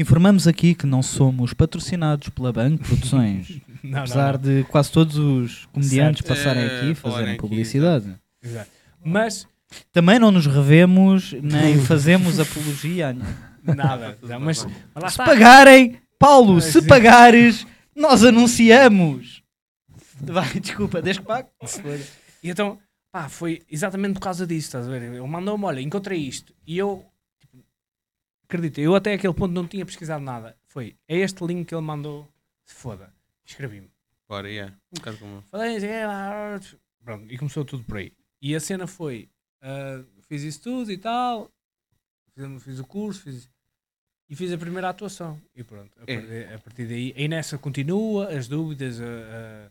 Informamos aqui que não somos patrocinados pela Banco Produções, Não, apesar não. de quase todos os comediantes Certo. passarem Eh, aqui e fazerem aqui, publicidade. Exato. Mas, Também não nos revemos nem fazemos apologia. nada. Não, mas, mas lá Se está. pagarem, Paulo, Mas se é- pagares, nós anunciamos. Vai, desculpa, deixa que pague. E então, pá, foi exatamente por causa disso, estás a ver? Ele mandou-me, olha, encontrei isto. E eu, acredita, eu até aquele ponto não tinha pesquisado nada. Foi, é este link que ele mandou, se foda. Escrevi-me. Bora, yeah. Um bocado como. Falei, pronto, e começou tudo por aí. E a cena foi, ah, fiz isso tudo e tal, fiz, fiz o curso, fiz, e fiz a primeira atuação. E pronto, a, É. partir, a partir daí, aí nessa continua, as dúvidas, a, a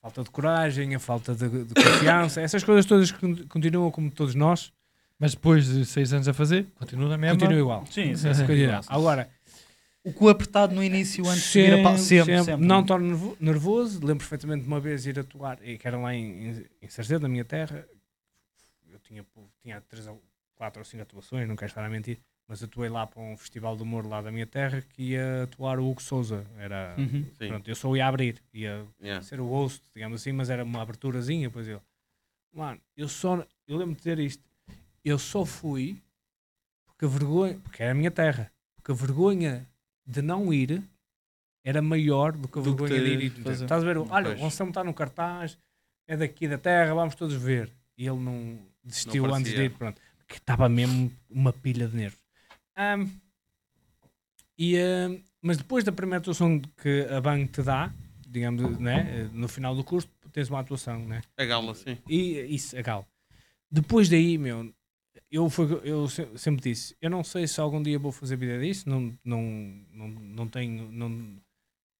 falta de coragem, a falta de, de confiança, essas coisas todas continuam como todos nós, Mas depois de seis anos a fazer, continua na mesma. continua igual. Sim, Continua. Agora, O cu apertado no início antes de vir a pau. Sempre, sempre. sempre. Não torno nervo- nervoso. Lembro perfeitamente de uma vez ir atuar, e que era lá em, em, Sarzedo, na minha terra. Eu tinha, tinha três ou quatro ou cinco atuações, não quero estar a mentir, mas atuei lá para um festival de humor lá da minha terra que ia atuar o Hugo Souza. Era, Uhum. Sim. pronto, eu só ia abrir, ia Yeah. ser o host, digamos assim, mas era uma aberturazinha. Depois eu, mano, eu só, eu lembro de dizer isto, eu só fui porque a vergonha, porque era a minha terra, porque a vergonha de não ir era maior do que a Do que vergonha de ir. e. Estás a ver? Olha, o Anselmo está no cartaz, é daqui da terra, vamos todos ver. E ele não desistiu Não antes de ir, pronto, porque estava mesmo uma pilha de nervos. Ahm, e, ahm, mas depois da primeira atuação que a banca te dá, digamos, né, no final do curso, tens uma atuação, né? A gala, sim. E isso, a gal. Depois daí, meu, eu, foi, eu se- sempre disse, eu não sei se algum dia vou fazer vida disso, não, não, não, não tenho, não,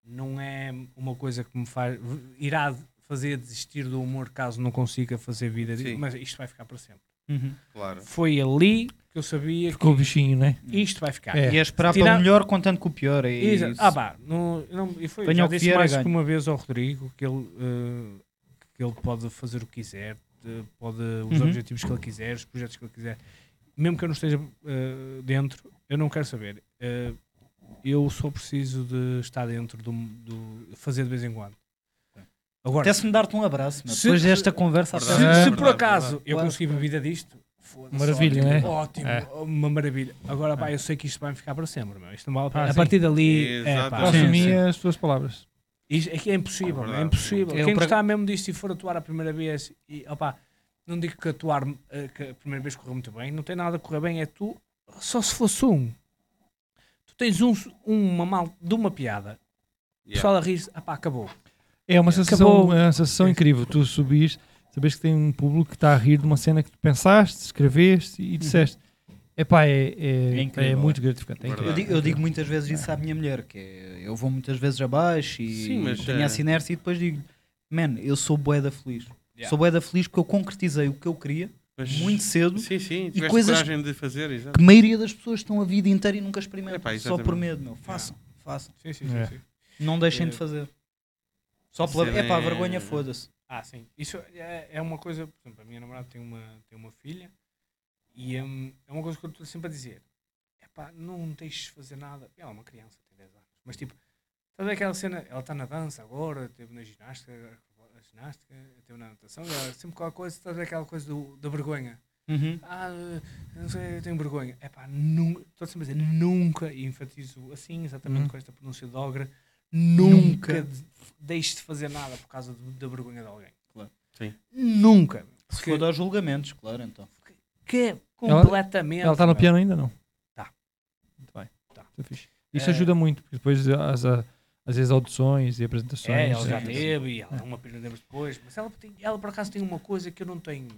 não é uma coisa que me faz, irá fazer desistir do humor caso não consiga fazer vida disso, Sim. mas isto vai ficar para sempre. Uhum. Claro. Foi ali que eu sabia Ficou o que bichinho, né? isto vai ficar. É. E a esperar Tirar- para o melhor contando com o pior. É. Ah, pá, não, não, e foi, Venha já o que disse mais ganho. que uma vez ao Rodrigo que ele, eh, que ele pode fazer o que quiser, pode os Uhum. objetivos que ele quiser, os projetos que ele quiser, mesmo que eu não esteja eh, dentro, eu não quero saber. Eh, eu só preciso de estar dentro do, do fazer de vez em quando. Agora, Até se me dar-te um abraço. Se- depois desta conversa. se, se verdade, por acaso verdade. eu Claro, conseguir claro. vida disto, foda-se, Maravilha, ótimo, né? Ótimo, É. uma maravilha. Agora, pá, eu sei que isto vai ficar para sempre, meu. Isto não vale a pena. Ah, a partir dali, é, pá, Sim, sim. as tuas palavras. Isto é que é impossível, É é, impossível. Eu Quem para- gostar mesmo disto e for atuar a primeira vez, e, opá, não digo que atuar eh, que a primeira vez correu muito bem, não tem nada a correr bem, é tu, só se fosse um. Tu tens um, uma mal de uma piada, o Yeah. pessoal a rir ah pá, acabou. É uma sensação, Acabou. uma sensação incrível. Tu subis, sabes que tem um público que está a rir de uma cena que tu pensaste, escreveste e disseste. Epá, é, é, É é, incrível, muito gratificante. É Verdade. Eu digo, eu digo muitas vezes isso à minha mulher, que é, eu vou muitas vezes abaixo e Sim, mas, tenho eh, essa inércia e depois digo, man, eu sou boeda feliz. Yeah. Sou boeda feliz porque eu concretizei o que eu queria Mas- muito cedo, Sim, sim. Tiveste coisas- coragem de fazer, que a maioria das pessoas estão a vida inteira e nunca experimentam. Epá, só por medo, meu. Façam, façam. Sim, sim, É. sim. Não deixem É. de fazer. Só pela. É pá, é- vergonha, foda-se. Ah, sim. Isso é, é uma coisa, por exemplo, a minha namorada tem uma, tem uma filha e hum, é uma coisa que eu estou sempre a dizer. É pá, não deixes de fazer nada. Ela é uma criança, tem 10 anos. Mas tipo, estás a ver aquela cena? Ela está na dança agora, teve na ginástica, a ginástica, teve na natação, ela sempre qualquer coisa, estás a ver aquela coisa do, da vergonha. Uhum. Ah, não sei, eu tenho vergonha. É pá, estou sempre a dizer, nunca, e enfatizo assim, exatamente Uhum. com esta pronúncia de Ogra, nunca, Nunca. de- deixes de fazer nada por causa de- da vergonha de alguém. Claro. Sim. Nunca. Se for aos julgamentos, claro, então. Que é completamente. Ela está no piano ainda, não? Tá. Muito bem. Tá. Tá fixe. Isso É. ajuda muito, porque depois as, as, às vezes audições e apresentações. É, ela já é, teve, e ela uma pilha de anos depois. Mas ela, tem- ela por acaso tem uma coisa que eu não tenho.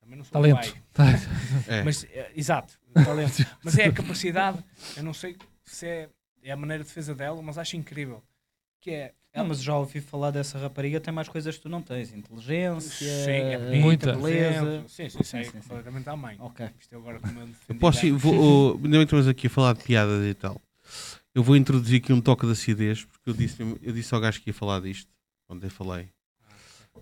Também não sou Talento. pai. Tá. É. Mas, é, exato, talento. mas é a capacidade, eu não sei se é, é a maneira de defesa dela, mas acho incrível. Que é. Não, mas já ouvi falar dessa rapariga, tem mais coisas que tu não tens. Inteligência, Sim, é bonita, Muita. beleza. Sim, sim, sei, Sim, sim, sim. completamente à mãe. Ok. Isto é agora como eu posso ir, vou, ainda bem que estamos aqui a falar de piadas e tal. Eu vou introduzir aqui um toque de acidez, porque eu disse, eu disse ao gajo que ia falar disto. Ontem falei.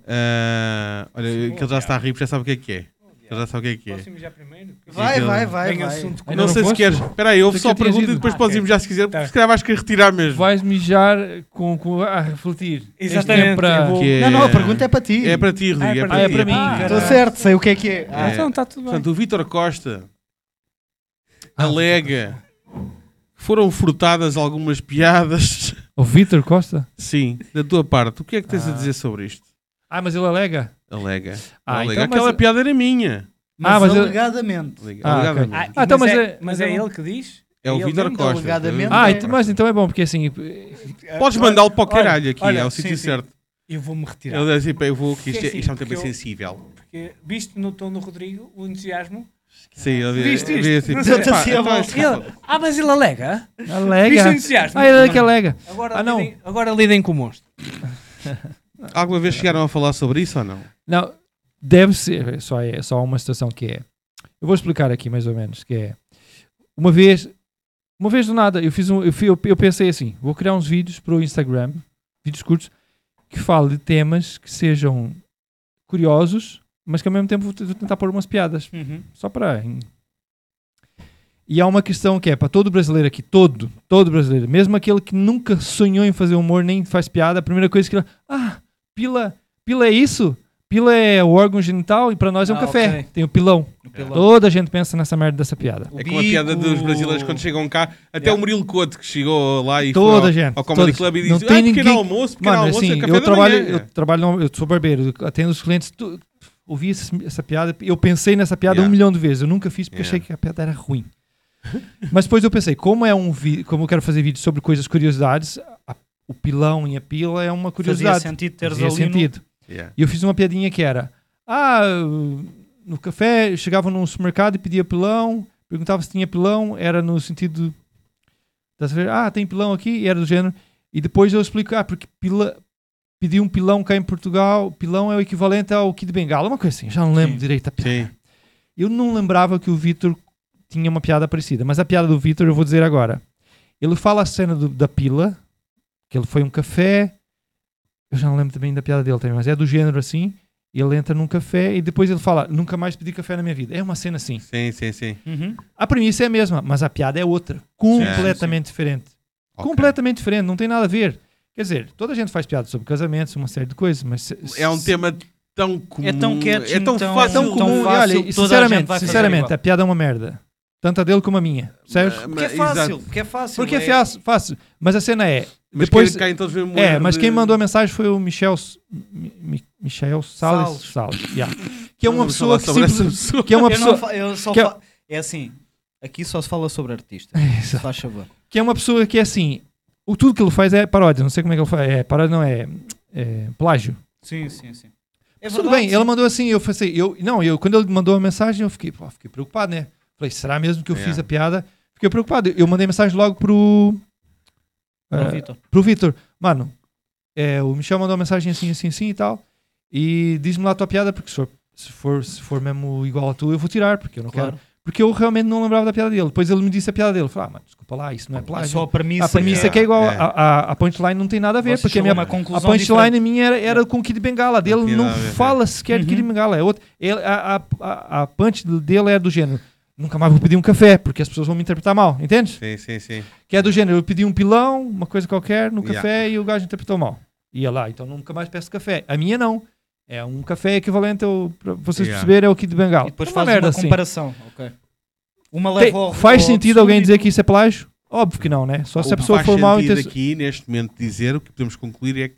Ah, olha, que ele já está a rir, porque já sabe o que é que é. Eu já sabe o que é que é. Posso mijar primeiro? Vai, vai, vai. Vai. assunto Não, não sei se queres. Espera aí, ouve só a pergunta e depois Ah, podes ir já se quiser, porque Tá. se calhar vais querer retirar mesmo. Vais mijar com, com, a refletir. Este Exatamente, tempo para- é- Não, não, a pergunta é para ti. É para ti, Rodrigo. Ah, é é para Ah, é mim. Ah, Estou cara. certo, sei o que é que é. Ah, É. então está tudo bem. Portanto, o Vítor Costa Ah, alega que foram furtadas algumas piadas. O Vítor Costa? Sim, da tua parte. O que é que tens a Ah. dizer sobre isto? Ah, mas ele alega. Alega. Ah, alega. então, mas- Aquela piada era minha. Mas, Ah, mas eu- alegadamente. Alega- Ah, alegadamente. Ah, Ah, então, mas, mas é, é- mas mas é é ele que diz? É o Vítor mesmo? Costa. Ah, é. então, mas então é bom, porque assim. Podes mandá-lo para o Olha, caralho aqui, olha, é o sítio certo. Eu vou-me retirar. Diz tipo, eu vou, que isto, é, assim, isto é um tema eu- sensível. Porque, visto no tom do Rodrigo, o entusiasmo. Sim, ele Viste ele isto? diz assim, Não sei. "Pá, Assim a então, volta. Ele, ah, mas ele alega? Viste o Alega. entusiasmo? Ah, ele é que alega. Agora, Ah, não. lidem, agora lidem com o monstro. Alguma vez chegaram a falar sobre isso ou não? Não, deve ser. Só é só uma situação que é. Eu vou explicar aqui mais ou menos. Que é. Uma vez. Uma vez do nada, eu fiz um. Eu, fui- eu, eu pensei assim: vou criar uns vídeos para o Instagram, vídeos curtos, que falem de temas que sejam curiosos, mas que ao mesmo tempo vou tentar pôr umas piadas. Uhum. Só para. E há uma questão que é para todo brasileiro aqui, todo, todo brasileiro, mesmo aquele que nunca sonhou em fazer humor, nem faz piada, a primeira coisa que ele. Ah, pila, pila é isso? Pila é o órgão genital e para nós é um Ah, café. ok. Tem o pilão. O pilão. Toda a gente pensa nessa merda dessa piada. O É como a piada dos brasileiros quando chegam cá. Até Yeah. o Murilo Couto que chegou lá e Toda foi a gente, ao, ao Comedy todos. Club e Não disse: tem ah, pequeno ninguém- almoço, pequeno Mano, almoço, assim, é café eu trabalho, manhã. eu trabalho, no- eu sou barbeiro, eu atendo os clientes, tu, ouvi essa, essa piada, eu pensei nessa piada Yeah. um milhão de vezes, eu nunca fiz porque Yeah. achei que a piada era ruim. Mas depois eu pensei, como é um vi- como eu quero fazer vídeo sobre coisas curiosidades, o pilão e a pila é uma Fazia curiosidade. sentido teres Fazia ali no- sentido. Yeah. E eu fiz uma piadinha que era: Ah, no café, chegava num supermercado e pedia pilão, perguntava se tinha pilão, era no sentido. estás a ver? Ah, tem pilão aqui, e era do gênero. E depois eu explico: Ah, porque pila, pedi um pilão cá em Portugal, pilão é o equivalente ao Kid Bengala, uma coisa assim, já não lembro Sim. direito a piada. Sim. Eu não lembrava que o Vitor tinha uma piada parecida, mas a piada do Vitor eu vou dizer agora. Ele fala a cena do- da pila, que ele foi a um café. Eu já não lembro também da piada dele também, mas é do gênero assim. Ele entra num café e depois ele fala: Nunca mais pedi café na minha vida. É uma cena assim. Sim, sim, sim. Uhum. A premissa é a mesma, mas a piada é outra. Completamente diferente. Ok. Completamente diferente, não tem nada a ver. Quer dizer, toda a gente faz piada sobre casamentos, uma série de coisas, mas. É um se- tema tão comum. É tão quietinho, é tão tão- fácil. tão tão comum. e fácil, olha, e a gente sinceramente, fazer sinceramente, a piada é uma merda. Tanto a dele como a minha. Certo? Porque é fácil, porque é fácil. Porque é fácil, fácil. Mas a cena é. Mas depois, caem todos mesmo é, mas de- quem mandou a mensagem foi o Michel, Mi- Michel Salles. Salles. Salles, yeah. Que é Não uma pessoa que pessoa. que é uma Eu pessoa não fa- eu só que é- É assim, aqui só se fala sobre artistas. Exato. Faz favor. que é uma pessoa que é assim, o tudo que ele faz é paródia, não sei como é que ele faz, é paródia não é, é plágio. Sim, sim, sim. É Tudo bem, sim. ele mandou assim, eu falei, eu não, eu quando ele mandou a mensagem, eu fiquei, pô, fiquei preocupado, né? Falei, será mesmo que eu É. fiz a piada? Fiquei preocupado. Eu mandei mensagem logo pro Para o eh, Vitor. pro Vitor, mano, é, o Michel mandou uma mensagem assim, assim, assim e tal, e diz-me lá a tua piada, porque se for, se for, se for mesmo igual a tua, eu vou tirar, porque eu não Claro. quero. Porque eu realmente não lembrava da piada dele. Depois ele me disse a piada dele. Eu falei, ah, mano, desculpa lá, isso não é É plágio. só a premissa. a premissa é- que é igual, é. A, a, a punchline não tem nada a ver, Você porque a minha, a punchline minha era, era com o Kid Bengala. Dele Não não fala sequer de Kid Uhum. Bengala. É outro, ele, a, a, a, a punch dele é do gênero. Nunca mais vou pedir um café, porque as pessoas vão me interpretar mal, entendes? Sim, sim, sim. Que é do gênero, eu pedi um pilão, uma coisa qualquer, no Yeah. café e o gajo interpretou mal. Ia lá, então nunca mais peço café. A minha não. É um café equivalente ao, pra vocês Yeah. perceberem, é o Kid Bengala. E depois É faz merda uma assim. comparação. ok. Uma Tem- leva ao faz ao sentido absurdo alguém dizer que isso é plágio? Óbvio que não, né? Só se a pessoa for faz mal sentido intencionada. aqui, neste momento, dizer, o que podemos concluir é que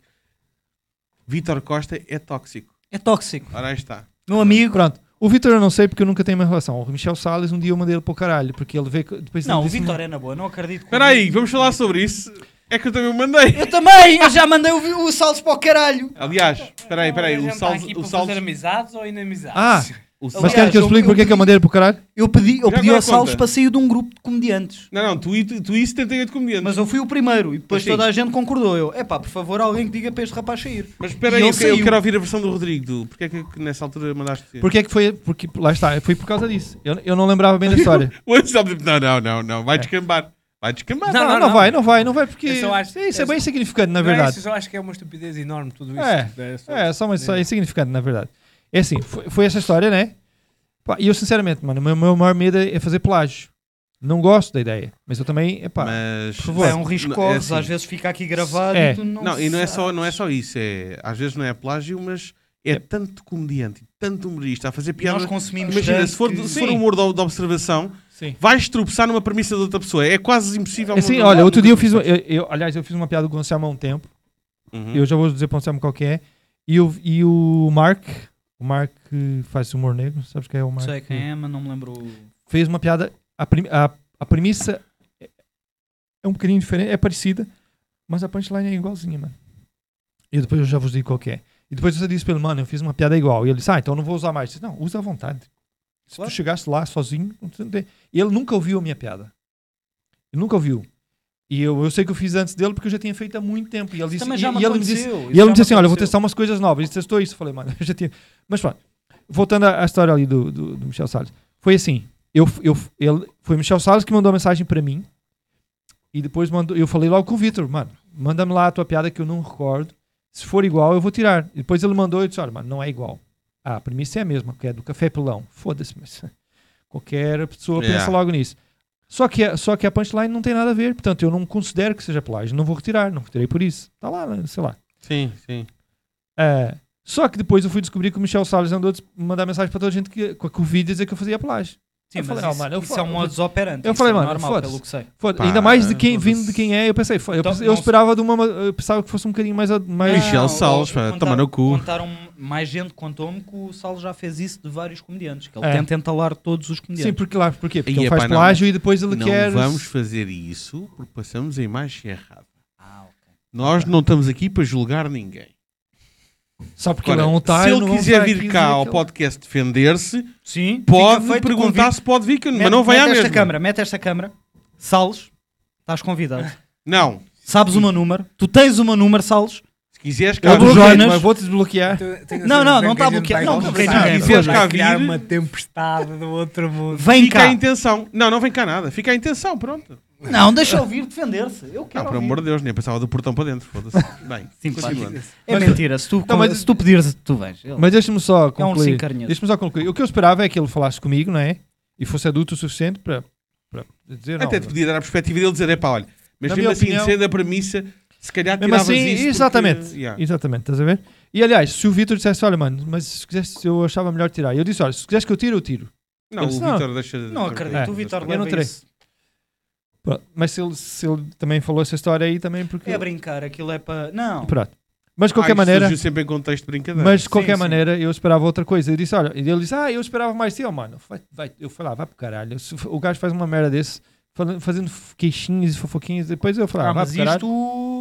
Vítor Costa é tóxico. É tóxico. Ora, aí está. Meu amigo. Pronto. O Vitor eu não sei porque eu nunca tenho uma relação. O Michel Salles um dia eu mandei ele para o caralho, porque ele veio que- depois Não, ele o Vitor é na boa, não acredito. Espera aí, vamos falar sobre isso. É que eu também o mandei. Eu também, eu já mandei o, o salso para o caralho. Aliás, espera aí, espera aí. O tá Salles... aqui O Salles... fazer amizades ou inimizades? Ah, o mas Salles- quer que eu explique porque é que eu mandei ele para o caralho? Eu pedi, eu Já pedi agora ao Salles conta. para sair de um grupo de comediantes. Não, não, tu, tu, tu isso 78 comediantes. Mas eu fui o primeiro e depois Sim. toda a gente concordou. Eu, é pá, por favor, alguém que diga para este rapaz sair. Mas espera E aí, ele eu, que- eu saiu. quero ouvir a versão do Rodrigo. Do, porque é que que nessa altura mandaste... Porque é que foi? Porque, lá está, foi por causa disso. Eu, eu não lembrava bem da história. O Não, não, não, não. Vai descambar. Vai descambar. não, Não, não, não, vai, não vai, não vai, porque Eu só acho- isso é eu bem só- insignificante, na Não é verdade. isso, eu acho que é uma estupidez enorme tudo isso. É, só- É, só uma só insignificante, na verdade. É assim, foi, foi essa história, né? Pá, E eu, sinceramente, mano, o meu, meu maior medo é fazer plágio. Não gosto da ideia. Mas eu também, epá, Mas, por favor. É um risco Não, é corres, assim. às vezes fica aqui gravado É. e tu não Não, e não é, só, não é só isso. É, às vezes não é plágio, mas é tanto comediante, e tanto humorista a fazer E piada. nós consumimos Imagina, tanto se for, que- se for humor de, de observação, sim. vais tropeçar numa premissa de outra pessoa. É quase impossível. Assim, não- olha, não- outro dia eu fiz, nunca eu, eu- aliás, eu fiz uma piada com o Anselmo há um tempo. Uhum. Eu já vou dizer para o Anselmo qual que é. E, o e o Mark, o Mark que faz humor negro, sabes quem é o Mark? sei quem é, mas não me lembro. Fez uma piada, a, prim- a, a premissa é, é um bocadinho diferente, é parecida, mas a punchline é igualzinha, mano. E depois eu já vos digo qual que é. E depois eu disse para ele, mano, eu fiz uma piada igual. E ele disse, ah, então eu não vou usar mais. Eu disse, não, usa à vontade. Se Claro. tu chegaste lá sozinho, não tem- e ele nunca ouviu a minha piada. Ele nunca ouviu. E eu, eu sei que eu fiz antes dele porque eu já tinha feito há muito tempo. E ele disse, Também e, já me e ele me disse, e ele me disse assim: Olha, eu vou testar umas coisas novas. E testou isso. Eu falei, mano, eu já tinha. Mas pronto, voltando à, à história ali do, do, do Michel Salles, foi assim: eu, eu, ele, foi o Michel Salles que mandou a mensagem para mim. E depois mandou, eu falei logo com o Vitor, mano, manda-me lá a tua piada que eu não recordo. Se for igual, eu vou tirar. E depois ele mandou e eu disse: Olha, mano, não é igual. Ah, a premissa é a mesma, que é do café pelão. Foda-se, mas qualquer pessoa Yeah. pensa logo nisso. Só que, a- só que a punchline não tem nada a ver, portanto eu não considero que seja plágio, não vou retirar, não retirei por isso. Está lá, né, sei lá. Sim, sim. É, só que depois eu fui descobrir que o Michel Salles andou a mandar mensagem para toda a gente que, com o vídeo dizer que eu fazia plágio. Sim, Eu falei, oh, isso, mano, eu isso é um modus operandi. eu falei, é mano, normal, foda-se. pelo que sei. Foda- Pá, ainda mais de quem vindo de quem é, eu pensei, eu, Então, não eu se- esperava de uma, eu pensava que fosse um bocadinho mais, mais Michel Não, Salles, pá, toma no cu. Contaram mais gente contou-me que o Salles já fez isso de vários comediantes. Que ele É. tenta entalar todos os comediantes. Sim, porque lá, porquê? Porque E, ele faz não, plágio e depois ele não quer. vamos fazer isso porque passamos a imagem errada. Ah, ok. Nós não estamos aqui para julgar ninguém. Só porque Agora, ele é um otário. se ele não quiser vir a cá ao ele- podcast defender-se, Sim, pode perguntar se pode vir, que- Mete- mas não vai à mete esta mesma. câmara, mete esta câmara. Salles, estás convidado. Não. Sabes o meu número? Tu tens o meu número, Salles? Se quiseres cá, Jonas. mas vou-te desbloquear. Não, não, não está bloqueado. Não, ninguém. Quiseres cá criar vir- uma tempestade do outro mundo. Vem fica a cá. intenção. Não, não vem cá nada. Fica a intenção, pronto. Não, deixa eu vir defender-se. Eu Não, quero por ouvir. amor de Deus, nem passava do portão para dentro. Foda-se. Bem, continuando. É mentira. Se tu, Não, mas- se tu pedires, tu vens. Ele- Mas deixa-me só É um concluir. ursinho carinhoso. Deixa-me só concluir. O que eu esperava é que ele falasse comigo, não é? E fosse adulto o suficiente para, para dizer. Não, Até te podia dar a perspectiva dele dizer: é pá, olha, mas Na mesmo assim, opinião- sendo a premissa, se calhar tiravas assim, isso. porque- exatamente. Yeah. Exatamente, estás a ver? E aliás, se o Vitor dissesse, olha, mano, mas se quisesse, eu achava melhor tirar. Eu disse, olha, se quiseres que eu tire, eu tiro. Não, Eu o disse, não. Vitor deixa. Não acredito. É. o Vitor Eu não leva terei. isso. Pronto. Mas se ele, se ele também falou essa história aí também, porque. É brincar. Aquilo é para... Não. Pronto. Mas de Ah, qualquer isto maneira. sempre em contexto de brincadeira. Mas de qualquer sim. maneira, eu esperava outra coisa. Eu disse, olha, e ele disse, ah, eu esperava mais de ti, oh, mano. Vai, vai. Eu falei, ah, vai pro caralho. Se O gajo faz uma merda desse, fazendo queixinhos e fofoquinhos. Depois eu falei, ah, Ah, vai mas pro caralho. isto...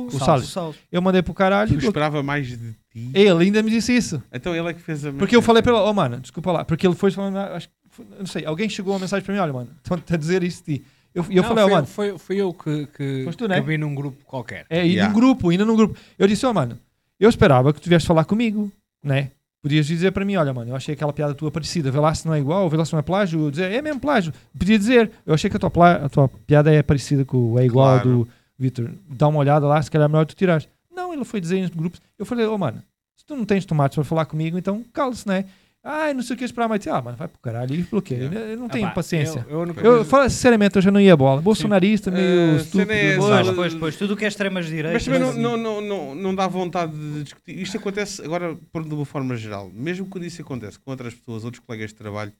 O Salles. Salles. Eu mandei pro caralho. Eu esperava mais de ti. Ele ainda me disse isso. Então ele é que fez a. Porque eu falei para ele, oh mano, desculpa lá, porque ele foi falando, acho que, não sei, alguém chegou uma mensagem para mim, olha mano, estão a dizer isso de ti. Eu, e eu Não, falei, oh foi, mano, foi, foi eu que, que, tu, que né? vi num grupo qualquer. é, e Yeah. num grupo, ainda num grupo. Eu disse, oh mano, eu esperava que tu viesse falar comigo, né? Podias dizer para mim, olha mano, eu achei aquela piada tua parecida, vê lá se não é igual, vê lá se não é plágio, eu dizer, é mesmo plágio. Podia dizer, eu achei que a tua, a tua piada é parecida com o é igual Claro. do Vitor, dá uma olhada lá, se calhar é melhor tu tirares. Não, ele foi dizer nos grupos, eu falei, oh mano, se tu não tens tomates para falar comigo, então cala-se, né? Ai, não sei o que esperar mais. Ah, mano, vai pro caralho. E bloqueia. Yeah. Eu não Ah, tenho paciência. Eu, eu, a única Eu, falo sinceramente, eu já não ia bola. Bolsonarista, meio Eh, estúpido. é. Pois, pois, pois. Tudo o que é extremas direitas. Mas também não, assim. não, não, não, não dá vontade de discutir. Isto acontece agora, por de uma forma geral. Mesmo quando isso acontece com outras pessoas, outros colegas de trabalho,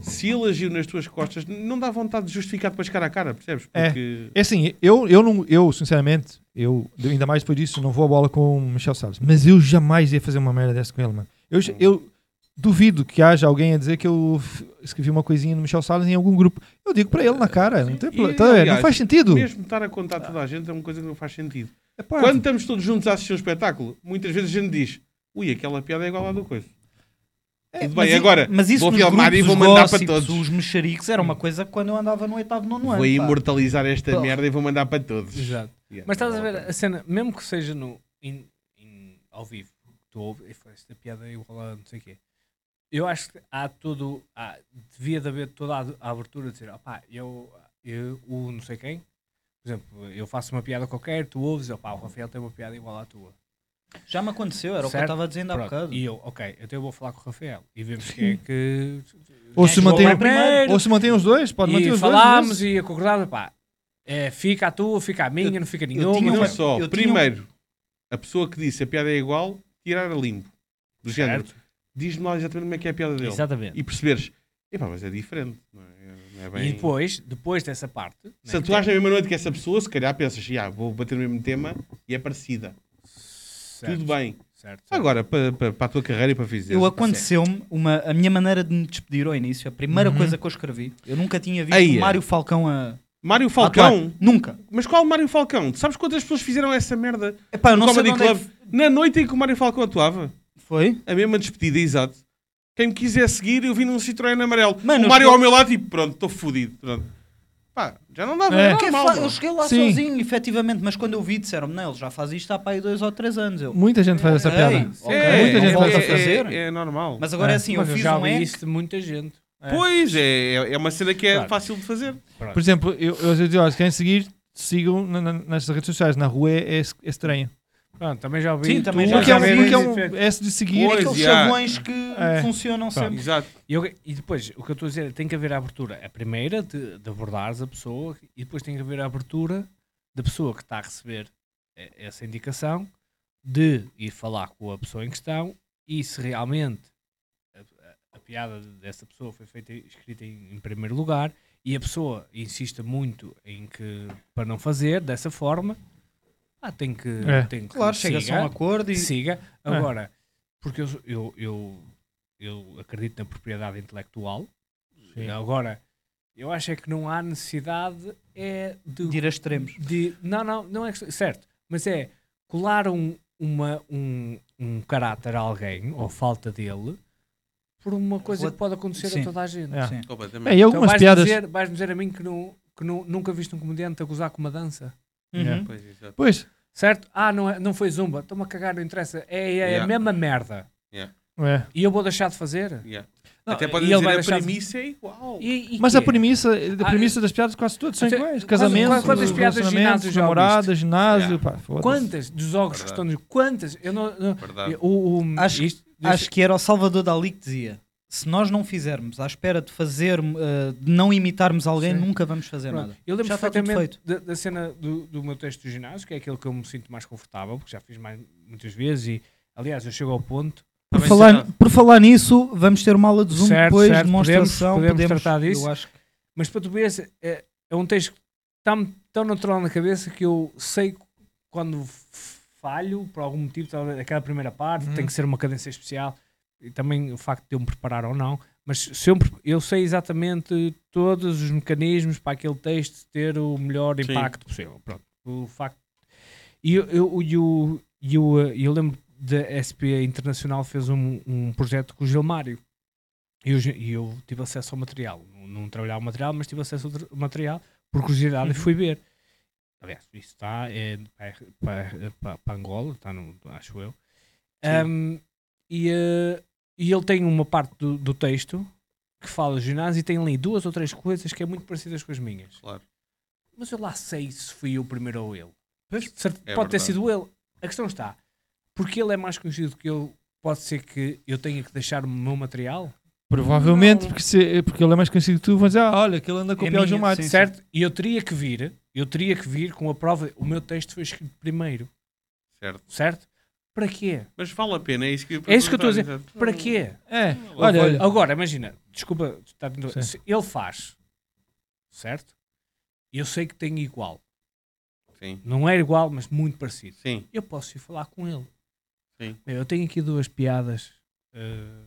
se ele agiu nas tuas costas, não dá vontade de justificar depois cara a cara, percebes? É. Porque É assim, eu, eu, não, eu sinceramente, eu, ainda mais depois disso, não vou a bola com o Michel Salles. Mas eu jamais ia fazer uma merda dessa com ele, mano. Eu, Hum. eu duvido que haja alguém a dizer que eu escrevi uma coisinha no Michel Salles em algum grupo. Eu digo para ele na cara, não tem E, problema. Tá a ver? aliás, não faz sentido. mesmo estar a contar toda a gente é uma coisa que não faz sentido. É Quando estamos todos juntos a assistir um espetáculo, muitas vezes a gente diz: ui, aquela piada é igual à do coisa. É, Tudo mas bem, i- agora mas isso vou filmar e vou mandar para todos. Os mexericos era uma coisa quando eu andava no oitavo, nono ano. Vou imortalizar esta Pô. merda e vou mandar para todos. Exato. Yeah, Mas estás a ver a cena, mesmo que seja no, in- in- ao vivo, que tu ouves, e esta piada é igual a não sei o quê. Eu acho que há todo, há, devia de haver toda a, a abertura de dizer, opá, eu, eu, o não sei quem, por exemplo, eu faço uma piada qualquer, tu ouves, opá, o Rafael tem uma piada igual à tua. Já me aconteceu, era o que eu Certo? estava dizendo há Pronto. bocado. E eu, ok, então eu vou falar com o Rafael e vemos quem é que. Ou se, mantém, primeiro? ou se mantém os dois, pode manter e os falámos dois. e acordámos, pá, é, fica a tua, fica a minha, não fica tinha nenhuma. E não uma- só. eu tinha Primeiro, a pessoa que disse a piada é igual, tirar a limpo. Do género. Diz-me lá exatamente como é que é a piada dele. Exatamente. E perceberes, epá, mas é diferente. Não é, não é bem... E depois, depois dessa parte. Se né, atuares na mesma noite que essa pessoa, se calhar pensas, já, vou bater no mesmo tema e é parecida. certo, Tudo bem. Certo, certo. Agora, para, para, para a tua carreira e para fazer. Eu aconteceu-me uma, a minha maneira de me despedir ao início, a primeira Uhum. coisa que eu escrevi, eu nunca tinha visto Aí o é. Mário Falcão a, Mário Falcão? Nunca. Mas qual Mário Falcão? Tu sabes quantas pessoas fizeram essa merda Epá, eu não sei Comedy é Club? Na noite em que o Mário Falcão atuava? Foi. A mesma despedida, exato. Quem me quiser seguir, eu vim num Citroën amarelo. Mano, o eu Mário cheguei- ao meu lado, tipo, pronto, estou fodido. Pronto. Pá, já não dava. É. É. É normal, fa- eu cheguei lá Sim. sozinho, efetivamente, mas quando eu vi, disseram-me, não, ele já faz isto há para aí dois ou três anos. Eu, Muita gente faz essa piada. É, Muita gente faz é, fazer. é, é normal. Mas agora É. é assim, Mas eu eu fiz já um ouvi hack, isso de muita gente. É. Pois, é, é uma cena que é Claro. fácil de fazer. Pronto. Por exemplo, eu, eu olha, se querem seguir, sigam na- na- nas redes sociais. Na rua é, é, é estranho. Pronto, também já ouvi. Sim, também já Porque é um, é de seguir. Pois, aqueles já. chavões que É. funcionam sempre. Exato. E, eu- e depois, o que eu estou a dizer, é tem que haver a abertura. A primeira, de, de abordares a pessoa, e depois tem que haver a abertura da pessoa que está a receber eh, essa indicação, de ir falar com a pessoa em questão, e se realmente a, a- a piada dessa pessoa foi feita, escrita em, em primeiro lugar, e a pessoa insiste muito em que, para não fazer dessa forma, ah, tem que, É. tem que Claro, chega-se a siga, um acordo e siga. Agora, porque eu, eu, eu, eu acredito na propriedade intelectual. Sim. Agora, eu acho é que não há necessidade é de, de ir a extremos. de- não, não, não é que- certo, mas é colar um, uma, um, um caráter a alguém, ou falta dele, por uma coisa que pode acontecer Sim. a toda a gente. É. Sim. É, e Então algumas vais piadas. dizer, vais dizer a mim que, não, que não, nunca viste um comediante a gozar com uma dança. Uhum. Pois. Pois, Certo? Ah, não, é, não foi zumba. Estou-me a cagar, não interessa. É, é Yeah. a mesma merda. é. E eu vou deixar de fazer? Yeah. Não, Até podem ele dizer vai a deixar de- premissa é igual. E- e Mas quê? a premissa, a Ah, premissa das piadas quase todas são iguais. quantas- Casamento, quantas piadas ginásio já namorada, ginásio, Yeah. pá. Quantas dos jogos que estão... Quantas? Eu não... não- Verdade. o, o- Acho- isto- Acho que era o Salvador Dali que dizia: se nós não fizermos à espera de fazer, eh, de não imitarmos alguém, Sim. nunca vamos fazer Pronto, nada. Eu lembro perfeitamente da, da cena do, do meu texto do ginásio, que é aquele que eu me sinto mais confortável, porque já fiz mais, muitas vezes e, aliás, eu chego ao ponto... Por falar, por falar nisso, vamos ter uma aula de Zoom Certo, depois, certo, demonstração. podemos- podemos tratar disso. Que Mas para tu veres, é, é um texto que está-me tão natural na cabeça que eu sei quando falho, por algum motivo, aquela primeira parte, Uhum. tem que ser uma cadência especial, e também o facto de eu me preparar ou não, mas se eu, eu sei exatamente todos os mecanismos para aquele texto ter o melhor Sim. impacto possível. Pronto. O facto. E eu, eu, e e o, eh, eu lembro da SP Internacional fez um, um projeto com o Gilmário. E eu, e eu tive acesso ao material. Não, não trabalhava o material, mas tive acesso ao material por curiosidade e fui ver. Aliás, isso está é, para, para, para, para Angola, está no, acho eu. Um, e, eh, e ele tem uma parte do, do texto que fala de ginásio e tem ali duas ou três coisas que é muito parecidas com as minhas. Claro. Mas eu lá sei se fui eu primeiro ou ele. Certo, É pode ter verdade. sido ele. A questão está, porque ele é mais conhecido que eu, pode ser que eu tenha que deixar o meu material? Provavelmente, Não. porque, se, porque ele é mais conhecido que tu, vão dizer, ah, olha, que ele anda a copiar o Gilmário. sim. certo? E eu teria que vir, eu teria que vir com a prova, o meu texto foi escrito primeiro, Certo. certo? Para quê? Mas vale a pena, é isso que eu É isso que eu estou a dizer. exato. Para quê? É, olha, olha. Agora, imagina, desculpa, se ele faz, certo? Eu sei que tem igual. Sim, Não é igual, mas muito parecido. sim. Eu posso ir falar com ele. Sim. Eu tenho aqui duas piadas eh,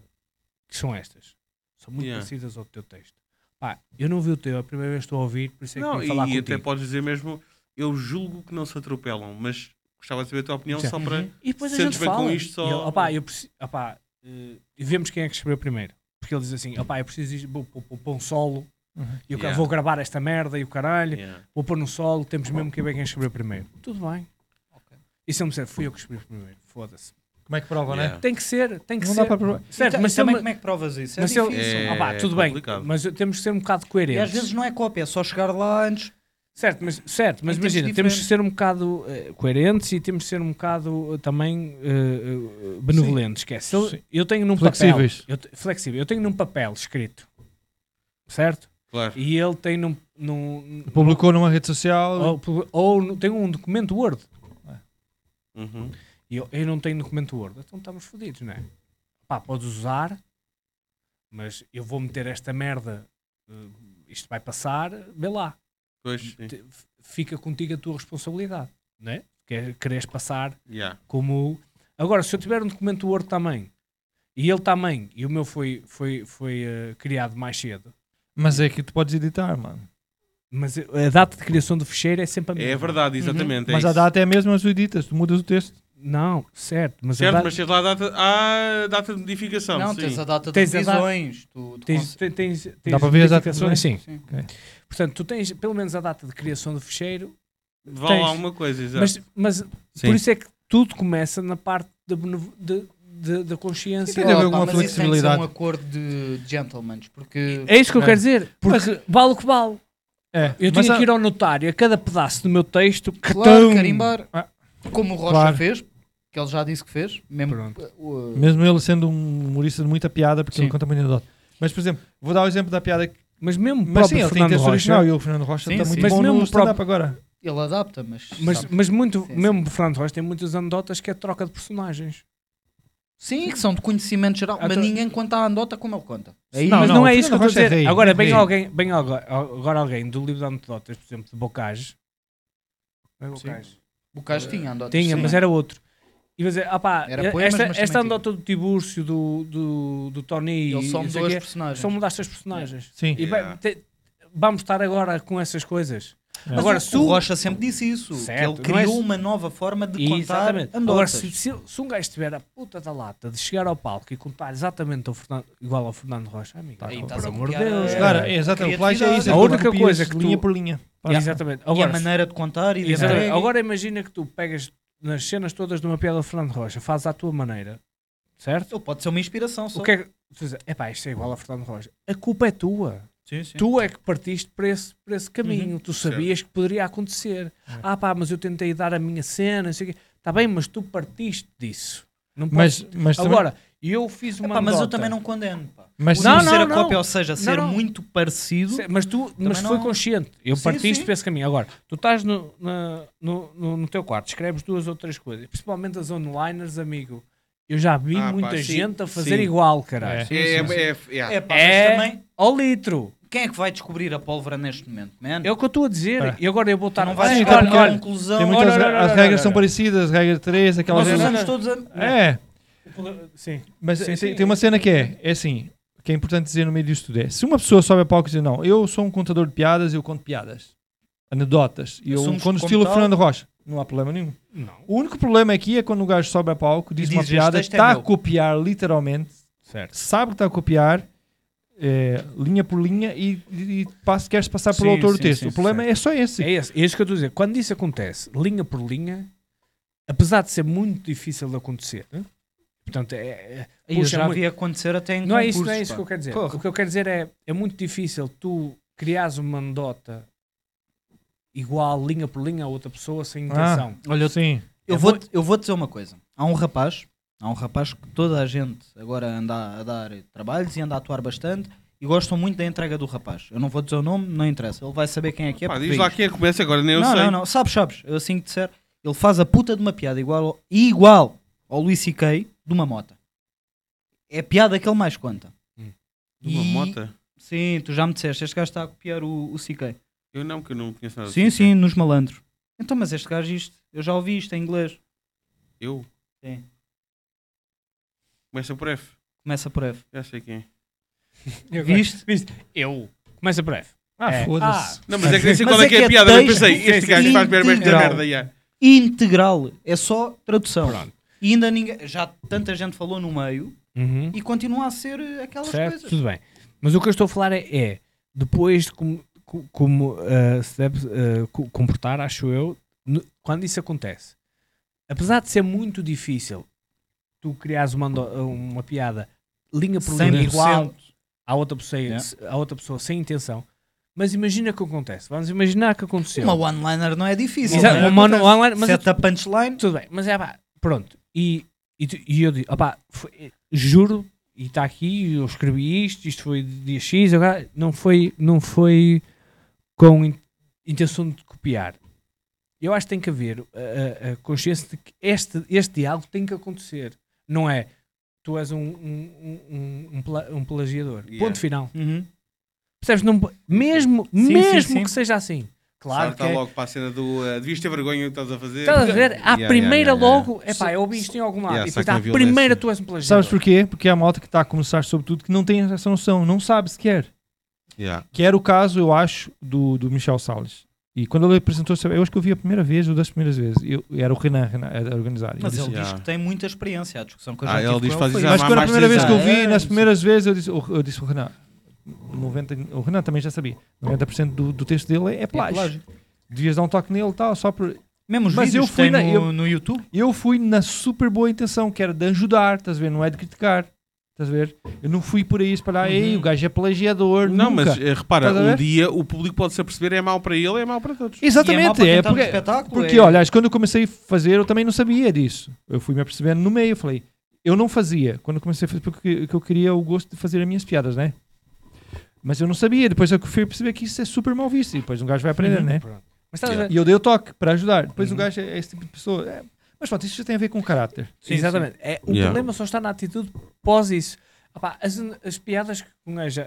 que são estas. São muito Yeah. parecidas ao teu texto. Pá, eu não vi o teu, é a primeira vez que estou a ouvir, por isso é que Não, vim falar e contigo. até podes dizer mesmo, eu julgo que não se atropelam, mas gostava de saber a tua opinião Sim. só para... Uhum. E depois a Sentes gente bem com fala. isto só- E ele, opá, eu preciso, opá, eh, e vemos quem é que escreveu primeiro. Porque ele diz assim, opá, eu preciso disto, vou pôr- um solo, Uhum. e eu Yeah. vou gravar esta merda e o caralho, Yeah. vou pôr no solo, temos mesmo que ver quem escreveu primeiro. Tudo bem. Ok. E se eu me disser, fui eu que escrevi primeiro, foda-se. Como é que prova, Yeah. né? Tem que ser, tem que Não ser. dá para provar. Certo, E mas também eu me- como é que provas isso? É mas se eu- difícil. É Ah, pá, tudo bem, complicado. mas temos que ser um bocado coerentes. E às vezes não é cópia, é só chegar lá antes. Certo, mas, certo, mas imagina, temos que ser um bocado eh, coerentes e temos que ser um bocado eh, também eh, benevolentes. Que é, se eu, Sim. eu tenho num Flexíveis. papel. Eu, flexível. Eu tenho num papel escrito. Certo? Claro. E ele tem num. num Publicou numa rede social. ou, ou tem um documento Word. Uhum. E eu, eu não tenho documento Word. Então estamos fodidos, não é? Pá, podes usar, mas eu vou meter esta merda. isto vai passar, vê lá. Pois. Te- fica contigo a tua responsabilidade, não é? Que é quereres passar Yeah. como. Agora, se eu tiver um documento Word também, e ele também, e o meu foi, foi, foi eh, criado mais cedo, Mas é que tu podes editar, mano. mas a data de criação do ficheiro é sempre a mesma. É verdade, exatamente. é Mas a isso. data é a mesma, mas tu editas, tu mudas o texto. Não, certo, mas a Certo, data. mas tens lá a data, a data de modificação. Não, sim. tens a data de Tens a revisões. Tu, tu Tens, cons- tens, tens, tens Dá para ver as datas Sim. Sim. Portanto, tu tens pelo menos a data de criação do ficheiro, Vale tens. alguma coisa, exato. mas, mas Sim. por isso é que tudo começa na parte da, de, de- da consciência. Tem de haver alguma mas isso tem que ser flexibilidade. um acordo de gentlemen, porque É isso que eu É. quero dizer, porque vale o que vale. É, Eu mas tinha há- que ir ao notário a cada pedaço do meu texto, claro, catão. carimbar, Ah. como o Rocha Claro. fez, que ele já disse que fez, mesmo uh, Mesmo ele sendo um humorista de muita piada, porque Sim. ele conta muita anedota. Mas, por exemplo, vou dar o exemplo da piada. que- Mas mesmo o Mas próprio sim, ele tem Fernando texto Rocha, original e o Fernando Rocha Sim, está sim. muito Mas bom mesmo no próprio- agora. ele adapta, mas, mas, mas muito, Sim, mesmo o Fernando Rocha tem muitas anedotas que é troca de personagens. sim, que são de conhecimento geral, mas Então- ninguém conta a andota como ele conta. Aí, Não, mas não, não, é isso que eu estou a Rocha é dizer. rei, agora, é bem rei. alguém, bem agora, agora alguém do livro de anedotas, por exemplo, de Bocage. Não é Bocage? o Cais tinha andotas. Tinha, sim. mas era outro. E vai dizer, ah pá, Era poemas, esta, mas esta também andota do Tibúrcio, do, do, do Tony Ele só e não sei mudou as quê, personagens. só mudaste as personagens. Sim. E vai- Yeah. te- vamos estar agora com essas coisas. É. Mas Agora, o, se o o- Rocha sempre disse isso, Certo, que ele é criou isso. uma nova forma de E contar exatamente. andotas. Agora, se, se- se um gajo tiver a puta da lata de chegar ao palco e contar exatamente ao Fernando- igual ao Fernando Rocha, amigo, Aí por estás a amor de copiar Deus. a- cara. É exatamente. O plágio é isso. é A tu única copias coisa que tu- linha por linha. Exatamente. e a Agora, maneira de contar e de exatamente. Agora imagina que tu pegas nas cenas todas de uma piada do Fernando Rocha, fazes à tua maneira, certo? Ele pode ser uma inspiração só. O que é que tu dizes? Epá, isto é igual a Fernando Rocha. A culpa é tua. Sim, sim. Tu é que partiste para esse, para esse caminho. Tu Certo. sabias que poderia acontecer. É. Ah pá, mas eu tentei dar a minha cena, não sei o quê. Está bem, mas tu partiste disso. Não Mas, mas também- Agora, eu fiz uma Epá, mas eu anedota. também não condeno. Pá. Mas O Não, não, não, ser a não. cópia, ou seja, ser não. muito parecido. Se- Mas tu mas Também foi não- consciente. Eu Sim, partiste sim. para esse caminho. Agora, tu estás no, na- no, no, no teu quarto, escreves duas ou três coisas, principalmente as onliners, amigo. Eu já vi Ah, pá, muita sim, gente a fazer sim. igual, caralho. É. É, é, é, yeah. É, pá, É. também, Ao litro. quem é que vai descobrir a pólvora neste momento, man? É o que eu estou a dizer. É. E agora eu vou Tu estar não vais chegar a olha, conclusão. Tem muitas, Olha, olha, as olha, regras olha, são olha. parecidas, regra 3, aquelas. Nós não, usamos todos a... É, Sim. mas Sim, tem, sim. tem uma cena que é, é assim, que é importante dizer no meio disto tudo é, se uma pessoa sobe a palco e diz, não, eu sou um contador de piadas, eu conto piadas, anedotas, e eu Assumes conto estilo tal. Fernando Rocha, não há problema nenhum. Não. O único problema aqui é quando o gajo sobe a palco, diz uma diz, "Este piada, é está a meu." copiar literalmente, Certo. sabe que está a copiar, é, linha por linha, e, e, e passa, queres passar pelo Sim, autor do texto. sim, o problema é só esse. É esse. É isso que eu estou a dizer. Quando isso acontece, linha por linha, apesar de ser muito difícil de acontecer? Portanto, é, é- Eu puxa já muito- vi acontecer até em não é isso, concursos, não é isso pá. que eu quero dizer. Porra. O que eu quero dizer é é muito difícil tu criares uma anedota igual, linha por linha, a outra pessoa sem intenção. Olha, eu, Sim. eu, É vou, muito- eu vou dizer uma coisa. Há um rapaz, há um rapaz que toda a gente agora anda a dar trabalhos e anda a atuar bastante e gostam muito da entrega do rapaz. Eu não vou dizer o nome, não interessa. Ele vai saber quem é que é. Pá, porque diz lá quem é que começa agora, nem eu não, sei. não, não. Sabes, sabes. Eu assim que disser, ele faz a puta de uma piada igual, igual ao Luís C.K. de uma mota. É a piada que ele mais conta. De uma E- mota? Sim, tu já me disseste, este gajo está a copiar o, o CK. Eu não, que eu não conheço nada Sim, sim, nos malandros. Então, mas este gajo, isto, eu já ouvi isto em inglês. Eu? Sim. Começa por F. Começa por F. Já sei quem é. Eu Viste? Viste? Eu. Começa por F. Ah, É. foda-se. Não, mas é que nem sei qual é, é que é a é piada. Eu pensei, este gajo faz merda merda. já. Integral. É só tradução. Pronto. E ainda ninguém. Já tanta gente falou no meio Uhum. e continua a ser eh, aquelas Certo? coisas. Tudo bem. Mas o que eu estou a falar é, é depois de como, co- como ah, se deve co- comportar, acho eu, no- quando isso acontece. Apesar de ser muito difícil tu criares uma, uma piada linha por linha 100%. igual à outra pessoa, Yeah. à outra pessoa sem intenção, Mas imagina que acontece. Vamos imaginar que aconteceu. Uma one-liner não é difícil. Exato, é? uma one- online, mas Set a punchline. Tudo bem, mas é pá, pronto. E, e, e eu digo, opá, foi- juro, e está aqui, eu escrevi isto, isto foi dia X, agora não foi, não foi com in- intenção de copiar. Eu acho que tem que haver a, a- a consciência de que este, este diálogo tem que acontecer. Não é tu és um, um, um, um, pla- um plagiador. Yeah. Ponto final. Uhum. Percebes? Não, mesmo sim, mesmo sim. que seja assim. Claro Salta que é, logo para a cena do uh, devias ter vergonha do que estás a fazer. Estás a ver? À Yeah, primeira yeah, yeah, logo, é pá, eu ouvi isto em algum lado. Yeah, e depois à a primeira tu és um plagiador. Sabes porquê? Porque há malta que está a começar sobretudo que não tem essa noção, não sabe sequer. Yeah. Que era o caso, eu acho, do, do Michel Salles. E quando ele apresentou, eu acho que eu vi a primeira vez ou das primeiras vezes. Eu, era o Renan, Renan a organizar. Mas disse- ele diz Yeah. que tem muita experiência. A discussão que eu já Ah, tive ele com diz que faz foi isso essa. Mas quando a primeira vez que eu vi, nas primeiras vezes, eu disse, eu disse ao Renan, 90, o Renan também já sabia, 90% do, do texto dele é É plágio. plágio. Devias dar um toque nele e tal, só por... Mesmo os Mas eu fui na- no, eu- no YouTube. Eu fui na super boa intenção, que era de ajudar, estás a ver? Não é de criticar, estás a ver? Eu não fui por aí espalhar, ei, o gajo é plagiador, Não, nunca. mas eh, repara, um dia o público pode se aperceber é mau para ele, é mau para todos. E é Exatamente, é, no porque, espetáculo, porque é- olha, quando eu comecei a fazer, eu também não sabia disso. Eu fui me apercebendo no meio, eu falei, eu não fazia. Quando eu comecei a fazer, porque que eu queria o gosto de fazer as minhas piadas, né? Mas eu não sabia, depois eu fui perceber que isso é super mal visto, e depois um gajo vai aprender, Uhum. né? Mas ver? E eu dei o toque para ajudar. Depois Uhum. o gajo é esse tipo de pessoa. É, Mas pronto, isso já tem a ver com caráter. Sim, Exatamente. É, o Yeah. problema só está na atitude pós isso. Opá, as, as piadas que um gajo.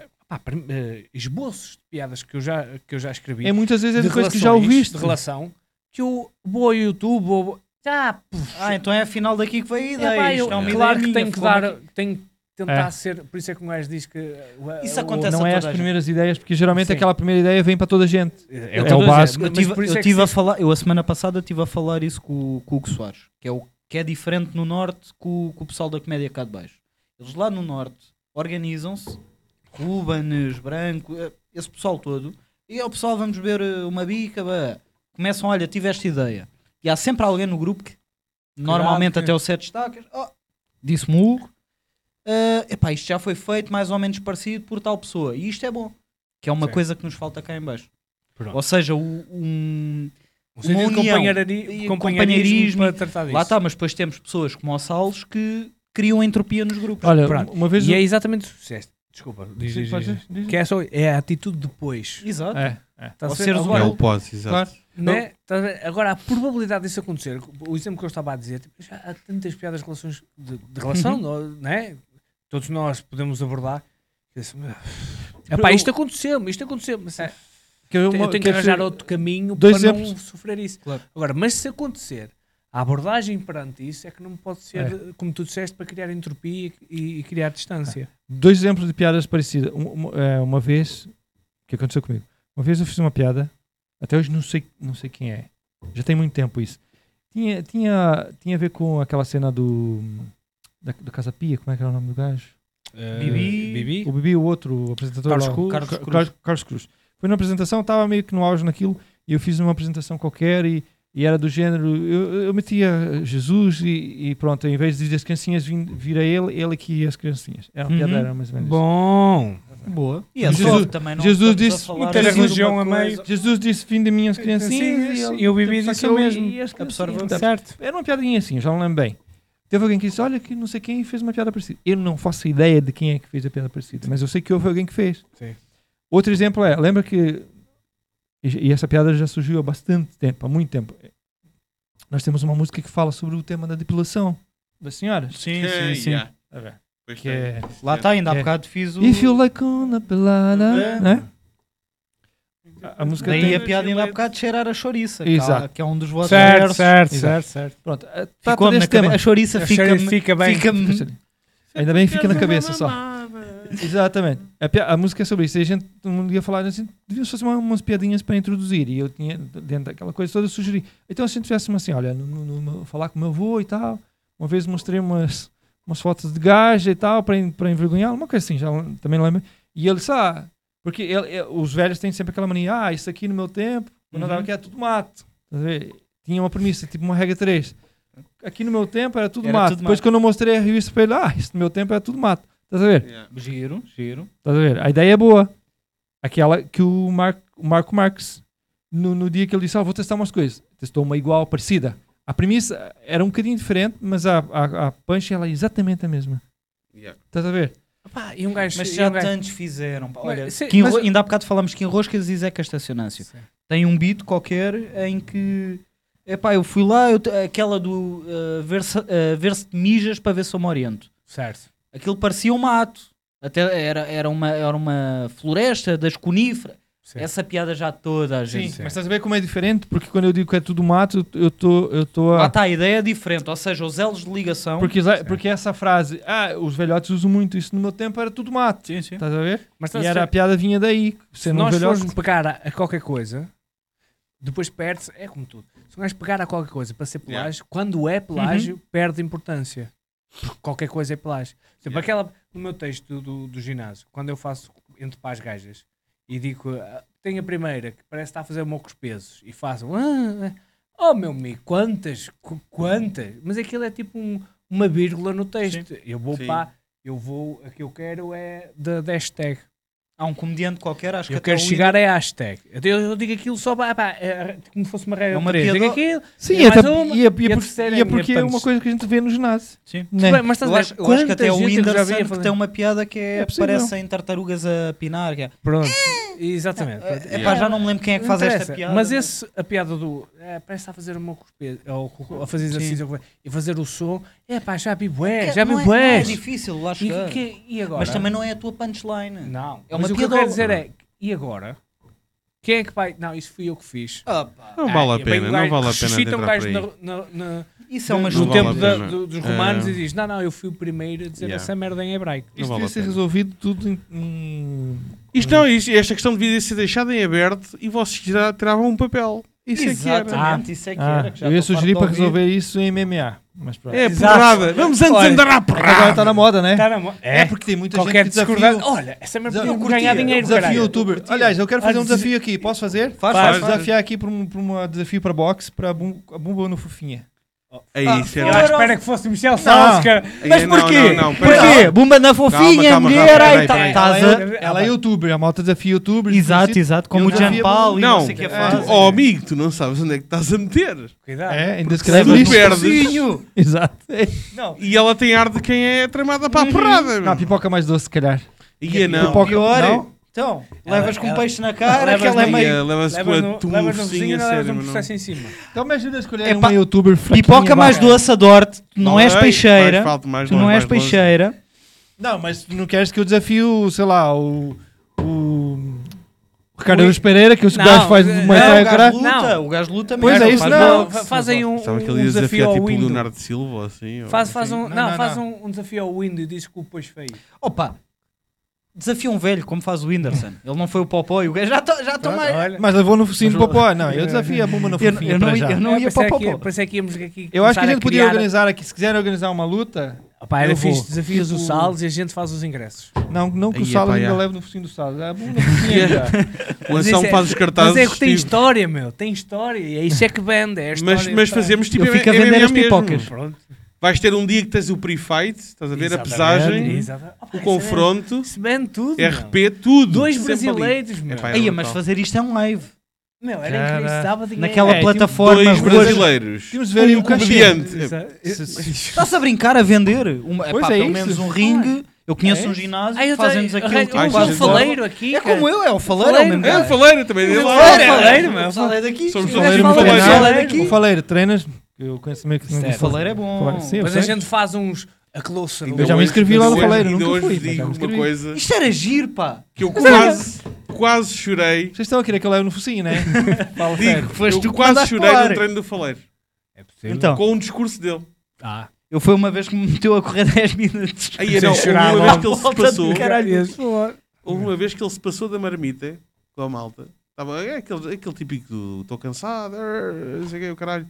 eh, esboços de piadas que eu já, que eu já escrevi. É muitas vezes é de que já relações, ouviste. De relação. Que eu vou ao YouTube. Vou, puf, Ah, então é afinal daqui que veio a é, ideia. pá, eu- é uma claro ideia que tenho que dar. Tenho tentar É. ser. Por isso é que um gajo diz que. uh, Isso acontece Não é as gente. primeiras ideias, porque geralmente Sim. aquela primeira ideia vem para toda a gente. É, É eu o básico. mas Eu tive, eu é que tive a falar, eu a semana passada estive a falar isso com, o- com o Hugo Soares, que é, o, que é diferente no Norte com, com o pessoal da comédia cá de baixo. Eles lá no Norte organizam-se, Rubanes, Branco, eh, esse pessoal todo, e é o pessoal, vamos ver eh, uma bica, bah. começam, olha, tive esta ideia. E há sempre alguém no grupo que, normalmente que- até o set destacas, oh, disse-me o Hugo, eh, epá, isto já foi feito mais ou menos parecido por tal pessoa, e isto é bom, que é uma Sim. coisa que nos falta cá em baixo. Pronto. Ou seja, o- um, Um de união. companheirismo companheirismo. para tratar disso. Lá está, mas depois temos pessoas como o Salles que criam entropia nos grupos. Olha, Pronto. uma vez. E eu- é exatamente. Desculpa, diz, diz, diz. dizer, diz. Que é, só, é a atitude depois. Exato. É, é. Ver? seres Agora, É o pós, exato. Claro. né? Ver? Agora, a probabilidade disso acontecer, o exemplo que eu estava a dizer, tipo, já há tantas piadas de, relações, de, de relação, não- né? Todos nós podemos abordar. Disse, "Meu, Epá, isto aconteceu, isto aconteceu. Mas É. Que eu, eu tenho que arranjar outro caminho para não exemplos. sofrer isso. Claro. Agora, mas se acontecer, a abordagem perante isso é que não pode ser, É. como tu disseste, para criar entropia e, e criar distância. Dois exemplos de piadas parecidas. Um- Uma, é, uma vez, o que aconteceu comigo? Uma vez eu fiz uma piada, até hoje não sei, não sei quem é. Já tem muito tempo isso. Tinha, tinha, tinha a ver com aquela cena do. Da, da Casa Pia, como é que era o nome do gajo? Bibi. Bibi? O Bibi, o outro, o apresentador. Carlos lá, Cruz. Carlos Ca- Cruz. Carlos, Carlos Cruz. Foi numa apresentação, estava meio que no auge naquilo, e eu fiz uma apresentação qualquer e, e era do género. Eu, eu metia Jesus e, e pronto, em vez de dizer as criancinhas, vim- vira ele, ele aqui e as criancinhas. Era uma Uhum. piada, era mais ou menos. isso. Bom. Boa. E é Jesus- só também não Jesus disse, falar ter a assim religião a meio. Jesus disse: Fim de minhas criancinhas. Sim, ele- e eu vivi disso mesmo. e as Absorveu. criancinhas- Certo. Era uma piadinha assim, já não lembro bem. Teve alguém que disse: Olha, que não sei quem fez uma piada parecida. Eu não faço ideia de quem é que fez a piada parecida, mas eu sei que houve alguém que fez. Sim. Outro exemplo é: lembra que. E essa piada já surgiu há bastante tempo, há muito tempo. Nós temos uma música que fala sobre o tema da depilação das senhoras. Sim, É, sim, sim. yeah. Tá Que é. Lá está, ainda há É. bocado fiz o. If you like on a pelada, É. né? A, a música Daí tem. a piada ainda há bocado de cheirar a chouriça. Exato. Que é um dos vossos Certo, versos. certo, certo, certo. Pronto, deste cabeça. tema. A chouriça A fica, chouriça fica bem. fica Ainda bem que fica na cabeça só. Exatamente. A, pia- a música é sobre isso. E a gente um dia falar assim, devíamos fazer uma- umas piadinhas para introduzir. E eu tinha, dentro daquela coisa toda, sugeri. Então, se a gente tivesse uma assim, olha, no, no- no- falar com o meu avô e tal. Uma vez mostrei umas, umas fotos de gaja e tal, para, en- para envergonhar, uma coisa assim, já também não lembro. E ele disse, ah, porque ele- ele- os velhos têm sempre aquela mania, ah, isso aqui no meu tempo, quando eu Uhum. andava aqui era tudo mato. Ver? Tinha uma premissa, tipo uma regra 3. Aqui no meu tempo era tudo Era mato. tudo Depois, mato. quando eu mostrei a revista para ele, ah, isso no meu tempo era tudo mato. A ver? Yeah. Giro, giro. A ver? A ideia é boa. Aquela que o, Mar o Marco Marques, no, no dia que ele disse, ah, vou testar umas coisas, testou uma igual, parecida. A premissa era um bocadinho diferente, mas a, a, a punch ela é exatamente a mesma. Yeah. Estás a ver? Pá, e um gajo. Mas já um gajo- tantos fizeram. pá. Olha, Mas se- Kim mas- ainda há bocado falámos Kim Roscas e Zeca Estacionâncio. Sim. Tem um beat qualquer em que. Epá, eu fui lá, eu aquela do uh, ver-se uh, ver-se de mijas para ver se eu me oriento. Certo. Aquilo parecia um mato. Até era, era, uma, era uma floresta das coníferas. Sim. Essa piada já toda a Sim, gente. mas estás a ver como é diferente? Porque quando eu digo que é tudo mato, eu estou eu tô a... está, a ideia é diferente. Ou seja, os elos de ligação. Porque, porque essa frase, ah, os velhotes usam muito isso no meu tempo, era tudo mato. Sim, sim. Estás a ver? Mas E era, a piada vinha daí. se Sendo um nós velhote. formos pegar a, qualquer coisa, depois perde-se. É como tudo. Se um gajo pegar a qualquer coisa para ser Yeah. pelágio, quando é pelágio, perde importância. Porque qualquer coisa é pelágio. Por exemplo, Yeah. aquela, no meu texto do, do ginásio, quando eu faço entre as gajas e digo, ah, tem a primeira que parece estar a fazer mocos pesos e façam, ah, ah, oh meu amigo, quantas, Qu- quantas? Mas aquilo é tipo um- uma vírgula no texto. Eu vou Sim. para, eu vou, a que eu quero é da da hashtag. Há um comediante qualquer, acho que Eu até quero o chegar a hashtag. Eu, eu digo aquilo só pá, pá, é, como se fosse uma regra É uma três. piada- Digo aquilo. Sim, e até, mais uma, e, é, e, é e e é é porque é uma coisa que a gente vê no ginásio. Sim. Né? Bem, mas estás Eu a acho, ver, eu acho que até o Whindersson que fazer- tem uma piada que é, É parecem tartarugas a pinar. Que é, Pronto, exatamente. É pá, já não me lembro quem é que faz esta piada. Mas esse, a piada do. É, parece estar a fazer uma cospe- ou a fazer exercício e fazer o som. É pá, já vi bué, já vi não é, é bué. difícil chegar. que- e agora? Mas também não é a tua punchline. Não, É é mas o que eu quero dizer é. E agora? Quem é que vai. Não, isso fui eu que fiz. Ah, pá. Não vale Ah, a vem pena, um não vale a pena ressuscita um gajo na- na- na- Isso é uma no vale tempo da- pena. do- dos romanos É. e diz: Não, não, eu fui o primeiro a dizer Yeah. essa merda em hebraico. Isto vale devia a ser pena. resolvido tudo em. em- Isto não, isto, esta questão devia ser deixada em aberto e vocês tira- tiravam um papel. Isso é que era. Exatamente, isso é que Ah, era. que já eu ia sugerir para resolver isso em MMA. Mas pronto. É Exato. porrada. Vamos antes Olha, andar à É que agora porrada. está na moda, né? Tá na mo- É, porque tem muita qualquer gente que discordante. Olha, essa merda Desafio- podia ganhar dinheiro, Desafio caralho. youtuber. Aliás, eu quero fazer Ah, um des- desafio aqui. Posso fazer? Faz, Faz, faz, desafiar aqui para um, para um desafio para boxe para a bumba no fofinha. É Ah, isso, Eu à espera que fosse o Michel Salles, cara. Mas É, não, porquê? não, Porquê? Bumba na fofinha, calma, mulher, calma, aí peraí, tá- estás ela, é, ela é youtuber, a malta desafia youtubers. Exato, exato, como o Jean Paul e não Não, sei o que tu- faz. oh amigo, tu não sabes onde é que estás a meter. Cuidado. É, ainda se calhar tu perdes, Exato. É. Não, e ela tem ar de quem é tramada para a porrada. Não, pipoca mais doce, se calhar. Ia não. Pipoca- pior. não? Então, Ela- levas com ela- peixe na cara, levas que ela é meio... Ia, Leva-se com Levas a no, tua levas e levas sério, um cima. Então me ajuda a escolher Epá, uma youtuber fraquinha, Pipoca mais doce, adoro-te. Tu não és Ei, peixeira. Tu não és peixeira. Não, mas tu não queres que eu desafio, sei lá, o. O. o Ricardo. Luz Pereira, que o Não, gajo faz não, uma ideia, o gajo luta, Não. o gajo luta Pois mesmo, é, isso faz não. boxe. Fazem um, que um ele ia desafio ao tipo o Windows. Leonardo Silva ou assim. Faz, faz um, Não, não, não, faz. Um, um desafio ao Windows e diz que o depois feio. Opa, desafia um velho, como faz o Whindersson. Ele não foi o Popó e o gajo já estou já tô mais... olha. Mas levou no focinho do popó. Não, eu desafio a bomba no Eu- fofinho eu não ia- já. eu não É, ia para o que- Popó. Pensei que íamos aqui Eu acho que a gente podia organizar aqui, se quiser organizar uma luta. Opá, era Eu vou. fixe, desafias o Tipo- Salles e a gente faz os ingressos. Não, não que o Salles ainda leve no focinho do Salles. É a bomba no fofinho já. O Anselmo é- faz os cartazes. Mas é que tem tipo, história, meu. Tem história. E é isso é que vende. É a mas, história, mas fazemos tipo Eu fico a vender as pipocas. Pronto. Vais ter um dia que tens o pre-fight, estás a ver? A pesagem, exatamente. O confronto, é- tudo. meu. RP, tudo. Dois brasileiros, meu. Epá, Aí, era mas fazer isto é um live. Meu, era Cara, incrível. dinheiro. Naquela É, tipo, plataforma... Dois brasileiros. Temos de ver aí um o cachê. comediante. Se- Estás a brincar a vender? Uma, Pois epá, é pelo isso. menos um ringue. Eu conheço É um ginásio Ah, que fazemos aquilo tipo um quase Jesus. faleiro aqui. É cara. como eu, é o faleiro, é o Faleiro, mesmo É o faleiro também. ele O faleiro, é é faleiro, meu. O faleiro daqui. Somos O Faleiro. Faleiro treinar. daqui. O Faleiro, treinas? Eu conheço meio que O faleiro é bom. Faleiro, sim, eu Mas a sei. gente faz uns a closer. Eu já me inscrevi lá no Faleiro, Ainda nunca hoje fui, mas já me digo uma inscrevi. coisa Isto era giro, pá. que eu quase, quase chorei. Vocês estão a querer que eu leve no focinho, né? Fala sério. Digo, foste tu eu que quase mandaste chorei falar. no treino do Faleiro. É possível. Então, Com o discurso dele. Ah. eu fui uma vez que me meteu a correr 10 minutos. Aí não, houve chorar uma vez que ele se passou. caralho. Houve uma vez que ele se passou da marmita com a malta. Estava, é aquele, aquele típico do estou cansado, er, não sei o que, o caralho.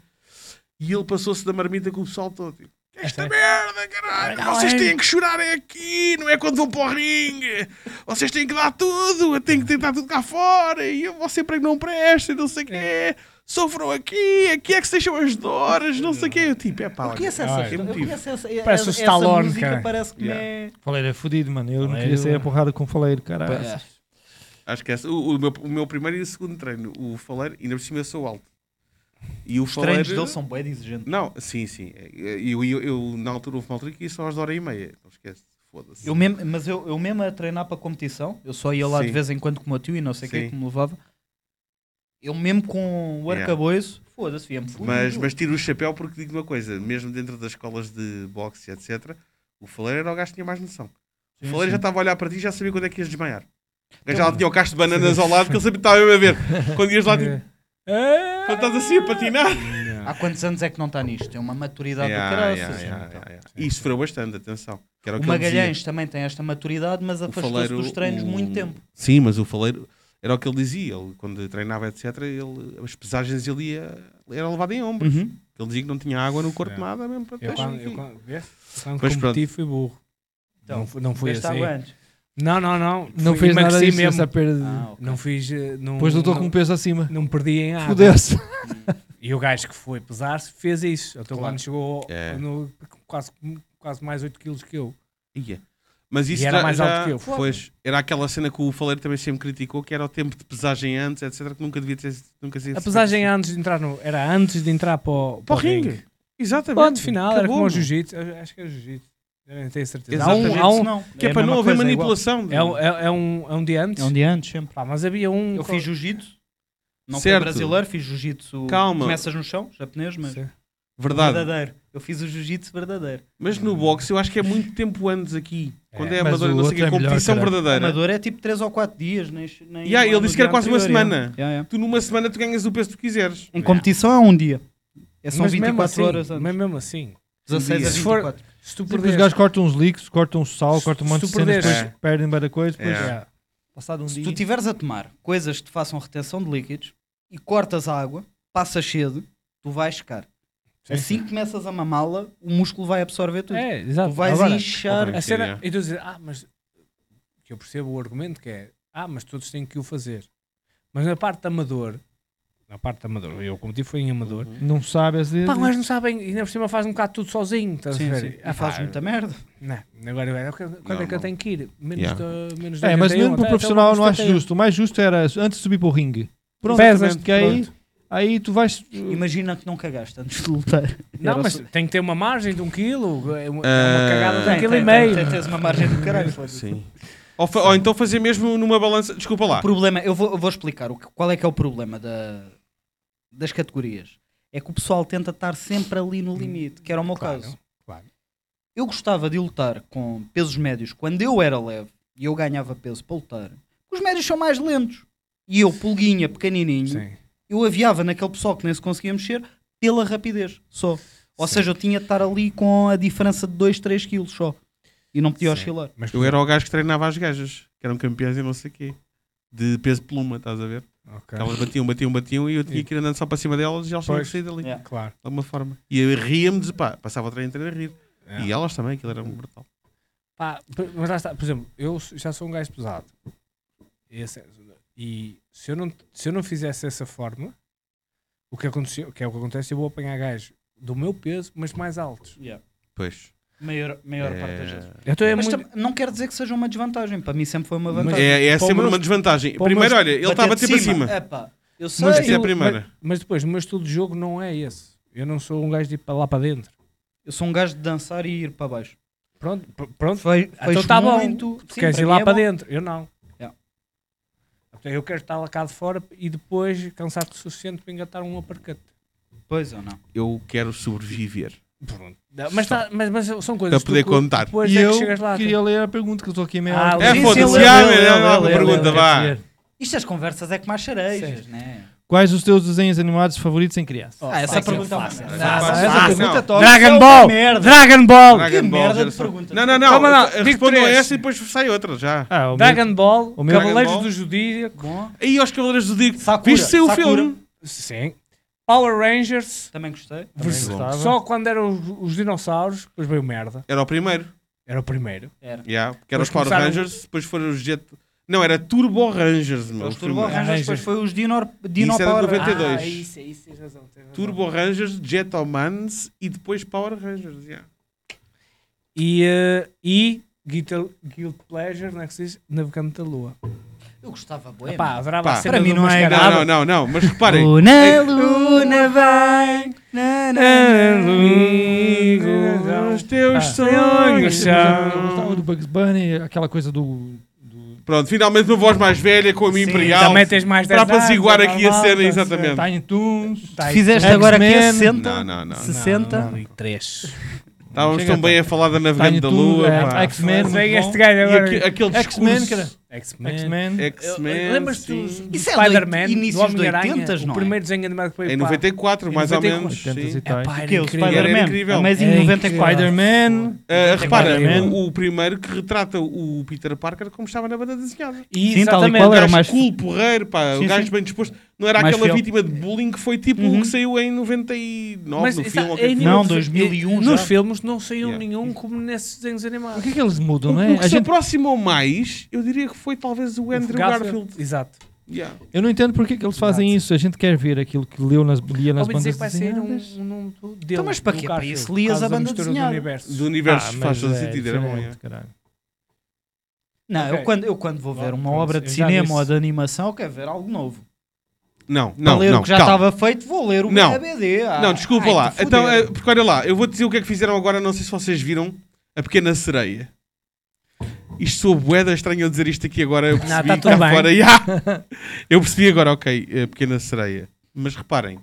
E ele passou-se da marmita com o pessoal todo. Tipo, Esta É merda, caralho! Não, Vocês é- têm que chorar é aqui, não é quando vão para o ringue! Vocês têm que dar tudo, têm que tentar tudo cá fora, e eu vou sempre que não presta, não sei o quê. Sofram aqui, aqui é que se deixam as dores, não sei o quê. Eu tipo, é pá, Eu conheço essa é eu conheço essa, Parece o essa Stallone, música cara. parece que Yeah. é... Faleiro é fodido, mano. Eu não queria sair a porrada com o Faleiro, caralho. É. Acho que essa. O, o meu, o meu primeiro e o segundo treino, o faleiro, ainda por cima eu sou alto. E o Os treinos faleiro. dele são bem exigentes. Não, sim, sim. Eu, eu, eu, na altura houve uma altura que ia só às hora e meia. Não esquece. Foda-se. Eu mesmo, mas eu, eu mesmo a treinar para a competição, eu só ia lá de Sim. vez em quando com o meu tio e não sei o que Sim. que me levava. Eu mesmo com o Yeah. arcabouço, foda-se, via-me. Mas, mas tiro o chapéu porque digo uma coisa: mesmo dentro das escolas de boxe, etc., o faleiro era o gajo que tinha mais noção. O Sim, faleiro já sim. estava a olhar para ti e já sabia quando é que ias desmaiar. O gajo Então, já tinha o cacho de bananas ao lado que ele sabia que estava a ver. Quando ias lá, tipo, É. quando estás assim a patinar. Há quantos anos é que não está nisto? Tem uma maturidade Yeah, do yeah, caraças. yeah, então. yeah, yeah. E isso sofreu bastante, atenção. Que era o, O ele dizia. Magalhães também tem esta maturidade, mas afastou-se dos treinos o- muito tempo. Sim, mas o faleiro era o que ele dizia. Ele, quando treinava, etc., ele, as pesagens ele ia, era levado em ombros. Uhum. Ele dizia que não tinha água no corpo, É. nada mesmo para Eu quando, eu quando, vês? quando competi fui burro. Então, não, fui- não fui assim. água antes. Não, não, não. Não Fui- fez nada disso, mesmo. essa perda de... Ah, ok. Não fiz. eh, Não, Depois lutou não, com o peso acima. não perdi em água. Fudeu-se. E o gajo que foi pesar-se fez isso. Então Claro. quando chegou É. no, quase, quase mais 8 quilos que eu. Ia. Mas isso E era já- mais já- alto que eu. Pois, era aquela cena que o Faleiro também sempre criticou, que era o tempo de pesagem antes, etc., que nunca devia ter nunca sido A pesagem antes de entrar no. Era antes de entrar para o, assim. Para o ringue. Exatamente. Ponto final, era Acabou, como o jiu-jitsu. Acho que é o jiu-jitsu. Eu não tenho certeza. Há um, Exatamente. há um, não. Que é, a para não haver coisa, é manipulação. é, um, é, é um, é um dia antes. É um dia antes, sempre. Pá, mas havia um. Eu fiz jiu-jitsu. Não Certo. foi brasileiro, fiz jiu-jitsu. Calma. Começas no chão, japonês, mas. Sim. Verdade. Verdadeiro. Eu fiz o jiu-jitsu verdadeiro. Mas no boxe eu acho que é muito tempo antes aqui. É. Quando é Mas amador não sei o que, é melhor, competição caralho. verdadeira. Amador é tipo 3 ou 4 dias. Nem, nem Yeah, ele disse que era quase uma anterior, semana. yeah. Yeah. Tu numa semana tu ganhas o peso que tu quiseres. Em competição é um dia. É só Mas 24 mesmo assim, horas antes. Mas mesmo assim, 16 a Se for- 24. Se tu os gajos cortam uns leaks, cortam um sal, Se- cortam um se monte de cenas, depois É. perdem bem da coisa, depois É. Yeah. passado um Se dia. tu estiveres a tomar coisas que te façam retenção de líquidos e cortas a água, passas cedo, tu vais secar. Sim, assim sim. que começas a mamá-la, o músculo vai absorver tudo. É, exato. Tu vais Agora, inchar. A cena, e tu dizes, ah, mas que eu percebo o argumento que é, ah, mas todos têm que o fazer. Mas na parte amador, na parte amador, eu como tive foi em amador, Não sabe às vezes. pá, mas não sabem, e ainda por cima faz um bocado tudo sozinho, estás a Sim, ver? sim. Ah, faz muita merda. Não, agora eu- quando quando é que eu tenho que ir? Menos Yeah. de, menos de É, mas 81, mesmo para o profissional não acho 71. justo. O mais justo era antes de subir para o ringue. Pronto, Pesas, que aí, pronto. aí tu vais. Imagina que não cagaste antes de lutar. Não, mas só- tem que ter uma margem de um quilo, é uma, é Ah, uma cagada de um Tem, quilo tem, e meio. tem, tens uma margem do caralho. Sim. Ou, fa- ou então fazer mesmo numa balança. Desculpa lá. O problema, eu vou, eu vou explicar o que- qual é que é o problema da, das categorias. É que o pessoal tenta estar sempre ali no limite, que era o meu Claro, caso. claro. Eu gostava de lutar com pesos médios quando eu era leve e eu ganhava peso para lutar. Os médios são mais lentos. E eu, pulguinha, pequenininho, Sim. eu aviava naquele pessoal que nem se conseguia mexer pela rapidez só. Ou Sim. seja, eu tinha de estar ali com a diferença de 2, 3 quilos só. E não podia Sim. oscilar. Mas, Eu era o gajo que treinava as gajas, que eram campeãs e não sei o quê. De peso pluma, estás a ver? Ok. Elas batiam, batiam, batiam e eu tinha E- que ir andando só para cima delas e elas tinham que sair dali. Yeah. Claro. De alguma forma. E eu ria-me pá, passava o treino inteiro a rir. É. E elas também, aquilo era brutal. Pá, mas lá está, por exemplo, eu já sou um gajo pesado. Esse é- E se eu, não, se eu não fizesse essa forma, o que, aconteceu, que é o que acontece, eu vou apanhar gajos do meu peso, mas mais altos. Pois. Maior, maior É- parte das vezes. Então é Mas muito. não quer dizer que seja uma desvantagem. Para mim sempre foi uma Mas- vantagem. É, é sempre meu- uma desvantagem. para Primeiro, olha, ele está a bater de para cima. Epá, eu sei. Mas, é a eu- primeira. mas, mas depois, o meu estilo de jogo não é esse. Eu não sou um gajo de ir para lá para dentro. Eu sou um gajo de dançar e ir para baixo. Pronto, pr- pronto. Fe, Então tá bom. muito. Tu Sim, queres ir lá é para bom. dentro. Eu não. Yeah. Então, Eu quero estar lá cá de fora e depois cansar-te o suficiente para engatar um uppercut. Pois ou não. Eu quero sobreviver. Pronto. Mas, tá- mas, mas são Para coisas poder que tu- contar. Depois E é que eu chegas lá. queria ler a pergunta que eu estou aqui a meia Ah. É, foda-se, lê, lê, pergunta, lê. vá. Isto as conversas é como as cerejas, né? Quais os teus desenhos animados favoritos em criança? Ah, essa fácil, pergunta é fácil. Não, fácil. essa pergunta não. é top. Dragon Ball! merda. Dragon Ball! Dragon Que Ball, merda de pergunta. Não, não, não. Calma Respondam três. essa e depois sai outra, já. Ah, o meu- Dragon Ball, o meu- Cavaleiros Dragon Ball. do Zodíaco. Bom. Aí aos Cavaleiros do. Sakura. Viste ser o Sakura. filme? Sim. Power Rangers. Também gostei. vers- gostava. Só quando eram os, os dinossauros, depois veio merda. Era o primeiro. Era o primeiro. Era. Yeah, que era Depois os Power começaram- Rangers, depois foram os Jet. Não, era Turbo Rangers, meu. Os Turbo primeiro. Rangers, depois foi os Dino, Dino Isso era de Power 92. Ah, isso, isso, tens razão. Tens razão. Turbo Rangers, Jetomans e depois Power Rangers. Yeah. E, eh, e Guilty, Guilty Pleasure, não é que se diz? Navegante da Lua. Eu gostava bué. Pá, adorava Pá, a cena para mim não é. Não, não, não, não, mas reparem. O na luna vai. na, na, Os teus Ah. sonhos são- são- Gostava do Bugs Bunny, aquela coisa do. Pronto, finalmente uma voz mais velha com a minha Sim, imperial. Também tens mais Para 10 anos, apaziguar é aqui a cena, tá-se- exatamente. Tiny Toons. Tá. Fizeste agora aqui a X-Men. 60? Não, não, não. 60? Não, não, três. Estávamos Chega tão bem a falar da navegante da Lua. é. X-Men. É este gajo agora. aque- aquele X-Men, discurso. X-Men. X-Men. X-Men. Lembras-te sim. do Isso é do Spider-Man, inícios dos Homem-Aranha? 80s, não O é? primeiro desenho animado que foi Em pá, 94, Em mais ou 94. menos. 80 sim. e tais. Epá, O que? O incrível. Era Spider-Man? incrível. Mas em Era 94. Spider-Man. Repara, Spider-Man. o, o primeiro que retrata o Peter Parker como estava na banda desenhada. E Sim, tal e exatamente. qual O era gajo mais- cool, porreiro, pá, Sim, o gajo sim. bem disposto. Não era Mais aquela fiel. vítima de bullying que foi tipo Uhum. o que saiu em 99 Mas no filme. ou é que foi. nível Não, de- 2001 Nos já. filmes não saiu Yeah. nenhum como nesses desenhos O animados. que é que eles mudam, O, não o é? que A se gente, aproximou mais, eu diria que foi talvez o Andrew Garfield. Exato. Yeah. eu não entendo porque é que eles fazem Exato. isso. A gente quer ver aquilo que leu nas, lia nas dizer bandas que vai sair um, um nome dele. Então, mas para quê? Para Garfield, isso lias a da banda mistura do desenhada. universo. Do universo Ah, faz todo é sentido, era bom. yeah. caralho. Não, Ok. eu, quando, eu quando vou ver Bom, uma obra de cinema disse. ou de animação, eu quero ver algo novo. Não, não, ler não. o que já estava feito, vou ler o Não. BD. Ah, Não, desculpa ai, lá. Então, eh, porque olha lá, eu vou dizer o que é que fizeram agora, não sei se vocês viram, a Pequena Sereia. Isto sou boeda estranho eu dizer isto aqui agora, eu percebi tá cá tudo bem. fora. Eu percebi agora, ok, a Pequena Sereia. Mas reparem,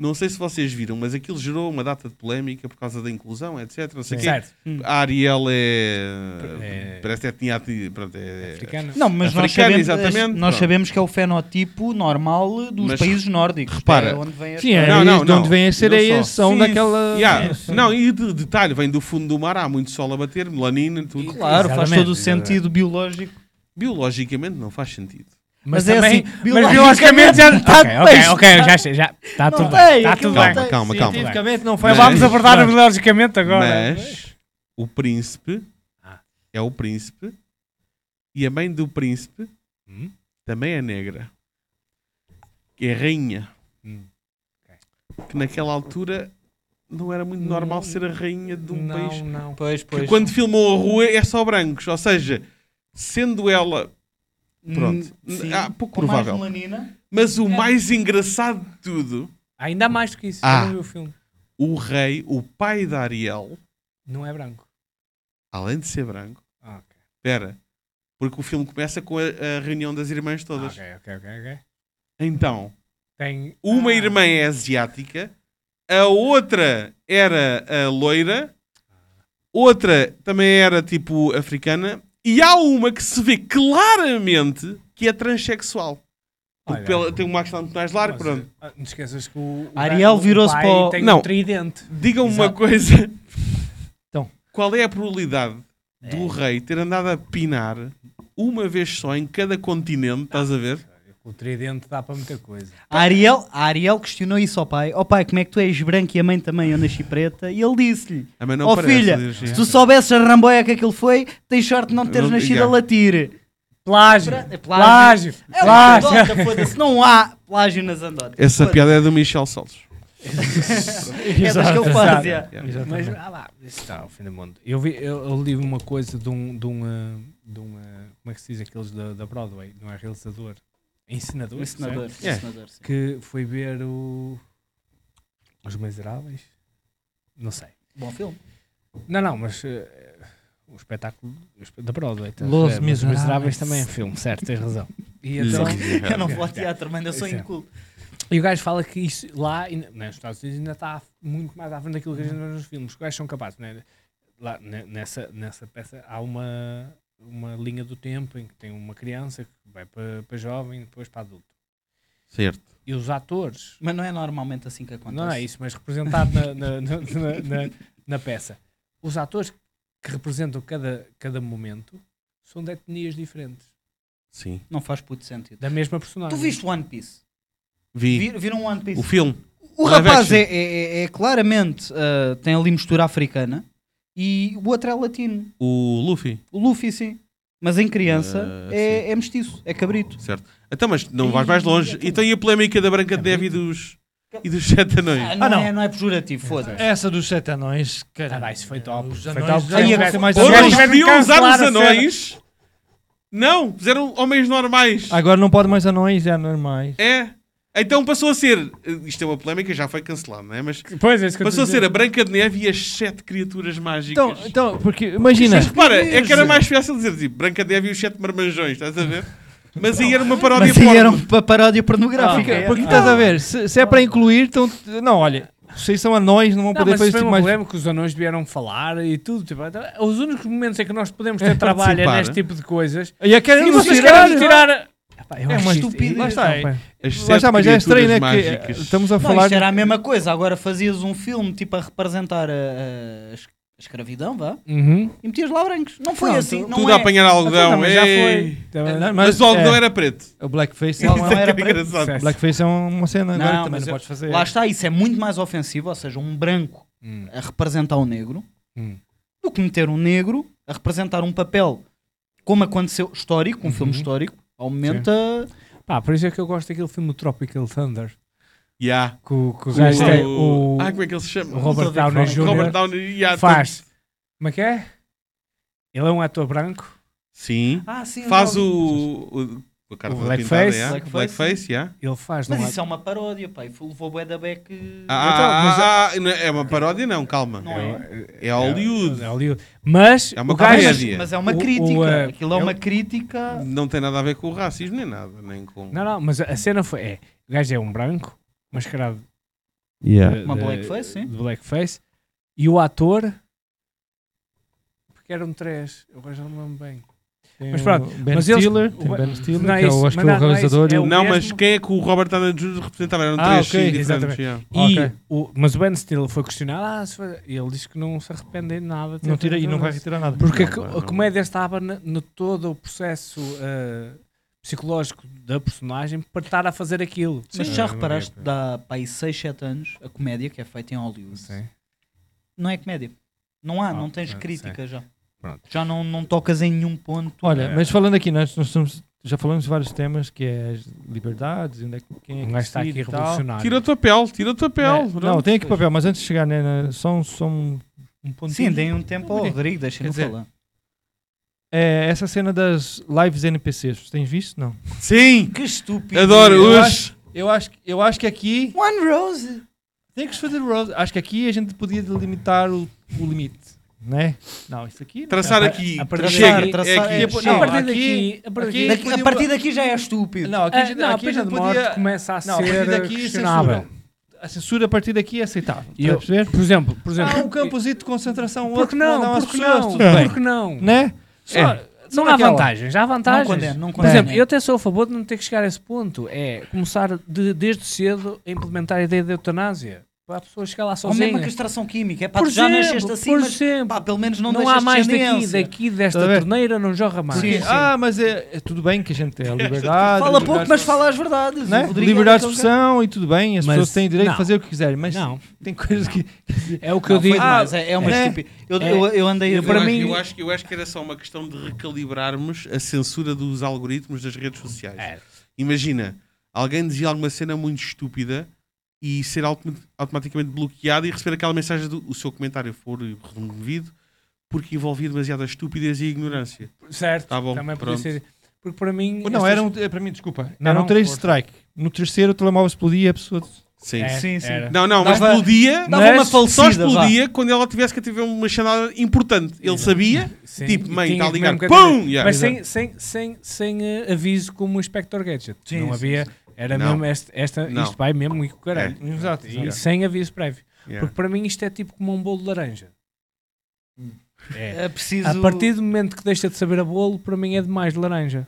não sei se vocês viram, mas aquilo gerou uma data de polémica por causa da inclusão, etc. Não sei quê. Certo. A Ariel é... É- Parece etnia... Pronto, é... Africano. Não, mas nós Africana, sabemos, exatamente, nós sabemos que é o fenotipo normal dos Mas países nórdicos. repara. é onde vem a Sim, é Não, não, de não. onde vêm as sereias, são Sim, daquela. Yeah. Sim. Não, e de detalhe, vem do fundo do mar, há muito sol a bater, melanina, tudo. Claro, faz Exatamente, todo o sentido biológico. Biologicamente não faz sentido. Mas, Mas é também- assim, Mas biologicamente já está Ok, ok, ok, já sei, já. Está Não tudo bem. Está tudo não bem. Calma, calma, calma. Cientificamente não Mas faz vamos Mas- abordar Mas- biologicamente agora. Mas o príncipe Ah. é o príncipe e a mãe do príncipe Hum? também é negra. Que é rainha. Hum. Que naquela altura não era muito normal ser a rainha de um não, país. não. Pois, Que quando filmou a rua é só brancos. Ou seja, sendo ela. Pronto. Hum, Sim, Ah, pouco com mais provável. melanina. Mas o É. mais engraçado de tudo, Ainda mais do que isso. Ah. Eu não vi o filme. o rei, o pai da Ariel, Não é branco. além de ser branco, Ah, ok. espera, porque o filme começa com a, a reunião das irmãs todas. Ok, ok, ok. ok. Então, Tem. uma Ah, irmã é asiática, a outra era a loira, outra também era tipo africana, e há uma que se vê claramente que é transexual. Porque Olha. pela- tem um max muito mais largo, mas, pronto. ah, Não esqueças que o. o Ariel virou-se para o- Tem Não. um tridente. Digam-me uma coisa. Então. Qual é a probabilidade do rei ter andado a pinar uma vez só em cada continente, estás a ver? O tridente dá para muita coisa. A Ariel, a Ariel questionou isso ao pai. Ó pai, como é que tu és branco e a mãe também, eu nasci preta? E ele disse-lhe: Ó parece, filha, se tu soubesses a ramboia que aquilo foi, tens sorte de não teres Não- nascido yeah. a latir. Plágio. É Plágio. É uma Plágio. anedota, foda-se. Não há plágio nas anedotas. Essa Foda-se. piada é do Michel Saltos. É das que ele faz, Exato. yeah. Yeah. Mas ah lá, isso está ao fim do mundo. Eu, vi, eu, eu li uma coisa de um. De um, ah, de um ah, como é que se diz aqueles da, da Broadway? Não é realizador? É ensinador. Um ensinador. É. ensinador, sim. Que foi ver o. Os Miseráveis? Não sei. Bom filme. Não, não, mas. eh, o espetáculo da Broadway. tá? Los É, Miseráveis. Miseráveis também é filme, certo, tens razão. E então. Eu não vou ao teatro, mas ainda sou Sim. inculto. E o gajo fala que isso lá ainda- nos Estados Unidos ainda está muito mais à frente daquilo que a gente vê nos filmes. Os gajos são capazes, né? Lá ne- nessa, nessa peça há uma, uma linha do tempo em que tem uma criança que vai para, para jovem e depois para adulto. Certo. E os atores, Mas não é normalmente assim que acontece. não é isso, mas representado na, na, na, na- na- na peça, os atores que representam cada, cada momento são de etnias diferentes, Sim. Não faz puto sentido. da mesma personagem. Tu viste One Piece? Vi Vir- Viram One Piece? o filme. O Live rapaz é, é- é- claramente ah, tem ali mistura africana e o outro é latino. O Luffy. O Luffy, sim. Mas em criança Ah, é, é mestiço, é cabrito. Certo. Então, mas não vais mais longe. Então e a polémica da Branca de Neve e dos, e dos Sete Anões? Ah, não, Ah, não. É, não é pejorativo, foda-se. Essa dos sete anões, Ah, caralho. vai, isso foi top. Os Foi anões top. já Aí é- ser mais podiam usar os anões Não, fizeram homens normais. Agora não pode mais anões, é normais. É. Então passou a ser. Isto é uma polémica, já foi cancelado, não é? Mas Pois é, isso que eu passou a ser a Branca de Neve e as sete criaturas mágicas. Então, então porque imagina. Mas repara, é que era mais fácil dizer tipo Branca de Neve e os sete marmanjões, estás a ver? Mas aí era uma paródia Mas aí era uma paródia pornográfica. Porque, porque estás a ver, se, se é para incluir, então. Não, olha, vocês são anões, não vão Não, poder mas fazer isso foi tipo um mais. problema que os anões vieram falar e tudo. Tipo, então, os únicos momentos em que nós podemos ter trabalho é neste tipo de coisas. E a querem E nos vocês tirar. querem tirar. Epá, eu É acho uma estupidez. Lá está, Não, pá. As Lá está, mas é estranho, né? Que mágicas. estamos a Não, falar. isto era a mesma coisa. Agora fazias um filme tipo a representar a, a es- a escravidão, vá, Uhum. e metias lá brancos. Não foi Pronto, assim. Não Tudo é. a apanhar algodão. Então, mas já foi. Não, Mas, o algodão é, era preto. O blackface, é Não, não era Que preto. engraçado. Blackface é uma cena agora Não, que também mas não eu- podes fazer. Lá está, isso é muito mais ofensivo, ou seja, um branco Hum. a representar o negro, Hum. do que meter um negro a representar um papel como aconteceu histórico, um filme Uhum. histórico, aumenta. Pá, por isso é que eu gosto daquele filme Tropical Thunder. Yeah. Que o que o O- gajo tem. O, Ah, como é que ele se chama? o Robert Downey qual- Robert Jr. Downey. yeah, faz. Como é que é? Ele é um ator branco. Sim. Ah, sim, Faz já o. o a cara O toda blackface. pintada, yeah. Blackface. Blackface, yeah. Ele faz. Mas não é? isso é uma paródia, pá. E levou bué da beck. Ah, Então, ah, mas ah, ah, não é é uma paródia, não, calma. Não é. É Hollywood. É Hollywood. Mas É uma o comédia. Mas é uma O- o, crítica. eh, Aquilo é ele- uma crítica. Não tem nada a ver com o racismo, nem nada. Nem com... Não, não, mas a cena foi. É, o gajo é um branco, mascarado Yeah. de, Uma de- blackface, sim. de blackface. E o ator. Porque eram três. Eu já não me lembro bem. Tem Mas pronto, Ben mas eles- Stiller, o tem Ben- Stiller, não é que é acho que mas é o não, não é realizador. e é o- Não, mas quem é que o Robert Downey Jr. representava? Eram Ah, três ok, sim, diferentes. yeah. E Ok. o, mas o Ben Stiller foi questionado. Ah, se foi- e ele disse que não se arrepende de nada. de Não tira e não vai retirar nada. Porque a, Não, co- não. a comédia estava no todo o processo eh, psicológico da personagem para estar a fazer aquilo. Mas já Eh, reparaste, é- dá para aí 6, 7 anos, a comédia que é feita em Hollywood. Sim. Não é comédia. Não há, Ah, não tens sim. crítica já. Pronto. Já não, não tocas em nenhum ponto. Olha, É. mas falando aqui, nós, nós estamos- já falamos de vários temas, que é as liberdades, onde é que, quem é Um que gajo está aqui revolucionário. Tira o teu papel, tira o teu papel. Pronto. Não, tem aqui papel, mas antes de chegar, né, na- só, um- só um, um ponto. Sim, deem um tempo ao. Rodrigo, dizer, falar. É, essa cena das lives NPCs, tens visto? Não. Sim, Que estúpido. adoro. Eu Os... acho, eu, acho, eu acho que aqui One Rose. tem que fazer rose. Acho que aqui a gente podia delimitar o, o limite, né? Não, isso aqui. não. Traçar A- aqui. a partir Chega, daqui- é aqui. é- Não, a partir aqui- daqui, a partir aqui- daqui, Daqui- podia- a partir daqui já é estúpido. Não, aqui, Ah, a gente, não, a aqui a pena de morte podia. começa a Não, a partir ser daqui questionável. censura. A censura a partir daqui é aceitável. E a eu- perceber? Por exemplo, por exemplo, Ah, um campozito de concentração, Por outro que não? Por pessoas, não? tudo bem. Por que não? Né? Só, É. só Não há naquela. vantagens, há vantagens. Não condeno, não Por condeno. exemplo, eu até sou a favor de não ter que chegar a esse ponto. É começar de- desde cedo a implementar a ideia da eutanásia. Para a pessoa chegar lá Ou sozinha. mesmo a castração química. É pá, Por tu já exemplo, nasceste assim, por mas exemplo. pá, pelo menos não, não, deixas há mais daqui, daqui desta torneira, não jorra mais. Sim, sim. ah, mas é, é tudo bem que a gente tem a liberdade. Fala pouco, mas fala as verdades. né? É Liberdade de expressão e tudo bem, as Mas pessoas têm direito não. de fazer o que quiserem, mas Não, tem coisas que. é o que Não, eu digo. demais, é, é uma é. estupidez. Eu, É. eu, eu andei a Eu, para eu, mim- acho, eu, acho, que- eu acho que era só uma questão de recalibrarmos a censura dos algoritmos das redes sociais. É. Imagina, alguém dizia alguma cena muito estúpida e ser autom- automaticamente bloqueado e receber aquela mensagem do o seu comentário for removido porque envolvia demasiada estupidez e ignorância. Certo, Tá bom, também podia pronto. ser. Porque para mim. Não, estas- era um, é, para mim, desculpa. Não, era um não, 3 força. strike. No terceiro o telemóvel explodia e a pessoa. Sim. É, Sim, sim. Não, não, mas Dava- explodia. Dava uma Só falecida, vá. explodia quando ela tivesse que tiver uma chamada importante. Ele sabia, Sim, tipo, mãe, está a ligar. Pum! Yeah. Mas sem, sem, sem, sem eh, aviso como o Inspector Gadget. Sim, não sim, havia. Era Não. mesmo este, esta, Não. isto vai mesmo e com caralho. É. Exato. E exato. sem aviso prévio. Yeah. Porque para mim isto é tipo como um bolo de laranja. É. É preciso. A partir do momento que deixa de saber a bolo, para mim é demais de laranja.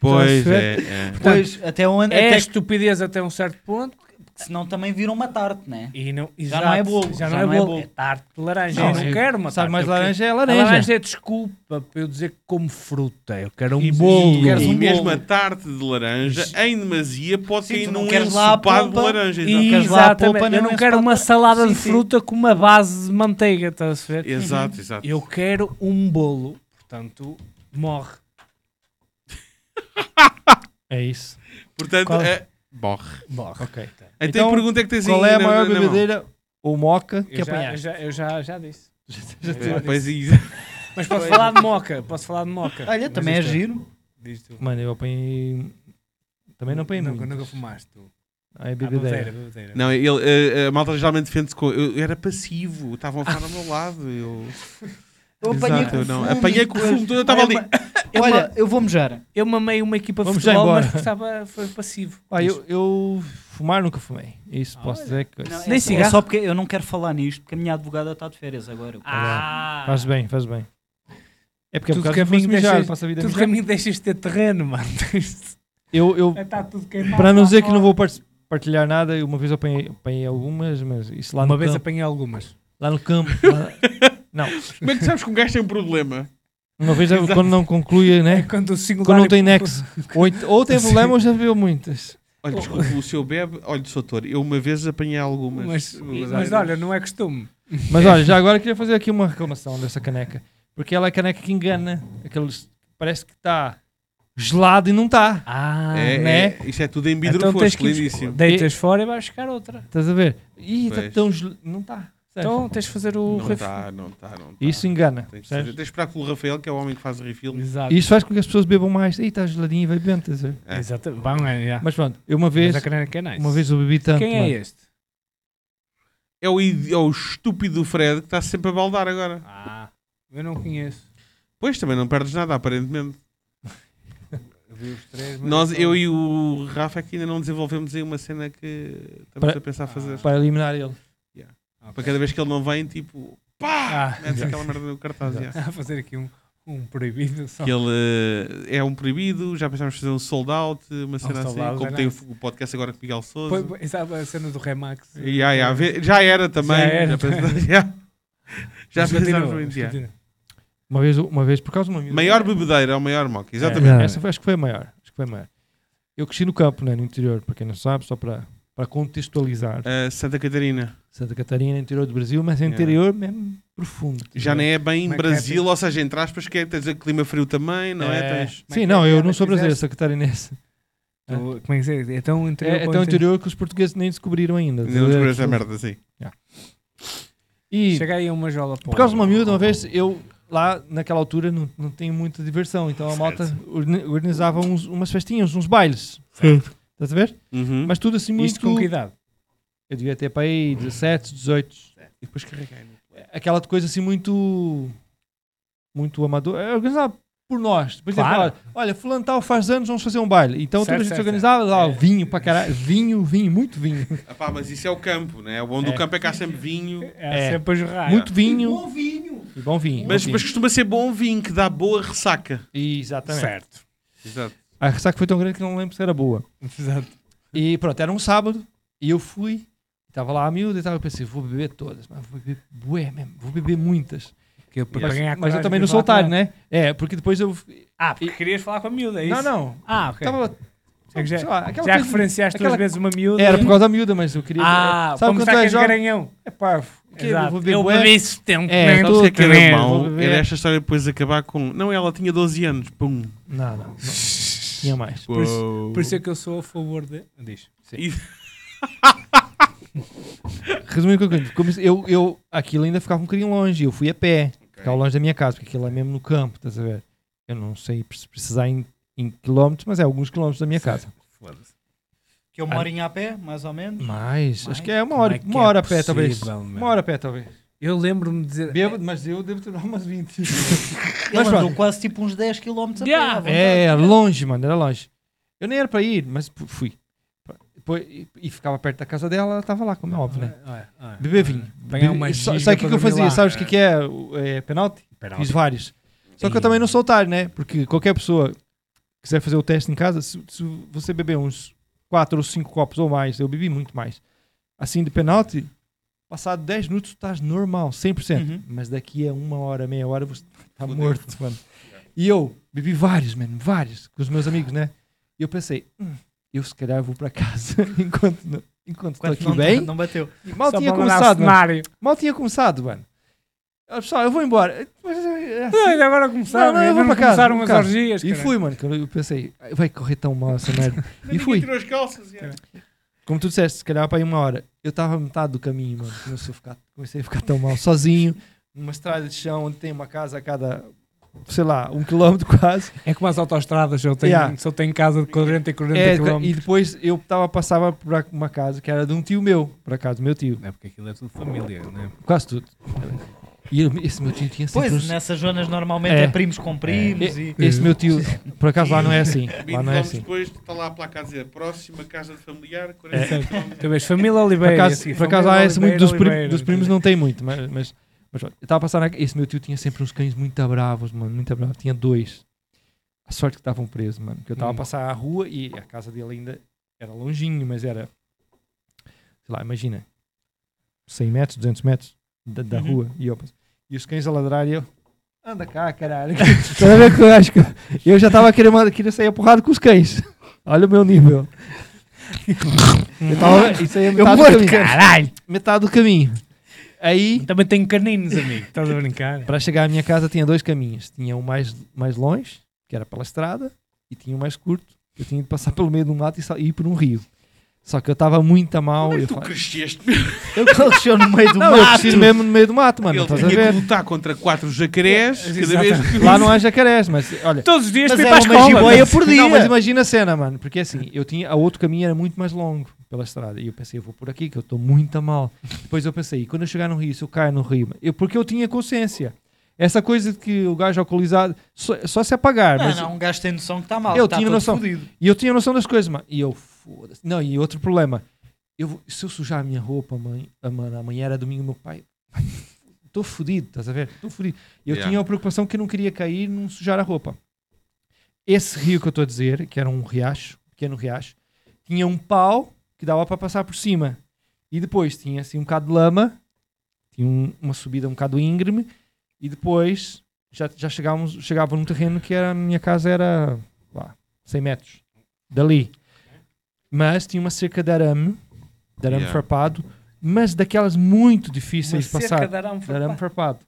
Pois é. é. Pois, até onde. É Até estupidez até um certo ponto. Que senão também viram uma tarte, né? E não, Já não é bolo, Já, não, é bolo. É bolo. tarte de laranja. Não, eu não é- quero uma Sabe tarte. mais eu quero- laranja é A laranja. laranja é desculpa para eu dizer que como fruta. Eu quero um E- bolo. e E um mesmo bolo. a tarte de laranja, em demasia, pode Sim, cair não num ensopado de laranja. E- a Exatamente. polpa, eu não não é quero uma salada Sim, de sim. fruta com uma base de manteiga, estás a ver? Exato, exato. Eu quero um bolo, portanto, morre. É isso. Portanto, Qual- é... morre. Morre. Ok. Então, Então, a pergunta é que tens Qual aí é a na- maior na mão. bebedeira ou moca que Eu já, eu, apanhaste? já, eu já, já disse. É, Pois, e- Mas posso falar de moca, posso falar de moca. Olha, Mas também é isto giro. Diz tu. Mano, eu apanhei. Também não apanhei nunca, nunca fumaste tu. Ah, é Ah, bebedeira. bebedeira. Não, ele, eh, a malta geralmente defende-se com. Eu era passivo, estavam a falar ao meu lado. Eu, Eu apanhei Exato, com eu não. fumo Apanhei e com o depois- fumo todo, eu estava ali. Eu, Olha, eu vou mejar. eu mamei uma equipa de Vamos já futebol, mas embora. estava, foi passivo. Ah, eu, eu fumar nunca fumei. Isso posso Olha. dizer que. Não, Nem é, cigarro? é só porque eu não quero falar nisto, porque a minha advogada está de férias agora. Ah, Faz bem, faz bem. É porque é Tudo por causa que deixas- passa a vida a mijar. caminho deixas de ter terreno, mano. Eu, eu, Está tudo queimado. para não dizer que não vou par- partilhar nada, eu uma vez eu apanhei, apanhei algumas, mas isso lá Uma no vez campo. apanhei algumas. Lá no campo. lá- Não, Como é que sabes que um gajo tem um problema? uma vez quando não conclui, É né? quando o singular... Quando não tem nexo. Ou, ent- ou tem problema ou já viu muitas. Olha, desculpa, o seu bebe. Olha, doutor, eu uma vez apanhei algumas. Mas, mas olha, não é costume. Mas olha, já agora queria fazer aqui uma reclamação dessa caneca. Porque ela é a caneca que engana. Aqueles, parece que está gelado e não está. Ah, É, né? é, isto é tudo em vidro então tens fosco, que ir- lindíssimo. deitas fora e vais buscar outra. Estás a ver? Ih, está tão gelado. Não está. Então tens de fazer o Não refill. está, não está, não está. Isso engana. Tens de, fazer- tens de esperar pelo Rafael, que é o homem que faz o refill. Exato. Isso faz com que as pessoas bebam mais. Ih, está geladinho e vai bebendo. É. Exato. Bom, é. Mas pronto, eu uma vez, caneca é nice. uma vez eu bebi tanto. Quem é mano. este? É o, é o estúpido do Fred que está sempre a baldar agora. Ah, eu não conheço. Pois, também não perdes nada, aparentemente. Eu vi os três, Nós, só- eu e o Rafa aqui ainda não desenvolvemos aí uma cena que estamos Para- a pensar fazer. Para eliminar ele. Ok. Para cada vez que ele não vem, tipo, pá! Ah, Metes aquela merda no cartaz. já. a fazer aqui um, um proibido só. Que ele eh, é um proibido, já pensámos fazer um sold out, uma cena sold assim, como é tem o, o podcast agora com Miguel Souza. foi- sabe a cena do Remax? E, já, já, era também. Já era. Já, pensamos- já, já pensámos mas já. Uma vez, uma vez por causa de uma Maior bebedeira ou maior mock, É. exatamente. Não, essa foi, acho que foi a maior. Acho que foi a maior. Eu cresci no campo, né, no interior, para quem não sabe, só para, para contextualizar. Uh, Santa Catarina. Santa Catarina, interior do Brasil, mas é interior mesmo profundo. Já nem é bem Como é é, Brasil, ou seja, entre aspas, que é, tens o clima frio também, não é? É. Tens... É Sim, não, é? eu não sou brasileiro, sou catarinense. Tu- Como é que é? É tão interior É, é tão interior que os portugueses nem descobriram ainda. Ainda não descobri essa merda assim. E Chega aí a uma jola por causa de uma miúda, uma vez, eu lá naquela altura não, não tenho muita diversão, então a Certo. malta organizava uns- umas festinhas, uns bailes. Estás a ver? Uhum. Mas tudo assim muito. Isto com que idade? Eu devia ter para aí 17, 18. E depois carreguei. aquela coisa assim muito muito amador, é organizado por nós. Por exemplo, Claro. olha, olha, fulano tal faz anos, vamos fazer um baile. Então Certo, toda a gente certo, se organizava, lá, É. vinho para caralho, vinho, vinho, muito vinho. Epá, mas isso é o campo, né? O bom do É. campo é que há sempre vinho. É, É. sempre a jorrar. muito vinho Bom vinho. e bom vinho. Mas, bom mas vinho. costuma ser bom vinho, que dá boa ressaca. Exatamente. Certo. Exato. A ressaca foi tão grande que não lembro se era boa. Exato. E pronto, era um sábado e eu fui, estava lá a miúda e tal, eu pensei, vou beber todas, mas vou beber bué mesmo, vou beber muitas. Que eu, para Mas, ganhar mas eu também não sou otário, né? É, porque depois eu... Ah, porque querias falar com a miúda, é isso? Não, não. Ah, ok. Tava, É já- sei lá, aquela Já referenciaste aquela- duas vezes uma miúda. Era por causa da miúda, mas eu queria... Ah, sabe para quando és jovem? garanhão. É parvo. Que Exato. vou beber Eu bebi esse tempo. É, né? Sabes o tudo que é era mau? beber. Era esta história depois acabar com. Não, ela tinha 12 anos. Pum. Não, não, não. Tinha mais. Por isso-. Por isso é que eu sou a favor de. Diz. E- Resumindo o que eu eu, eu aquilo ainda ficava um bocadinho longe. Eu fui a pé, ficava longe da minha casa, porque aquilo é mesmo no campo, estás a ver? Eu não sei pre- precisar em, em quilómetros, mas é alguns quilómetros da minha casa. Foda-se. Que é uma horinha a pé, mais ou menos. Mais, Mais? acho que é uma hora, é uma é hora a pé, talvez. meu? Uma hora a pé, talvez. Eu lembro-me de dizer. Bêbado, mas eu devo ter umas 20. Ele Mas andou quase tipo uns 10 km a pé. Yeah. à vontade. É, era longe, mano, era longe. Eu nem era para ir, mas fui. Depois, e, e ficava perto da casa dela, ela estava lá, como é óbvio, né? Olha, olha. Beber vinho. Uma Sabe o que, que eu fazia? lá. Sabes o que, que é, o- é penalti? Espera, Fiz vários. Só que eu também não sou otário, né? Porque qualquer pessoa que quiser fazer o teste em casa, se, se você beber uns 4 ou 5 copos ou mais, eu bebi muito mais, assim de penalti, passado 10 minutos tu estás normal, 100%. Uhum. Mas daqui a uma hora, meia hora você está Fudeu. morto, mano. E eu bebi vários, mano, vários, com os meus amigos, né? E eu pensei, hum, eu se calhar vou para casa enquanto não- enquanto estou Enquanto aqui não, bem. não bateu. E mal Só tinha começado, mano. cenário. Mal tinha começado, mano. Pessoal, eu vou embora. Mas, é assim. Não, ainda agora começaram. Não, não, eu vou não para casa, começaram vou as para casa. orgias. E fui, mano. que Eu pensei, "Ai, vai correr tão mal essa merda. e fui. tirou as calças. já. Como tu disseste, se calhar para aí uma hora. Eu estava a metade do caminho, mano. Comecei a ficar, comecei a ficar tão mal, sozinho, numa estrada de chão onde tem uma casa a cada sei lá, um quilómetro quase. É como as autostradas, eu tenho, Yeah. eu tenho casa de 40 e 40 É, km. e depois eu tava, passava por uma casa que era de um tio meu, por acaso, meu tio, É porque aquilo é tudo família, né? quase tudo. E eu- esse meu tio tinha sempre Pois, uns- nessas zonas normalmente É. é, primos com primos e... Esse meu tio, por acaso lá não é assim. 20 Lá não é assim. depois está lá a placa a dizer próxima casa de familiar, É. 40 km. Tu vês família Por Oliveira. acaso, assim, por acaso esse muito dos, prim- dos primos não tem muito, mas, mas, mas olha, estava a passar na, esse meu tio tinha sempre uns cães muito bravos, mano, muito bravos. Tinha dois. A sorte que estavam presos, mano. Que eu estava a Hum. passar a rua e a casa dele ainda era longinho, mas era, sei lá, imagina, 100 metros, 200 metros da, da Uhum. rua. E, eu, e os cães a ladrar eu, anda cá, caralho. Eu acho que eu já estava querendo, querer sair a porrada com os cães. Olha o meu nível. Eu tava, isso aí é Eu metade do morto, caminho. caralho! Metade do caminho. Aí, Também tenho caninos, amigo. Estás a brincar? para chegar à minha casa, tinha dois caminhos. Tinha um mais, mais longe, que era pela estrada, e tinha um mais curto, que eu tinha de passar pelo meio do mato e e ir por um rio. Só que eu estava muito a mal. Como é Eu, que tu fa- cresceste? Ele cresceu no meio do não, eu mato. cresci mesmo no meio do mato, mano. Ele tinha que lutar contra quatro jacarés É, cada vez que Lá não há jacarés, mas olha. Todos os dias Mas é para a uma escola. jiboia né? por dia. Não, mas imagina a cena, mano. Porque assim, eu tinha. A outro caminho era muito mais longo pela estrada. E eu pensei, eu vou por aqui, que eu estou muito a mal. Depois eu pensei, e quando eu chegar no rio, se eu caio no rio, eu, porque eu tinha consciência. Essa coisa de que o gajo alcoolizado só, só se apagar. Não, mas não, um gajo tem noção que está mal. Eu está tinha todo noção. fodido. E eu tinha noção das coisas, mano. E eu, foda-se. Não, e outro problema. Eu, vou- se eu sujar a minha roupa, mãe, a mano, amanhã era domingo, meu pai. Estou fodido, estás a ver? Estou fodido. Eu Yeah. tinha a preocupação que eu não queria cair não sujar a roupa. Esse rio que eu estou a dizer, que era um riacho, pequeno riacho, tinha um pau que dava para passar por cima. E depois tinha assim um bocado de lama, tinha um- uma subida um bocado íngreme, e depois já, já chegávamos, chegava num terreno que era, a minha casa era lá, 100 metros dali. Mas tinha uma cerca de arame, de arame Yeah. farpado, mas daquelas muito difíceis de Uma cerca passar. de arame De arame farpado.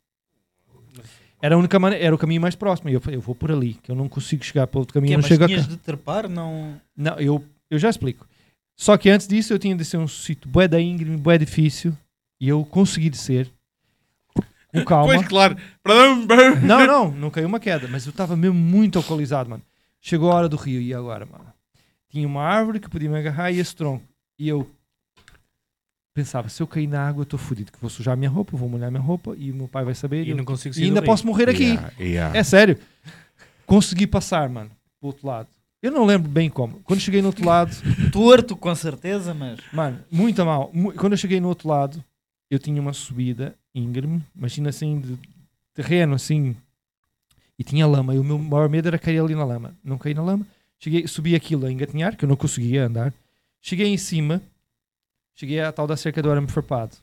Era, a única maneira, era o caminho mais próximo. E eu falei, eu vou por ali, que eu não consigo chegar pelo outro caminho, Que é, eu não mas chego a tinhas cá. de trepar, não... Não, eu, eu já explico. Só que antes disso eu tinha de ser um sítio bué da íngreme, bué difícil, e eu consegui descer com calma. Pois, claro. Não, não, não caiu uma queda, mas eu estava mesmo muito alcoolizado, mano. Chegou a hora do rio, e agora, mano? Tinha uma árvore que podia me agarrar e esse tronco. E eu pensava, se eu cair na água, eu estou fodido, que vou sujar a minha roupa, vou molhar a minha roupa e o meu pai vai saber. E eu- não consigo e ainda posso morrer aqui. Yeah, yeah. É sério. Consegui passar, mano, pro outro lado. Eu não lembro bem como. Quando cheguei no outro lado, Torto, com certeza, mas... mano, muito mal. Quando eu cheguei no outro lado, eu tinha uma subida íngreme, imagina assim, de terreno assim, e tinha lama. E o meu maior medo era cair ali na lama. Não caí na lama. Cheguei, subi aquilo a engatinhar, que eu não conseguia andar. Cheguei em cima, cheguei à tal da cerca do arame farpado.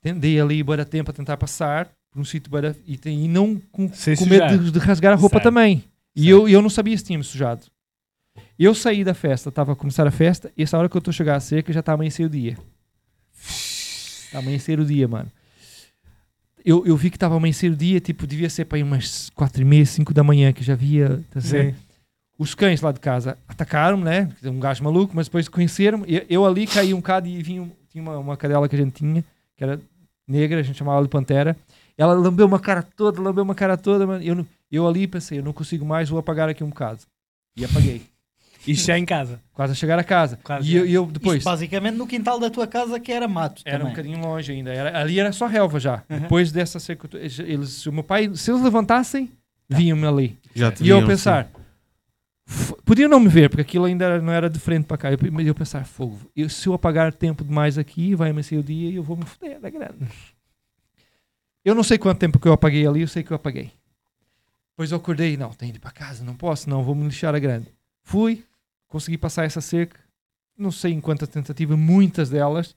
Tendei ali de tempo a tentar passar por um sítio de- e, e não com, com medo de, de rasgar a roupa também. E eu, eu não sabia se tinha me sujado. Eu saí da festa, estava a começar a festa, e essa hora que eu estou a chegar à cerca já está amanhecer o dia. A amanhecer o dia, mano. Eu, eu vi que estava a amanhecer o dia, tipo, devia ser para aí umas 4 e meia, 5 da manhã, que já via. tá. Os cães lá de casa atacaram-me, né? Um gajo maluco, mas depois conheceram Eu, eu ali caí um bocado e vinha, tinha uma, uma cadela que a gente tinha, que era negra, a gente chamava de Pantera. Ela lambeu uma cara toda, lambeu uma cara toda, mano. Eu, eu ali pensei, eu não consigo mais, vou apagar aqui um bocado. E apaguei. Isto já em casa. Quase a chegar a casa. Quase e eu, e eu Isto depois. basicamente no quintal da tua casa que era mato Era um também. bocadinho longe ainda. Era, ali era só relva já. Uhum. Depois dessa cerca, eles, se o meu pai, se eles levantassem, vinham-me ali. Já te E eu pensar, podiam não me ver, porque aquilo ainda era- não era de frente para cá. Eu, mas eu pensar, fogo, eu- se eu apagar tempo demais aqui, vai amanhecer o dia e eu vou me foder da grande. Eu não sei quanto tempo que eu apaguei ali, eu sei que eu apaguei. Depois eu acordei, não, tenho de ir para casa, não posso, não, vou me lixar a grande. Fui, consegui passar essa cerca, não sei em quantas tentativas, muitas delas.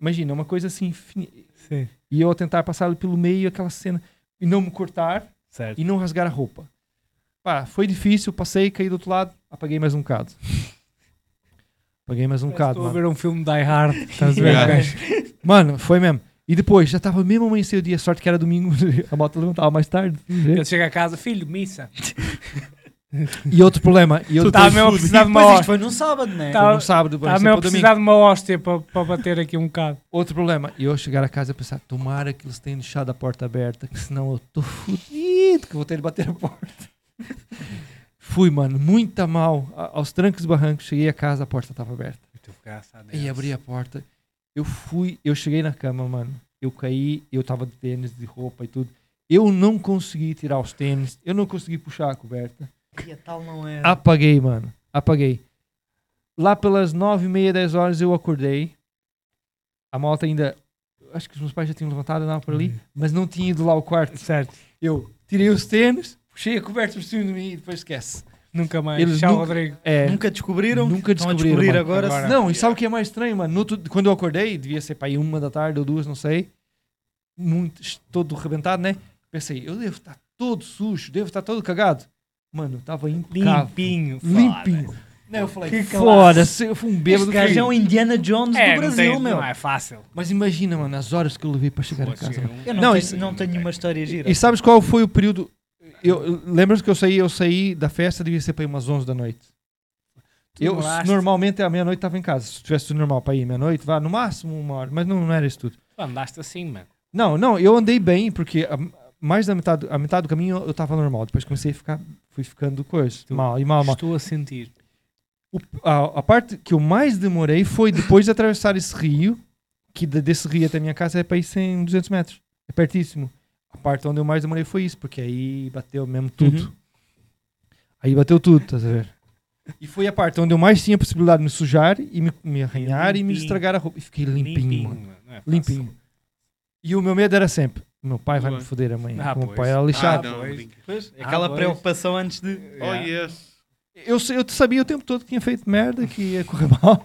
Imagina, uma coisa assim, Sim. e eu a tentar passar ali pelo meio, aquela cena, e não me cortar, Certo. e não rasgar a roupa. Pá, foi difícil, passei, caí do outro lado, apaguei mais um bocado. Apaguei mais um bocado, Estou a ver um filme Die Hard. Estás a ver? Mano, foi mesmo. E depois, já estava mesmo amanhecer o dia, sorte que era domingo, a moto levantava mais tarde. Ele chega a casa, filho, missa. E outro problema. E outro Tá mesmo a precisar de uma Mas isto hóstia. foi num sábado, não é? Tá- Foi no sábado, ser mesmo a domingo. precisar de uma hóstia para, para bater aqui um bocado. Outro problema. E eu chegar a casa e pensar, tomara que eles tenham deixado a porta aberta, que senão eu estou fodido, que vou ter de bater a porta. Fui, mano, muito a mal, a- aos trancos e barrancos. Cheguei a casa, a porta estava aberta. E abri a porta. Eu fui, eu cheguei na cama, mano. Eu caí, eu tava de tênis, de roupa e tudo. Eu não consegui tirar os tênis, eu não consegui puxar a coberta. E a tal não é. Apaguei, mano. Apaguei. Lá pelas nove e meia, dez horas eu acordei. A malta ainda. Acho que os meus pais já tinham levantado, andava por ali, Uhum. mas não tinha ido lá ao quarto. Certo. Eu tirei os tênis, puxei a coberta por cima de mim e depois esquece. Nunca mais. Eles Tchau, nunca- Rodrigo. É. Nunca descobriram? Nunca descobriram, descobrir agora. Agora. Não, e sabe o que é mais estranho, mano? Quando eu acordei, devia ser para aí uma da tarde ou duas, não sei. Muito, todo rebentado, né? Pensei, eu devo estar todo sujo, devo estar todo cagado. Mano, estava impecável. Limpinho. Limpinho. Não, eu falei, Que foda-se, eu fui um bêbado. Gajo que- é um Indiana Jones É, do não, Brasil, tem- meu. não é fácil. Mas imagina, mano, as horas que eu levei para chegar a casa. um- Eu não, Não, tenho, isso- não tenho uma história gira. E sabes qual foi o período? Eu, lembras que eu saí, eu saí da festa, devia ser para ir umas 11 da noite. Tu Eu normalmente à meia-noite estava em casa. Se tivesse tudo normal para ir meia-noite, vá no máximo uma hora, mas não, não era isso tudo. Tu andaste assim, mano. Não, não, eu andei bem, porque a- mais da metade, a metade do caminho eu estava normal. Depois comecei a ficar, fui ficando coisa, Tu- mal e mal, mal. Estou a sentir. O- a, a parte que eu mais demorei foi depois de atravessar esse rio, que de- desse rio até a minha casa é para ir 100, 200 metros. É pertíssimo. A parte onde eu mais demorei foi isso, porque aí bateu mesmo tudo. Uhum. Aí bateu tudo, estás a ver? E foi a parte onde eu mais tinha a possibilidade de me sujar e me, me arranhar e me Limpinho. estragar a roupa. E fiquei limpinho, mano. Não é. Limpinho. E o meu medo era sempre: meu pai vai me Bem. foder amanhã. Ah, o meu pois. pai era lixado. Ah, não, pois. Ah, aquela pois. preocupação antes de. Oh, Yeah. yes. eu, eu sabia o tempo todo que tinha feito merda, que ia correr mal.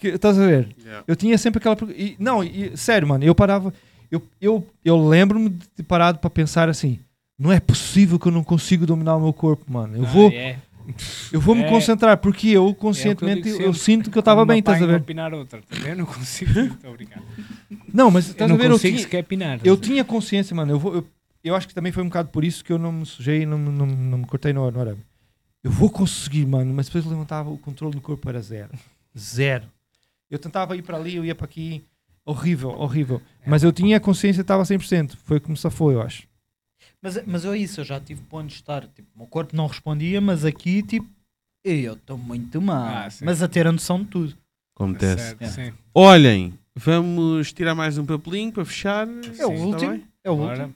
Que, estás a ver? Yeah. Eu tinha sempre aquela. E, não, e, sério, mano, eu parava. Eu, eu, eu lembro-me de ter parado para pensar assim: não é possível que eu não consigo dominar o meu corpo, mano. Eu Ah, vou, é. Eu vou me É. concentrar, porque eu É conscientemente que eu eu, sinto que eu estava bem, estás a ver? pinar outra. Também eu não consigo. Brincar. Não, mas Eu estás não a ver? Eu tinha, sequer pinar. eu tinha consciência, mano. Eu, vou, eu, eu acho que também foi um bocado por isso que eu não me sujei e não, não, não me cortei no, no arame. Eu vou conseguir, mano, mas depois eu levantava o controle do corpo era zero. Zero. Eu tentava ir para ali, eu ia para aqui. Horrível, horrível. Mas eu tinha consciência que estava 100%. Foi como se foi, eu acho. Mas, mas é isso, eu já tive pontos de estar. Tipo, o meu corpo não respondia, mas aqui, tipo, eu estou muito mal. Ah, sim. mas a ter a noção de tudo. Acontece. Certo, sim. Olhem, vamos tirar mais um papelinho para fechar. É o Está último. bem? É o Agora, último.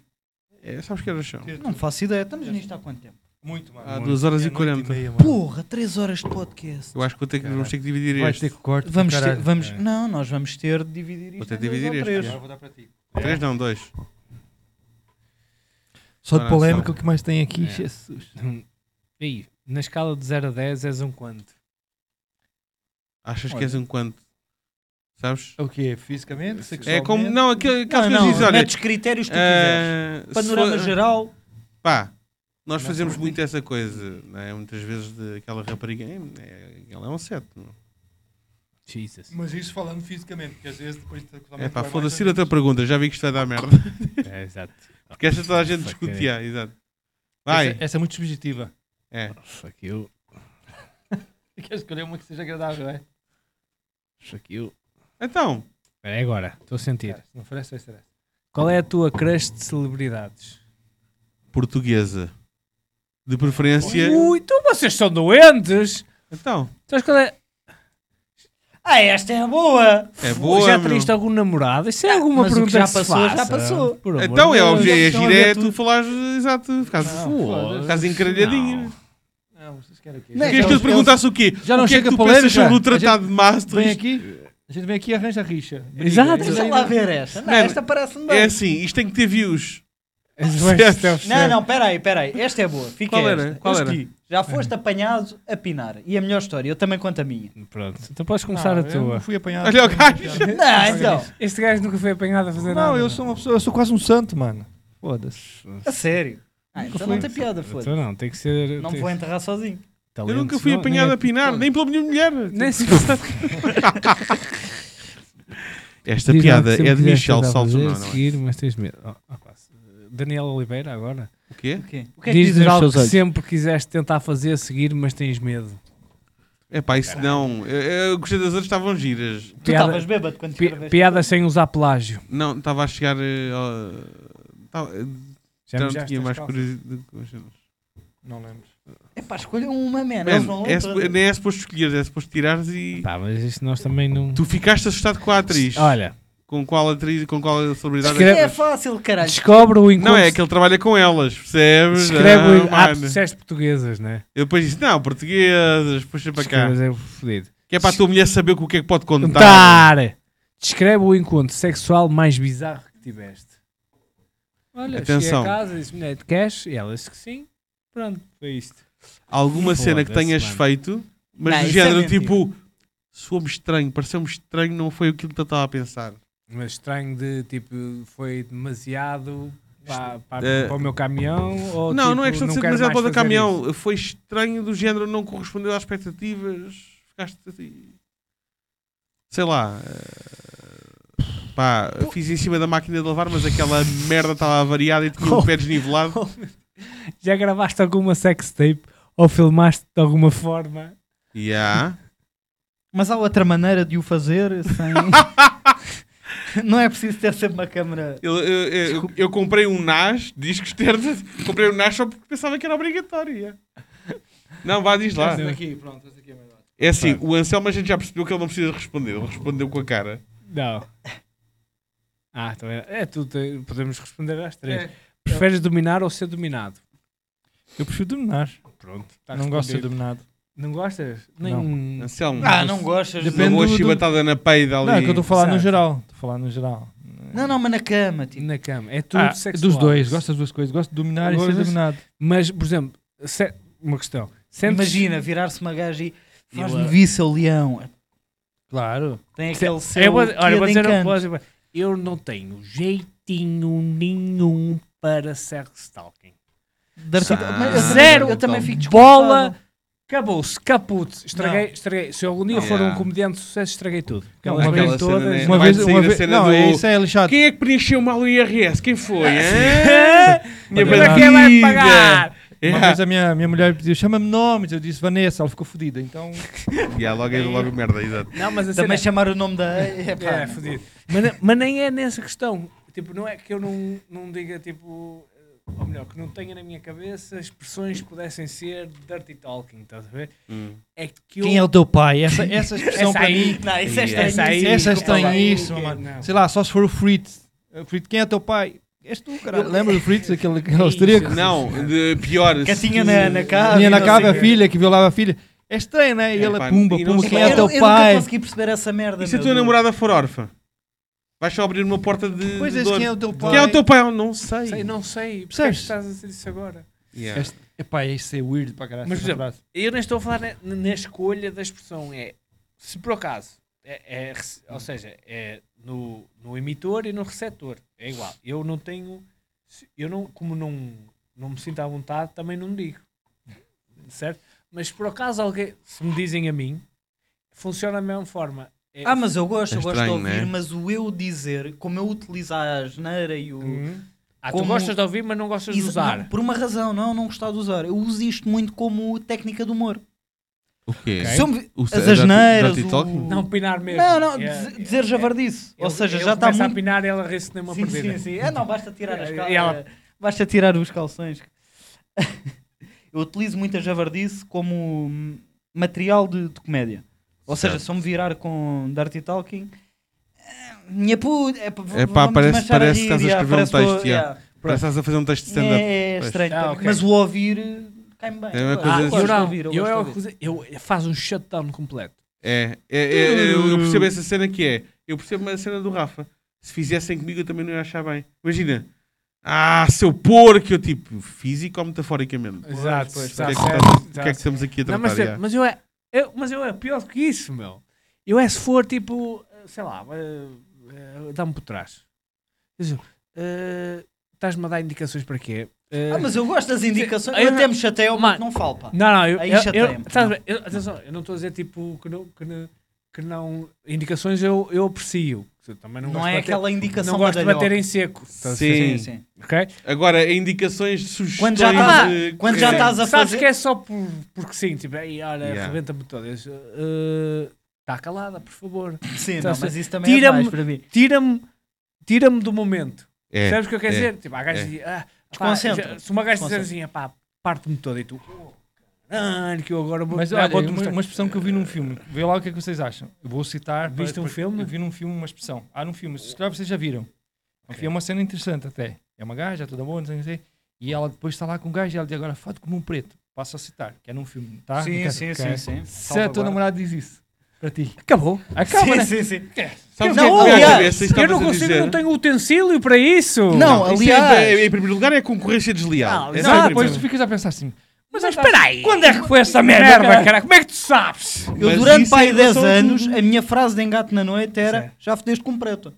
É, sabes que horas são? Não faço ideia. Estamos nisto há quanto tempo? Muito, mano. Há 2 horas e 40. Porra, 3 horas de podcast. Eu acho que, vou ter que vamos ter que dividir Vai este. ter que corte. Vamos ter, vamos, É. não, nós vamos ter de dividir isto. Vou ter de dividir este, três. já. vou dar para ti. Três não, dois. Só de só. o que mais tem aqui, É. Jesus. Aí, na escala de 0 a 10 és um quanto? Achas que Olha. és um quanto? Sabes? O quê? Fisicamente? É como. Não, aquele, aquelas Não, não, dizem, olha. metes critérios que tu quiseres. eh, se Panorama for- geral. Pá, nós Não fazemos curti. muito essa coisa, não é? Muitas vezes de aquela rapariga, é, é- ela é um 7. Jesus. Mas isso falando fisicamente, porque às vezes depois... É pá, foda-se, outra pergunta, já vi que isto vai dar merda. É, exato. Porque esta toda a gente discute, já, exato. Vai, Essa, essa é muito subjetiva. é. Fuck you. Quer escolher uma que seja agradável, é? Fuck you. Então, É agora. Estou a sentir. Se não for essa, vai ser essa. Qual é a tua crush de celebridades? portuguesa. De preferência. Ui, então vocês são doentes! Então, Sabes qual é? Ah, esta é boa. é boa. já teriste algum namorado? Isso é alguma mas o que pergunta já que se passou, já passou. Por amor Então de é Deus. óbvio, é a giro, é tu falares, exato, ficares, Foda-se. ficares encralhadinho. Não, vocês querem o quê? Querias que eu te perguntasse o quê? Já não o que é que chega tu polêmica? pensas sobre o A gente- Tratado de Vem Maastricht? aqui, a gente vem aqui e arranja rixa. Briga. Exato, Deixa lá ver esta. Não, esta parece-me bem. É assim, isto tem que ter views. Não, não, peraí, peraí. Esta é boa. Fica Qual era? esta. Qual era? Já foste apanhado a pinar. E a melhor história, eu também conto a minha. Pronto, então podes começar Não, a eu tua. não fui apanhado. Olha o gajo. Não, então. Este gajo nunca foi apanhado a fazer nada. Não, eu sou uma pessoa, eu sou quase um santo, mano. Foda-se. A sério. Ah, então não tem piada, foda Então não, tem que ser. Não vou enterrar sozinho. Eu nunca fui não- apanhado nem a pinar, nem pela minha mulher. Nem se Esta piada é de Michel Salto, não, não é? seguir, mas tens medo. Daniel Oliveira agora. O quê? O quê? O que é que Diz algo que olhos? sempre quiseste tentar fazer, seguir, mas tens medo. É pá, isso não. Eu, eu gostei das outras, estavam giras. Tu Piada- estavas bêbado quando Pi- escreveste. piadas sem usar pelágio. Não, estava a chegar. eh, ao- tava- Já já não mijaste tinha as mais calças? curiosidade. Não lembro. É pá, escolham uma, man. Eles Man, vão é, todas. supo- nem é é com qual atriz, com qual celebridade Escreve- É fácil, caralho. descobre o encontro. Não, é que ele trabalha com elas, percebes? Escreve Ah, o. Ah, disseste portuguesas, né? Eu depois disse, não, portuguesas, puxa para cá. É fodido. Que é para a tua mulher saber o que é que pode contar. Contar! Descreve o encontro sexual mais bizarro que tiveste. Olha, Atenção. cheguei a casa e disse, mulher, queres? E ela disse que sim. Pronto, foi isto. Alguma cena que tenhas mano. feito, mas Não, do é género mentira. tipo, soou-me estranho, pareceu-me estranho, não foi aquilo que eu estava a pensar. Mas estranho de, tipo, foi demasiado para, para, Eh, para o meu caminhão? Ou, não, tipo, não é questão de ser demasiado para o caminhão. Foi estranho do género, não correspondeu às expectativas. Ficaste assim. Sei lá. eh, Pá, fiz em cima da máquina de lavar, mas aquela merda estava variada e tinha Oh. o pé desnivelado. isso. Já gravaste alguma sex tape? Ou filmaste de alguma forma? Yeah. Mas há outra maneira de o fazer sem. não é preciso ter sempre uma câmera. Eu, eu, eu, eu comprei um NAS, disco externo, comprei um NAS só porque pensava que era obrigatório. yeah. Não, vá, diz lá. Sim. aqui, pronto, aqui é. É assim, o Anselmo a gente já percebeu que ele não precisa responder, ele respondeu com a cara. Não. Ah, então é, é tu, te- podemos responder às três. É. Preferes dominar ou ser dominado? Eu prefiro dominar. Pronto. tá não gosto de ser dominado. Não gostas? Não. Nem... Anselmo, Ah, não gostas? uma Depende boa do- do- chibatada na peida ali. Não, é que eu estou a falar no Exato. geral. Estou a falar no geral. Não, não, mas na cama. Tipo. Na cama. É tudo Ah, sexual. dos dois, gosto das duas coisas. Gosto de dominar e ser Gostas? dominado. Mas, por exemplo, se- uma questão. Sentes- Imagina virar-se uma gaja e faz-me Eu- vir seu leão. Claro. Tem Se- aquele seu. eu vou, quê olha, vou de dizer uma. Eu não tenho jeitinho nenhum para sex stalking. De Ah. Zero. Eu também fico Bola. Acabou-se, caput. Estraguei, estraguei. Se eu algum dia for um comediante de sucesso, estraguei tudo. Não, vêm cena, todas. Uma vez, uma a vez, não, do- é isso é lixado. Quem é que preencheu mal o IRS? Quem foi? hein? Minha Para quem vai pagar? Uma vez a minha, minha mulher pediu, chama-me nomes, eu disse Vanessa, ela ficou fodida. Então, Yeah, logo, logo merda, exato. Não, mas a Também cena chamar o nome da. É, pá, é fodido. Mas, mas nem é nessa questão. Tipo, não é que eu não, não diga, tipo, ou melhor, que não tenha na minha cabeça expressões que pudessem ser dirty talking, estás a ver? Hum. É que eu. quem é o teu pai? Essa, essa expressão Essa para aí- mim, Não, isso é Yeah. Essa aí- essa é estranhíssima, mano. não. Sei lá, só se for o Fritz. O Fritz, quem é teu pai? És tu, caralho. Eu- Lembra do Fritz, aquele, aquele austríaco? Não, de pior. Que tinha na, na casa. Tinha na cave sei a filha, que violava a filha. É estranho, né? E É, ela, pá, pumba, não pumba, quem é eu, teu eu pai? nunca consegui perceber essa merda. E se a tua namorada for órfã? Vais só abrir uma porta de. Pois de é, dor. quem é o teu pai? Quem é o teu pai? Eu não sei. Sei, não sei. É Percebes? estás a dizer isso agora? Yeah. Este- Epá, isso é weird para caralho. Mas, por exemplo. Eu nem estou a falar na, na escolha da expressão. É se por acaso, é, é ou seja, é no, no emitor e no receptor. É igual. Eu não tenho. Eu não, como não, não me sinto à vontade, também não digo. Certo? Mas se por acaso alguém. Se me dizem a mim, funciona da mesma forma. É- Ah, mas eu gosto, É eu gosto de ouvir, né? mas o eu dizer, como eu utilizo a asneira e o. Hum. Ah, Como- tu gostas de ouvir, mas não gostas de usar. não, por uma razão, não, não gostar de usar. Eu uso isto muito como técnica de humor. O quê? Ok. Se eu me- O- as asneiras, o-? Não pinar mesmo. Não, não, É- diz- dizer javardice. Ou ele- seja, ele já está muito. a pinar e ela ri-se nem uma Sim, perdida. sim, sim. É, não, basta tirar as E cal... ela- Basta tirar os calções. eu utilizo muito a javardice como material de, de comédia. Ou seja, se eu me virar com Dirty Talking, eh, minha puta, é, É pá, parece- parece que estás a escrever um texto, yeah. Parece que estás a fazer um texto de stand-up. É, é Pois. estranho, Ah, mas o ouvir cai-me bem. É uma Eu coisa Ah, assim. eu não, eu, é coisa, eu faz um shutdown completo. É, é, é, eu, eu percebo essa cena que é. Eu percebo a cena do Rafa. Se fizessem comigo, eu também não ia achar bem. Imagina, ah, seu porco, eu tipo, físico ou metaforicamente? Exato, pois, O que, que, certo, estamos- o que é que estamos aqui a Não, tratar? mas eu é, eu, mas eu é pior do que isso, meu. Eu é se for tipo, sei lá, eh, eh, dá-me por trás. Eh, Estás-me a dar indicações para quê? Eh, Ah, mas eu gosto das indicações. Eu Eu até me chateio, mas não falo, pá. Não, não, eu, Aí eu, eu, estás? Eu- atenção, eu não estou a dizer tipo que não, que não, que não. Indicações eu, eu aprecio. Também não, Não, é bater, aquela indicação Não gosto de bater em seco. A Sim. Sim, sim. Ok? Agora, indicações sugestões. Quando já estás- de- quando já estás a Sabes fazer- que é só por, porque sim, tipo, aí, olha, Yeah. arrebenta-me toda. Está calada, por favor. Sim, Então, não, mas isso também é tira-me- demais para mim. Tira-me tira do momento. É, Sabes o que eu quero é. dizer? Tipo, há gajos é. dizem, ah, pá, Desconcentra. já- se uma gaja dizer Desconcentra. assim, pá, parte-me toda e tu, oh, caralho, que eu agora vou Mas ah, olha, uma, mostrar." uma expressão que eu vi num filme. Vê lá o que é que vocês acham. Eu vou citar. para- Viste um para- filme? Eu vi num filme uma expressão. Ah, num filme. Se calhar vocês já viram. É uma cena interessante até. É uma gaja, toda boa, não sei o que. E ela depois está lá com o gajo e ela diz agora foto como um preto. Passo a citar, que é num filme, tá? Sim, Não quero- sim, quero- sim, sim. Se a tua namorada diz isso para ti, Acabou. acaba, né? Sim, sim, sim. Não, é veio à aliás, Eu não consigo, dizer. não tenho utensílio para isso. Não, Isso é, aliás- em primeiro lugar, é concorrência desleal. Não, Essa é Não, depois tu ficas a pensar assim. Mas espera aí. Quando é que foi essa merda? Merda, cara? cara, como é que tu sabes? Eu, Mas durante pai é em 10 relação a anos, a minha frase de engate na noite era Sim. já fodeste com preto.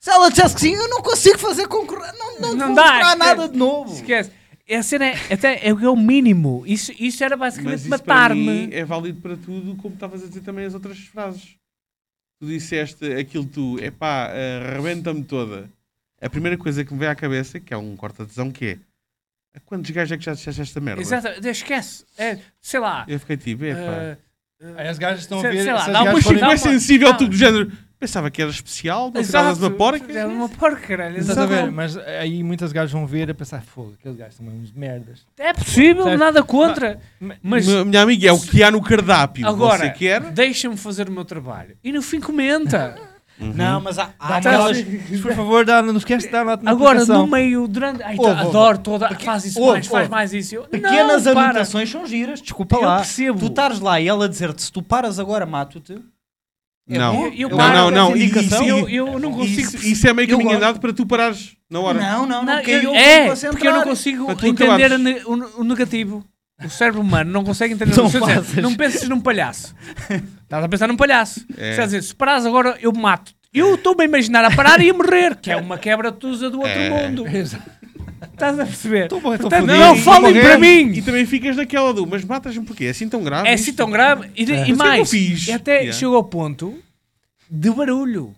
Se ela dissesse que sim, eu não consigo fazer concorrência. Não, não, Não dá, esquece. nada de novo. Esquece. A cena é, até, é o mínimo. Isso, isso era Mas basicamente isso para mim matar-me. é válido para tudo, como estavas a dizer também as outras frases. Tu disseste aquilo tu, epá, arrebenta-me toda. A primeira coisa que me vem à cabeça, que é um corta-tesão, que é "A quantos gajos é que já disseste esta merda? Exato, esquece. É, sei lá. Eu fiquei tipo, epá. eh, Aí as gajas estão Sei- a ver. sei lá, dá uma Mas dá uma- sensível, tudo do género. Pensava que era especial, não tiravas uma porca. É uma porca, caralho. Estás a ver? Mas aí muitas gajas vão ver a pensar, fogo, aqueles gajos são uns merdas. É possível, Certo. nada contra. Mas Minha- Minha amiga, é o que há no cardápio. agora, Você quer? deixa-me fazer o meu trabalho. E no fim comenta. Não, mas há, há aquelas. aquelas- Por favor, dá, não esquece de dar Agora, no meio, durante. Ai, Ouve, tá, ouve. adoro toda. Faz isso ouve, mais, faz ouve. mais isso. Eu, Pequenas não, para. anotações são giras, desculpa Eu lá. percebo. Tu estares lá e ela dizer-te se tu paras agora, mato-te. É Não. Eu- eu não, paro não, não. indicação. Isso, Eu, eu não consigo. isso, isso é meio caminho andado para tu parares na hora. Não, não, não, Não, porque eu- eu é, porque eu não consigo entender o negativo. O cérebro humano não consegue entender Não fazes. Não penses num palhaço. Estás a pensar num palhaço. É. Quer dizer, se parares agora, eu mato. Eu estou-me a imaginar a parar e a morrer, que é uma quebra-tusa do outro É. mundo. Exato. Estás a perceber? Estou bom, estou Portanto, não E- falem e- para E mim. também ficas naquela do, mas matas-me porquê? É assim tão grave? É assim tão grave. E, É. e é mais, fiz? e até Yeah. chegou ao ponto de barulho.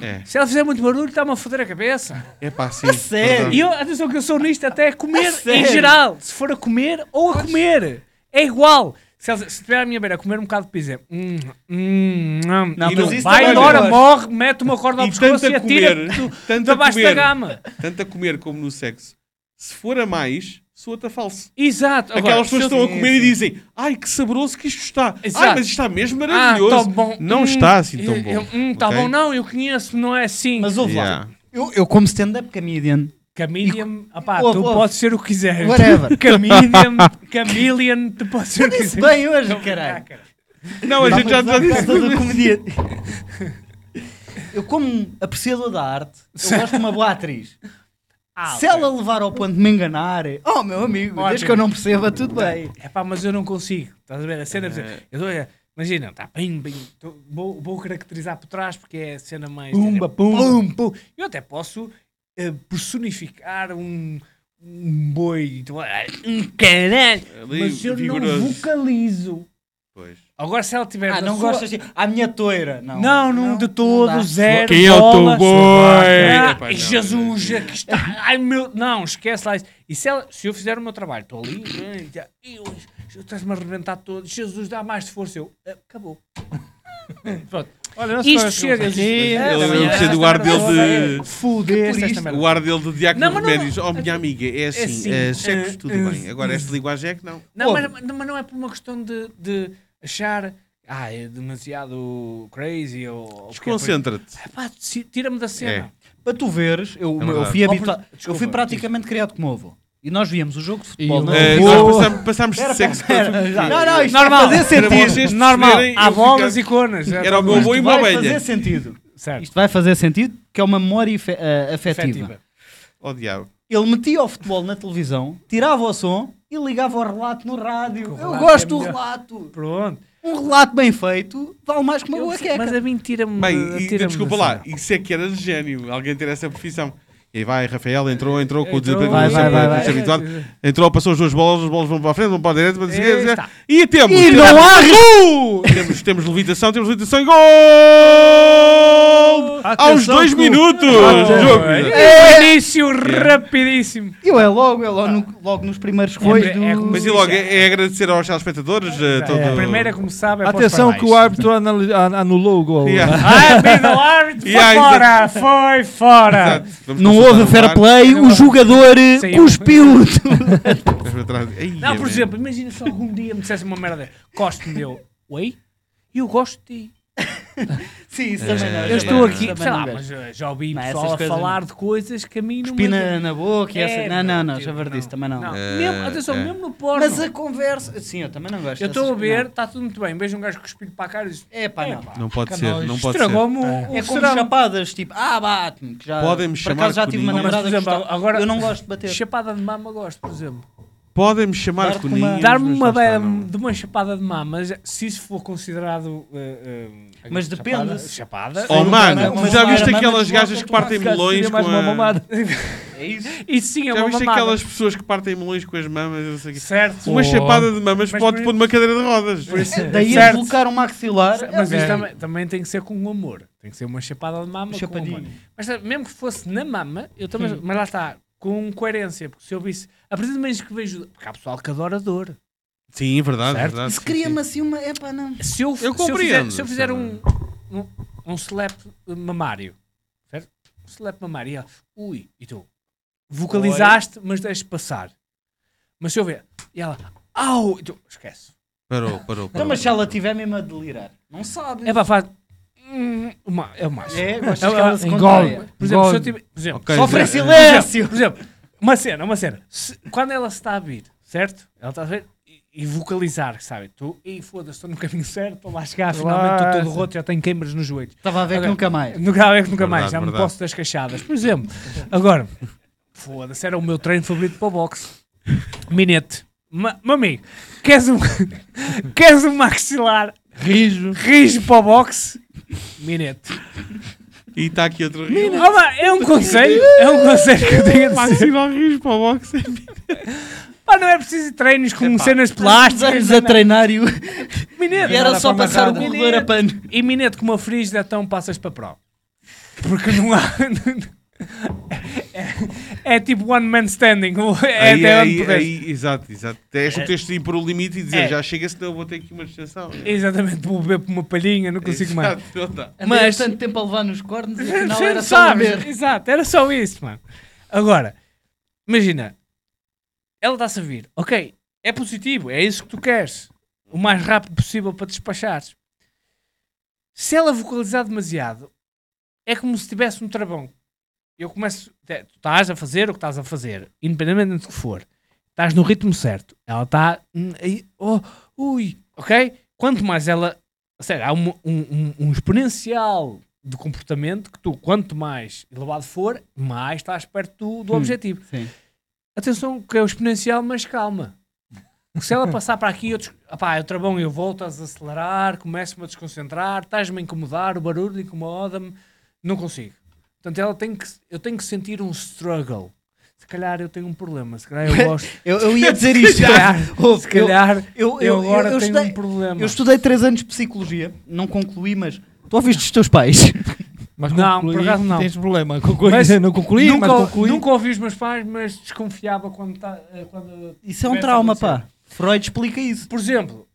É, Se ela fizer muito barulho, está-me a foder a cabeça. é pá, sim. Sério? E eu, atenção que eu sou nisto até a comer A em geral. Se for a comer ou a comer. É igual. Se ela se estiver à minha beira a comer um bocado de pizza, hum, hum, hum, Não, mas isso vai embora, morre, mete uma corda ao pescoço e atira comer, tanto da a baixo da comer, gama. tanto a comer como no sexo. Se for a mais, soa-te a falso. Exato. Agora, Aquelas pessoas se estão a comer e dizem ai que saboroso que isto está. Exato. Ai, mas isto está mesmo Ah, maravilhoso. tá bom. Não Hum, está assim tão bom. eu- hum, tá ok? bom, não, eu conheço, não é assim. Mas ouve Yeah. lá. Eu, eu como stand-up comedian, Chameleon, opá, tu ouve. podes ser o que quiseres. Whatever. Chameleon, Chameleon, tu podes ser o que disse quiseres. bem hoje, Não, caralho. cara. Não, a gente já, já disse. da comediante. Eu, como apreciador da arte, eu gosto de uma boa atriz. Ah, Se ela levar ao ponto de me enganar, oh meu amigo, desde Ótimo. que eu não perceba, tudo bem. É pá, mas eu não consigo. Estás a ver? A cena. É. Eu dou, imagina, tá, bem, bem, tô- vou, vou caracterizar por trás porque é a cena mais. Pumba, pum, pum. Eu até posso eh, personificar um, um boi, um caralho, Ali, mas eu não vocalizo. Pois. Agora, se ela tiver. Ah, não sua- gostas de... A minha toira, não. Não, não, de todo, dá. zero. Quem é o teu bola. boi? Ah, não, Jesus, não. aqui está. Ai meu. Não, esquece lá isso. E se, ela, se eu fizer o meu trabalho, estou ali, eh, já, eu, eu estás-me a arrebentar todo. Jesus, dá mais de força. Eu, ah, acabou. Pronto. Olha, não Isto se chega. aqui. É, Eu- é, gostei do ar dele de- é Fudeste esta merda. O ar dele de Diácono Não, não- Remédios. Oh, minha amiga, é assim. assim, eh, eh, tudo eh, bem. Agora, esta linguagem é que não. Não, mas, não é por uma questão de, de achar. Ah, é demasiado crazy ou. Desconcentra-te. Pá, si- Tira-me da cena. Para tu veres, eu, É eu, fui, habitua- por- eu desculpa, fui praticamente criado como avô. E nós víamos o jogo de futebol. E não é? nós passámos de sexo espera, para espera. Não, não, isto Normal. vai fazer sentido. Normal. Há bolas ficar- e conas. Era o meu avô e Isto uma vai ovelha. fazer sentido. Certo. Isto vai fazer sentido, que é uma memória eh, afetiva. Efetiva. Oh, diabo. Ele metia o futebol na televisão, tirava o som e ligava o relato no rádio. Que o Eu relato gosto é do melhor. relato. Pronto. Um relato bem feito vale mais que uma boa sei, mas queca. a mim tira-me. Bem, e, desculpa lá, isso é que era de gênio, alguém ter essa profissão. E vai, Rafael entrou, entrou com o Entrou, desempenho Vai, vai, vai, vai. habituado. Entrou, passou as duas bolas, as bolas vão para a frente, vão para a direita, para a esquerda. E temos. E temos- não há temos, temos levitação, temos levitação e gol! Aos dois minutos! Jogo. É. Início rapidíssimo. Eu é logo, é logo, no- logo nos primeiros foi É, é como Mas e logo, é, é agradecer aos telespectadores. eh, todo- A primeira começava é Atenção que o árbitro anulou o gol. Yeah. Ah, árbitro, foi Yeah, fora, foi fora. Não houve o fair play, o jogador eh, cuspiu. Não, por exemplo, imagina se algum dia me dissesse uma merda, gosto meu, oi? E eu gosto de ti. Sim, isso também não. Eu estou aqui, sei lá, mas eh, já ouvi Não, pessoal a falar de coisas que a mim não me Espina na boca e É, essa... Não, não, não, já verdice, também não. É, mesmo, atenção, é. mesmo no porno. Mas a conversa... Sim, eu também não gosto Eu estou a ver, está tudo muito bem. Vejo um gajo com o espelho para a cara e diz: É pá, não. Não pode ser, não pode ser. Estragou-me o, É. É como chapadas, tipo, ah, bate-me. Podem-me por chamar acaso já tive uma namorada por que agora- Eu não gosto de bater. Chapada de mama gosto, por exemplo. Podem-me chamar Dar-te Coninho. uma- Dar-me mas uma lá está, beira não. de uma chapada de mama, já- se isso for considerado. eh, eh, Mas depende. Chapada. Oh, mano, uma- uma já viste aquelas gajas que partem melões Seria mais com uma a... mamada. É isso? Isso sim é Já uma viste mamada. aquelas pessoas que partem melões com as mamas? Eu não sei o quê. Certo. Uma Oh. chapada de mamas Mas pode por- pôr numa cadeira de rodas. Por isso- Daí a certo. deslocar um maxilar. Mas é, isso também, também tem que ser com amor. Tem que ser uma chapada de mama com Chapadinho. Mas sabe, mesmo que fosse na mama, eu também. Mas lá está, com coerência. Porque se eu visse. A partir do momento que vejo. Porque há pessoal que adora dor. Sim, verdade, Certo. verdade. Se cria-me sim. assim uma. É pá, não. Se eu, Eu se eu compreendo, fizer, se eu fizer um, um, um slap mamário, certo? Um slap mamário, e ela, ui, e tu vocalizaste, mas deixas passar. Mas se eu ver, e ela, au, e tu, esquece. Parou, parou, Então, parou. mas se ela estiver mesmo a delirar, não sabe. É para faz. hum, uma- É o máximo. É, gosto Ela- que ela se engole. Por exemplo, se eu tiver. Por exemplo, Ok, Sofre silêncio. Por exemplo, uma cena, uma cena. Se- quando ela se está a vir, certo? Ela está a ver e, e vocalizar, sabe? Tu, e foda-se, estou no caminho certo, estou lá a chegar, finalmente estou todo roto, já tenho queimbras nos joelhos. Estava a ver que nunca mais. Nunca, é que nunca mais, Verdade, já me verdade. posso das cachadas. Por exemplo, agora, foda-se, era o meu treino favorito para o boxe. Minete. Ma- Meu amigo, queres um, queres um maxilar Rijo. rijo para o boxe? Minete. E está aqui outro rio. Pá, é um conselho, é um conselho que eu tenho a dizer. Máximo rios para o boxe. Pá, não é preciso treinos com Epá, cenas Tantos anos plásticas. a treinar e, o- Minete. e era só para passar o corredor a pano. E minete com uma frígida, então passas para pro. Porque não há. é, é tipo one man standing. É aí, até onde aí, puderes. aí, exato, exato. É tu tens de ir por o limite e dizer, É. já chega, senão eu vou ter aqui uma distração. Exatamente, vou beber por uma palhinha, não consigo mais. Exato, não dá. Mas tanto tempo a levar nos cornos e afinal era só lamber. Exato, era só isso, mano. Agora, imagina, ela está-se a vir, ok, é positivo, é isso que tu queres, o mais rápido possível para despachares. Se ela vocalizar demasiado, é como se tivesse um travão. Eu começo, tu estás a fazer o que estás a fazer, independentemente do que for, estás no ritmo certo, ela está, hum, oh, ui, ok? Quanto mais ela, seja, há um, um, um- exponencial de comportamento que tu, quanto mais elevado for, mais estás perto do, do Hum. objetivo. Sim. Atenção, que é o exponencial, mas calma. Porque se ela passar para aqui, eu, des... Apá, eu travão, eu volto a acelerar, começo-me a desconcentrar, estás-me a incomodar, o barulho incomoda-me, não consigo. Portanto, ela tem que, eu tenho que sentir um struggle. Se calhar eu tenho um problema, se calhar eu gosto. Eu, eu ia dizer isto. se calhar, se calhar eu, eu, eu, agora eu, tenho estudei, um problema. eu estudei 3 anos de psicologia, não concluí, mas tu ouviste os teus pais. Mas Não, concluí, por acaso não. Tens problema. Concluí, Mas não concluí, nunca, mas concluí. nunca ouvi os meus pais, mas desconfiava quando, tá, quando Isso é um trauma, pá. Freud explica isso. Por exemplo,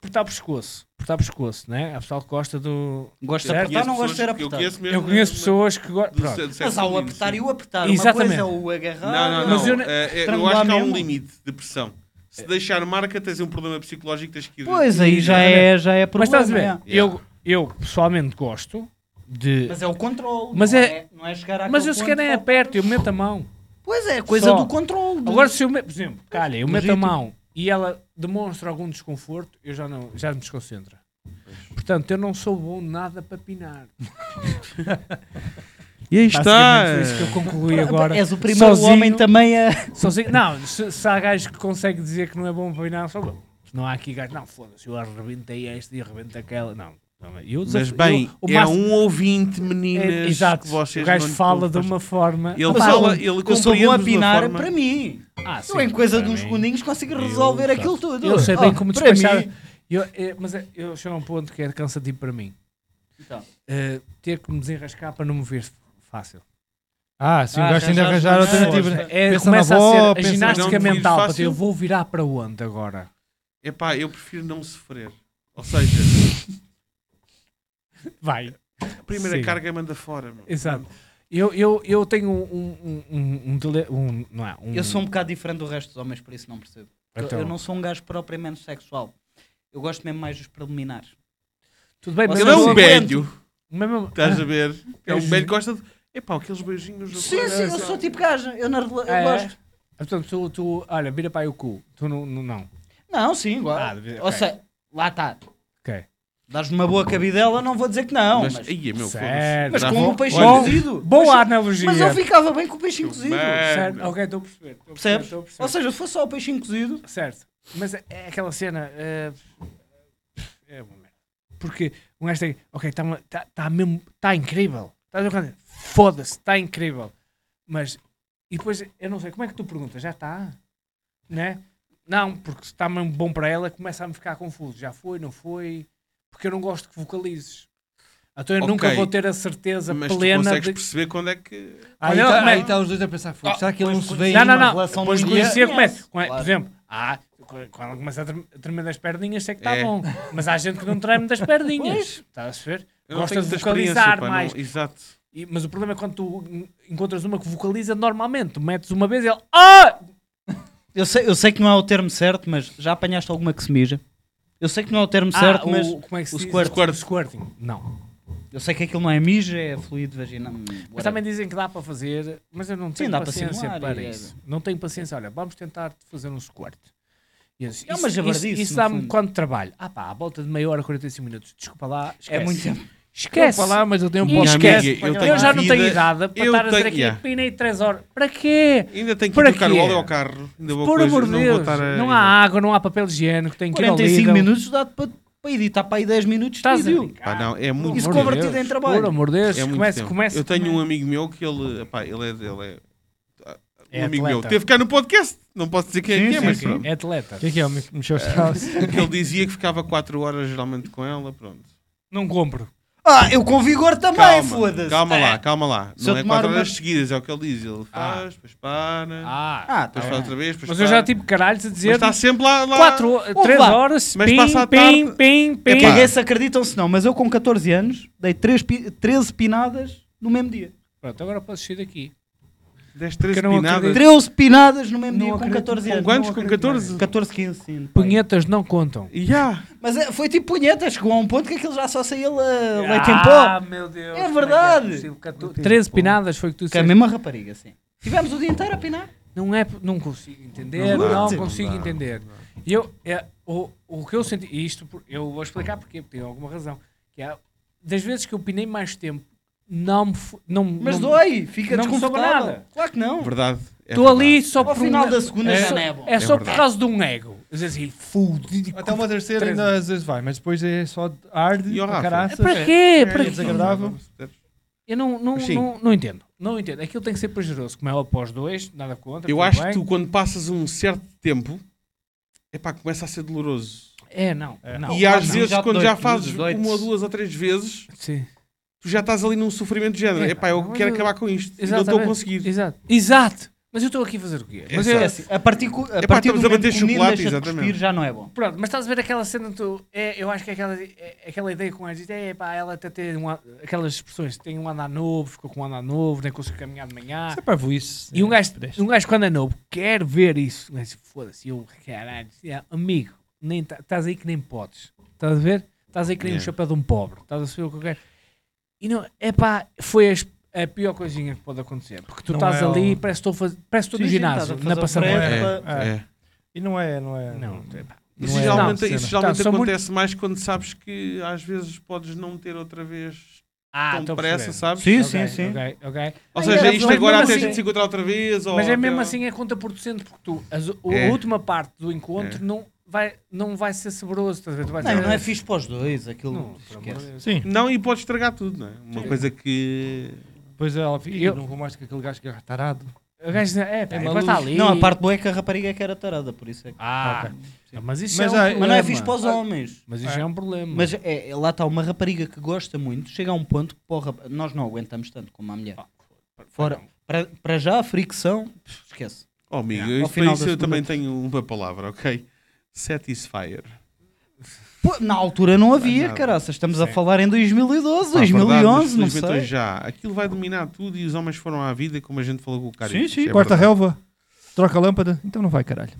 apertar pescoço. Apertar pescoço, né? Há pessoal que gosta do. Gosto de apertar, não gosto de ser Eu apertado. conheço mesmo. Eu conheço pessoas que gostam. Mas há o apertar sim. e o apertar. Uma Exatamente. coisa é o agarrar. Não, não, Mas não. eu ne- É, é, eu acho que há um limite de pressão. Se deixar marca, tens um problema psicológico, tens que ir. Pois, aí já é, já é Mas problema. estás a ver? é. Eu, eu pessoalmente gosto de. Mas é o controle. Mas não é- Não é chegar Mas eu se ponto calhar nem aperto, eu meto a mão. Pois é, coisa Só. do controle. Agora, se eu meto, por exemplo, calha, eu meto a mão e ela demonstra algum desconforto, eu já não já me desconcentra. Portanto, eu não sou bom nada para pinar. E aí está. Foi isso que eu concluí agora. És o primeiro sozinho. homem também a. Sozinho. Não, se, se há gajo que consegue dizer que não é bom para pinar, sou bom. Não há aqui gajo, não, foda-se, eu arrebentei esta e arrebento aquela. Não, Eu Mas bem, eu- o é máximo- um ouvinte, meninas, é- exato. que vocês o gajo não fala de uma forma. Ele Mas fala, eu- ele Eu sou bom a pinar forma... para mim. Ah, Eu, em coisa de uns segundinhos, consigo Eu- resolver sabe, aquilo tudo. Eu sei bem Ah, como despachar. Eu, é, mas é- eu chego a um ponto que é cansativo para mim. Então, Uh, ter que me desenrascar para não me ver fácil. Ah, sim, Ah, o gajo tem de arranjar arranjar as alternativas. É, Pensa começa na avó, a ser a ginástica mental. para eu vou virar para onde agora? Epá, eu prefiro não sofrer. Ou seja, Vai. a primeira Sim. carga manda fora. meu. Exato. Eu, eu, eu tenho um, um, um, um, dele- um- não é, um- eu sou um bocado diferente do resto dos homens, por isso não percebo. Eu- Então, Eu, não sou um gajo propriamente sexual. Eu gosto mesmo mais dos preliminares. Tudo bem, mas Ele é não um velho, Mesmo- estás a ver? É um É velho que gosta de... Epá, aqueles beijinhos... Sim, sim, eu sou tipo gajo. Eu, na, rela- eu é? gosto. Portanto, tu, tu, olha, vira para aí o cu. Tu não. não, não. Não, sim, igual. Ah, deve- Ou seja, lá está. Dás-me uma boa cabidela, não vou dizer que não. Mas, Mas, Ia, meu, Certo. mas com Já o peixe Olha, cozido. Boa Mas- analogia. Mas eu ficava bem com o peixinho cozido. Certo, meu. ok, estou a perceber. estou a perceber, Percebes? estou a perceber. Ou seja, se fosse só o peixinho cozido, Certo. Mas é é aquela cena. eh, é uma merda. Porque um gajo tem. Ok, está tá, tá mesmo. Está incrível. Estás a ver? Foda-se, está incrível. Mas. E depois, eu não sei, como é que tu perguntas? Já está? Né? Não, porque se está mesmo bom para ela, começa a me ficar confuso. Já foi, não foi? Porque eu não gosto que vocalizes. Então eu Ok. nunca vou ter a certeza Mas tu plena consegues de. perceber quando é que... Aí Olha, está como é- tá os dois a pensar, "Fogo, Ah, será que ele não se vê Não, aí não, não. relação Depois de conhecer dia, como é. é- claro. Por exemplo, ah, quando começa a trem- a tremer das perninhas, sei que está É. bom. Mas há gente que não treme das perninhas. Estás a ver? Eu não Gosta de vocalizar pá, não- mais. Exato. E- mas o problema é quando tu en- encontras uma que vocaliza normalmente. Tu metes uma vez e ele. Ah! eu sei, eu sei que não é o termo certo, mas já apanhaste alguma que se mija? Eu sei que não é o termo certo, Ah, mas o, como é que se o diz? squirt. Squirt. Squirting. Não. eu sei que aquilo não é mija, é fluido vaginal. Mas também dizem que dá para fazer, mas eu não tenho para paciência para, e é- isso. Não tenho paciência. Olha, vamos tentar fazer um squirt. Disse, É uma isso, jabardice, isso, isso dá-me quando trabalho. Ah pá, à volta de meia hora, 45 minutos. Desculpa lá. É esquece. muito tempo. Esquece. Vou falar, mas eu tenho um podcast. esquece. amiga, eu Eu, já não vida- tenho idade para estar a dizer aqui, yeah. pinei 3 horas. Para quê? Ainda tenho que Para o óleo ao carro. Ainda vou Por amor de não vou Deus. estar a- Não há água, não há papel higiênico, tem que ir ao 45 Lidl. minutos dá-te para, para editar para aí 10 minutos de Estás a vídeo. Pá, não, é muito Isso de convertido Deus, em trabalho. Por amor de Deus, É comece, comece. eu tenho um amigo meu que ele, epá, ele é, ele é, É um amigo meu, atleta. teve cá no podcast, não posso dizer quem é Sim, é, mas sim. pronto. É atleta. O que é que é? Os calços. que ele dizia que ficava 4 horas geralmente com ela, pronto. Não compro. Ah, eu com vigor também, Calma, foda-se. calma É. lá, calma lá. Se eu Não é tomar 4 uma- horas seguidas, é o que ele diz. Ele Ah. faz, depois para, Ah, Ah, tá depois bem. faz outra vez, depois mas eu para. já tive caralhos a Mas dizer está sempre lá, lá 4, 3 lá. horas, Mas pim, passa a pim, tarde- pim, pim. É caguei se acreditam se não, mas eu com 14 anos dei 3 pi- 13 pinadas no mesmo dia. Pronto, agora posso sair daqui. 10, 13 Que eu não pinadas. acredito. 13 pinadas no mesmo Não dia com acredito. 14 Com anos. quantos? não Com acredito 14? 14, 15, sim. Punhetas não contam. Ya. Mas é- foi tipo punheta, chegou a um ponto que aquilo já só saía le- leite em Ah, pó. meu Deus. É como verdade. que é possível? 14 13 pinadas foi o que tu Que é a disseste. mesma rapariga, sim. Tivemos o dia inteiro a pinar. Não é, não consigo entender, Não não, dá, consigo não entender. E eu, é, o, o que eu senti, e isto eu vou explicar porque tem alguma razão, que é das vezes que eu pinei mais tempo, não me, não, Mas não, dói, fica não desconfortável. nada. Claro que não. Verdade. é Estou verdade. ali só Ao por final um- da segunda é já só, não é bom. É É só por causa de um ego. Às vezes, assim, fudido. Até uma terceira Três ainda às vezes vai, mas depois é só arde E ao para caraças. Para quê? É Para quê? desagradável. Eu não, não, não, não entendo. Não entendo. Aquilo tem que ser prazeroso. Como é o após dois, nada contra. Eu acho bem. que tu, quando passas um certo tempo, epá, começa a ser doloroso. É, não. É. não. e às não. vezes, Já quando já duas, fazes uma ou duas ou três vezes, Sim. Tu já estás ali num sofrimento de género. É, Epá, eu mas quero eu- acabar com isto. E não estou a conseguir. Exato. Exato. Mas eu estou aqui a fazer o quê? Mas Exato. eu, É assim, a partir, a Epá, partir do a momento bater que o menino chocolate, deixa de exatamente. cuspir, já não é bom. Pronto, mas estás a ver aquela cena, tu, é, eu acho que é aquela, é, aquela ideia com a gente, é pá, ela até tem um, aquelas expressões, tem um andar novo, ficou com um andar novo, nem conseguiu caminhar de manhã. Isso é para isso. E um gajo, Deixa. um gajo quando é novo quer ver isso. Gajo, Foda-se, eu, caralho, é, amigo, nem tá- estás aí que nem podes. Estás a ver? Estás aí que nem um Yeah. chapéu de um pobre. Estás a ver o que eu quero. E não, é pá, foi as- a pior coisinha que pode acontecer. Porque tu Não estás é ali, o- parece que estou, a faz- parece que estou no ginásio, a na frente. É, É. é. E não é, não é. Não, é pá. Isso Não é geralmente, isso geralmente Tá, são muito- acontece mais quando sabes que às vezes podes não ter outra vez Ah, tão a depressa, sabes? Sim, Ok, sim, sim. ok, ok. Ou seja, é, isto agora até assim- de se encontrar outra vez. ou Mas é até- mesmo assim é conta por cento, porque tu, as- a É. última parte do encontro É. não vai, não vai ser saboroso. Tu vais Não, dizer, não é fixe para os dois, aquilo. Não, esquece. Sim. Não, e pode estragar tudo, não é? Uma coisa que. Depois ela fica, Eu- não vou mais que aquele gajo que é tarado. O gajo é, pá, É está maluco. ali. Não, a parte boa é que a rapariga é que era tarada, por isso é que. Ah, Ok. Não, mas isso Mas é um há- Mas não é fixe para os homens. Mas isso é um problema. Mas é, é- lá está uma rapariga que gosta muito, chega a um ponto que porra, nós não aguentamos tanto como a mulher. Ah, Fora, para, para já a fricção, esquece. Oh, amigo, Yeah. isso eu também tenho uma palavra, ok? Satisfier. Pô, na altura não havia, nada. caraças. Estamos a Sim. falar em 2012, Pá, verdade, mas 2011, não felizmente hoje sei. já. Aquilo vai dominar tudo e os homens foram à vida, como a gente falou com o cara. Sim, sim. Corta a relva, troca a lâmpada, então não vai caralho.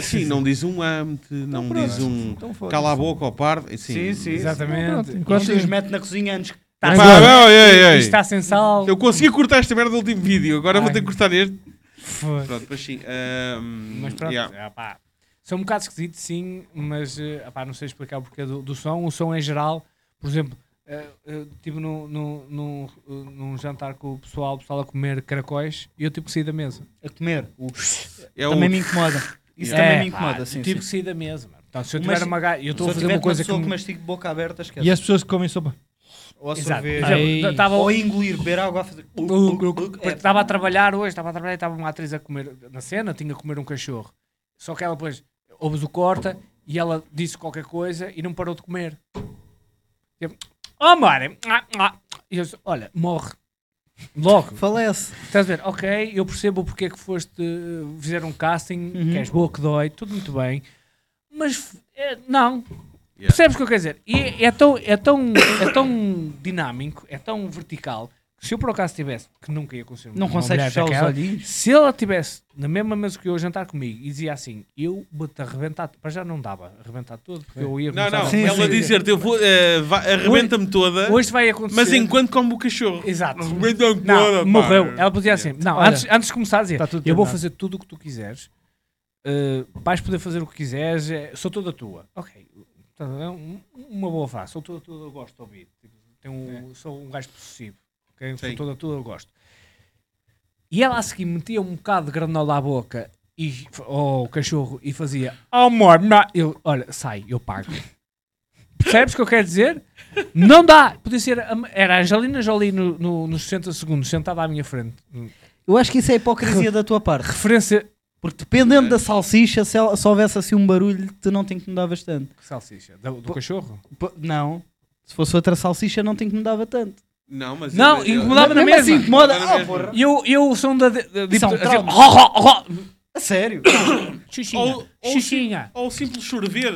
sim, não diz um ante, não Então diz pronto. um Então cala a boca ao par. Sim, Sim, sim. Exatamente. Pronto, Quando enquanto- se os mete na cozinha antes. Tá Pá, sem- ei, ei, ei. Está sem sal. Eu consegui cortar esta merda do último vídeo, agora vou Ai. ter que cortar este. Foi. Pronto, mas sim. ahm, Mas pronto, yeah. ah, pá. São um bocado esquisitos, sim, mas eh, ah, pá, não sei explicar o porquê do, do som. O som em geral, por exemplo, eh, eh, estive num, num, num, eh, jantar com o pessoal, o pessoal a comer caracóis e eu tive que sair da mesa. A comer. O- É também o- me incomoda. Isso É, também me pá, incomoda, sim. tive que sair da mesa. mano. Então, se eu Mas tiver uma gaja, eu estou a eu fazer uma uma coisa que. pessoa que me- de boca aberta, esquece. E as pessoas que comem sopa. Ou a estava- Ou a engolir, beber água a fazer. Porque É, Estava a trabalhar hoje, estava a trabalhar e estava uma atriz a comer na cena, tinha que comer um cachorro. Só que ela depois ouve o corta e ela disse qualquer coisa e não parou de comer. Eu, Oh, Mari! ah, ah." E eu disse, olha, morre. Logo. Falece. Estás a ver? Ok, eu percebo porque é que foste eh, fazer um casting, Uhum. que és boa que dói, tudo muito bem. Mas eh, não. Yeah. Percebes o que eu quero dizer? E é tão, é, tão, é tão dinâmico, é tão vertical, se eu por acaso tivesse, que nunca ia conseguir Não consegues fechar os olhinhos. se ela estivesse na mesma mesa que eu a jantar comigo e dizia assim, eu vou-te arrebentar, para já não dava, arrebentar tudo, porque eu ia Não, começar não, a- Sim, ela sim. dizer-te, eu vou, eh, vai- arrebenta-me toda, Hoje vai acontecer. mas enquanto como o cachorro. Exato. Arrebenta-me Não, toda, pá. morreu. Ela podia assim, não, Olha, antes, antes de começar a dizer, está tudo eu vou terminado. fazer tudo o que tu quiseres, uh, vais poder fazer o que quiseres, é- sou toda tua. Ok, Tá, é um- uma boa frase, sou toda tua, eu gosto de ouvir. Tipo, tenho um- Sou um gajo possessivo, ok? sou Sim. toda tua, eu gosto. E ela a seguir metia um bocado de granola à boca e, ao cachorro e fazia, oh amor, não. eu, olha, sai, eu pago. Percebes o que eu quero dizer? Não dá. Podia ser. a- Era a Angelina Jolie no, no, nos 60 segundos, sentada à minha frente. Eu acho que isso é hipocrisia da tua parte. Referência. Porque dependendo da salsicha, se, ela- se houvesse assim um barulho, te não te incomodavas tanto. Que salsicha? Do, do cachorro? Não. Se fosse outra salsicha, não te incomodava tanto. Não, mas Não, eu- eu- incomodava na Mesmo assim, mesma. incomoda. Ah, mesma. porra. E eu, eu sou um da. Isso é um assim. A sério? Xixinha. Ou- ou Xixinha. Ou simples sorver.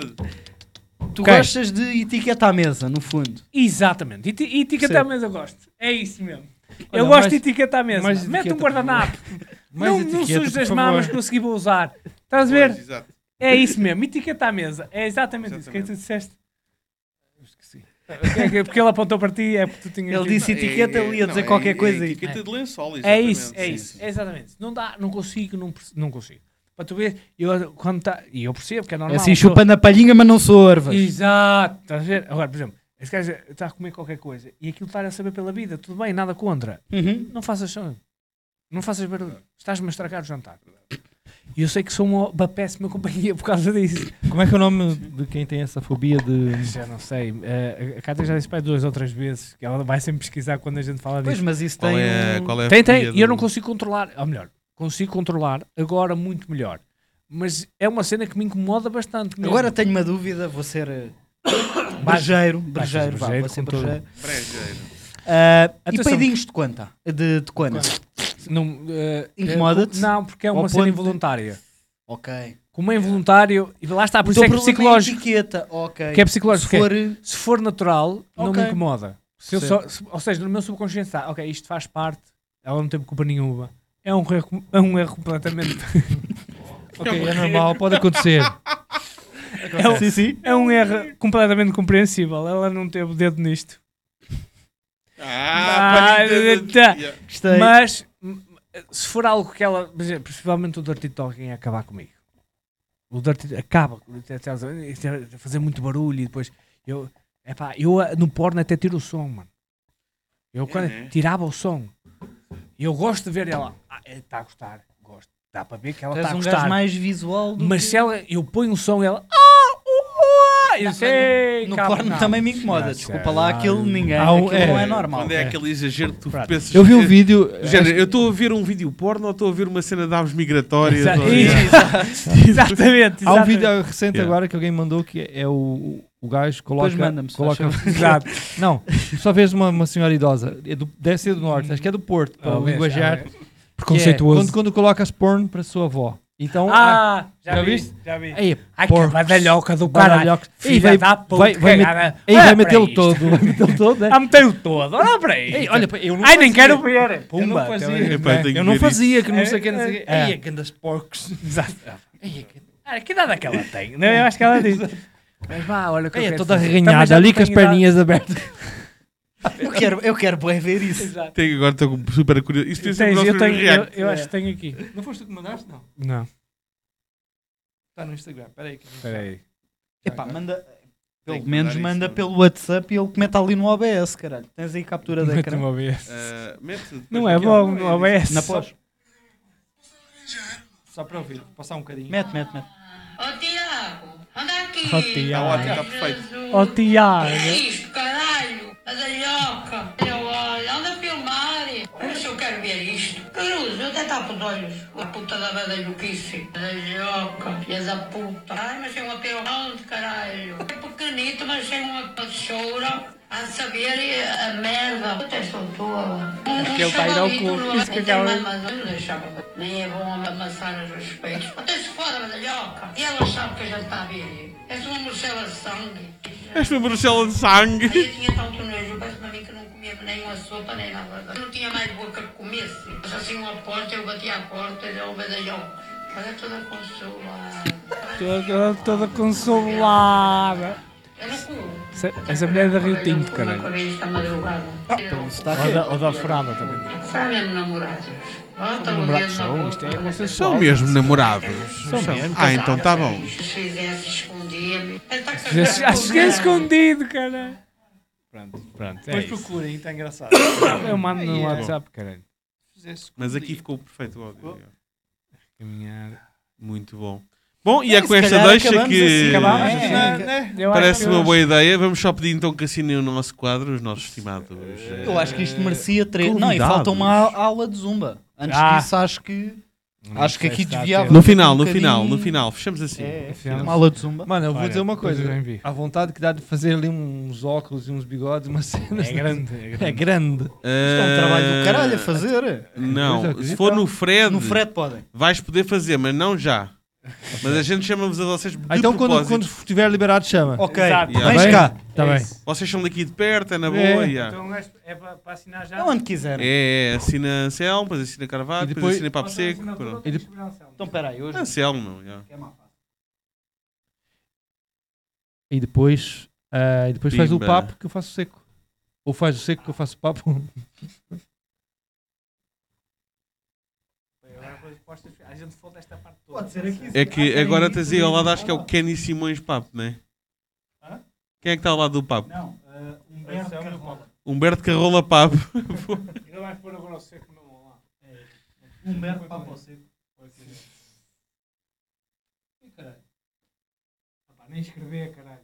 Tu Ok. gostas de etiqueta à mesa, no fundo. Exatamente. E, ti- e etiqueta à Percebo. mesa eu gosto. É isso mesmo. Olha, eu gosto mais- de etiqueta à mesa. mais Mete um etiqueta, guardanapo. Mais não não etiqueta, por as mamas que consegui vou usar. Estás a ver? Pois. É isso mesmo. Etiqueta à mesa. É exatamente, isso. O que é que tu disseste? É que- Porque ele apontou para ti. É porque tu tinhas Ele disse etiqueta, É- ele ia não, dizer é- qualquer é coisa aí. Etiqueta de lençol, É isso, é isso, é exatamente. Não dá, não consigo, não, não consigo. Para tu ver, eu quando tá, e eu percebo que é É normal. assim, a pessoa- chupando a palhinha, mas não sorvas. Exato, estás a ver? Agora, por exemplo, este gajo está a comer qualquer coisa e aquilo está a saber pela vida, tudo bem, nada contra. Uhum. Não faças som, não faças barulho, estás-me a estragar o jantar. E eu sei que sou uma, uma péssima companhia por causa disso. Como é que é o nome de quem tem essa fobia de. Já não sei, eh, a Cátia já disse para aí duas ou três vezes que ela vai sempre pesquisar quando a gente fala Pois, disso. mas isso Qual tem. é, qual é Tem, tem, e eu não consigo controlar, ou melhor, consigo controlar agora muito melhor. Mas é uma cena que me incomoda bastante. mesmo. Agora tenho uma dúvida, vou ser. Brejeiro, brejeiro, vá, vou ser brejeiro. Brejeiro. Ah, e peidinhos de quanta? De, de? Não, eh, Incomoda-te? eh, Não, porque é Ao uma cena ponto de- involuntária. Ok. Como é involuntário, e lá está, por O isso é que é psicológico. etiqueta, ok. Que é psicológico. Se porque for. se for natural, não me incomoda. Se eu só- se- ou seja, no meu subconsciente está, ok, isto faz parte, ela não teve culpa nenhuma. É um erro, é um erro completamente. Ok, é normal, pode acontecer. é, um, Sim, sim. é um erro completamente compreensível. Ela não teve o dedo nisto. Ah, Ah, tá. Yeah. Gostei. Mas se for algo que ela, por exemplo, principalmente o Dirty Talking ia acabar comigo. O Dirty acaba a fazer muito barulho e depois eu, epá, eu ah, no porno até tiro o som, mano. Eu quando né? tirava o som. E eu gosto de ver ela, ah, está a gostar, gosto. Dá para ver que ela está a um gostar. gajo mais visual do Mas que- se ela, eu ponho o som e ela, Ah, eu sei. No calma, porno não. também me incomoda. Desculpa lá, aquilo ninguém. Um- aquilo não é, é normal. Quando é aquele exagero que tu Pronto. pensas. Eu vi um que- vídeo. género, eu estou a ver um vídeo porno ou estou a ver uma cena de aves migratórias? Exa- ou- Exatamente. exatamente. Há um vídeo recente Yeah. agora que alguém mandou que é o, o gajo coloca. Depois manda-me, coloca Exato. Não, só vês uma, uma senhora idosa. É do, deve ser do norte, acho que é do Porto, para Ah, o vês, linguajar. ah, é Preconceituoso. Quando, quando colocas porno para a sua avó. Então. ah, Ah, já, já vi, viste? Já vi. Ei, Ai, que porcos, badalhoca do caralho. Filha vai, da puta, vai, vai, vai para metê-lo todo. Vai metê-lo todo, né? Ah, meteu todo. Olha para aí. Ei, olha, eu não Ai, nem fazia. quero ver. Eu não Pumba. fazia. Epá, eu Eu não que fazia, que não É, sei o que, não sei o que. é. Ei, grandes porcos. Exato. Ei, que- Ah, que idade é que ela tem? Não, eu acho que ela diz. Mas vá, olha o que eu é toda arreganhada ali com as perninhas abertas. Eu quero, eu quero bué ver isso. Exato. Tenho, agora estou super curioso. Isto Eu, tem sempre eu, tenho, eu, eu acho que tenho aqui. Não foste tu que mandaste? Não. Não, Está no Instagram. Espera aí. espera aí. Epá, manda. Pelo menos manda isso. pelo WhatsApp e ele comenta ali no OBS, caralho. Tens aí captura da Mete ecrã. Ah, mete depois Não é bom, no OBS. Na pós. Só para ouvir, passar um bocadinho. Mete, mete, mete. Ô Tiago, anda aqui. Ó, Tiago. Está ótimo, está perfeito. Ó, Tiago. É isto, caralho? A dalhoca. Eu, olha, anda a filmar. Mas eu quero ver isto. Cruz, eu até tapo os olhos. A puta da badalhoquice. A dalhoca. Filha da puta. Ai, mas é uma perrão caralho. É pequenito, mas tem uma chora. A saber a merda. Até sou tola. Um, que ele tá a ir ao cu. Isso que acaba- Nem é bom amassar os respeitos. Até se fora, badalhoca. E ela sabe que a gente está a ver. És uma morcela de sangue. És uma bruxela de sangue. Eu tinha tanto nojo, parece para mim que não comia nem uma sopa nem nada. Eu não tinha mais boca que comesse. Mas assim uma porta, eu bati à porta e eu obedejou. Olha toda consolada. Toda, toda consolada. Essa, essa mulher é da Rio Tinto, caralho. caralho. Madrugada. Está Ou da, ou da Furada também. São mesmo namorados. Bota o Namorados são, isto é consensual. São mesmo namorados. São mesmo. Ah, então está bom. Se fizesse está Já cara cheguei de escondido, cara. Pronto, pronto. É Depois isso. procurem, está engraçado. Eu mando no é. WhatsApp, caralho. Mas aqui ficou perfeito o áudio. Caminhar. Muito bom. Bom, e é com esta deixa que assim. É, assim. é? Eu acho parece uma boa ideia. Vamos só pedir então que assinem o nosso quadro, os nossos estimados. eh, Eu acho que isto merecia três. Não, e falta uma aula de zumba. Antes Ah. disso, acho que. Não Acho que aqui desviava. No final, no Um final, no final. Fechamos assim. É, Afinal- uma aula de zumba. Mano, eu vou Olha, dizer uma coisa. eu envio. A vontade que dá de fazer ali uns óculos e uns bigodes, umas cenas. É grande, é grande. É grande. Isto é um trabalho do caralho a fazer. Não, é, se for no Fred, No Fred podem. vais poder fazer, mas não já. Mas a gente chama-vos a vocês de Ah, então quando, propósito. quando estiver liberado, chama. Ok, Exato. Yeah. vens Tá cá. bem? Tá É bem. isso. Vocês são daqui de perto, é na boa. É. yeah. Então é para, para assinar já. É onde quiserem. É, é, assina Anselmo, depois assina Carvalho, E depois, depois- assina Papo Seco. pronto. De- Então peraí, hoje. Anselmo, não. yeah. É má fase. E depois, ah, e depois faz o Pimba. papo que eu faço seco. Ou faz o seco que eu faço o papo. A gente falta esta parte toda. Pode ser aqui. É que agora tens aí ao lado, acho que é o Kenny Simões Papo, não é? Hã? Quem é que está ao lado do Papo? Não, uh, Humberto Carrola. Humberto Carrola Papo. Ainda vais pôr agora o seco no lá. Humberto Papo Seco. Caralho. Nem escrever, caralho.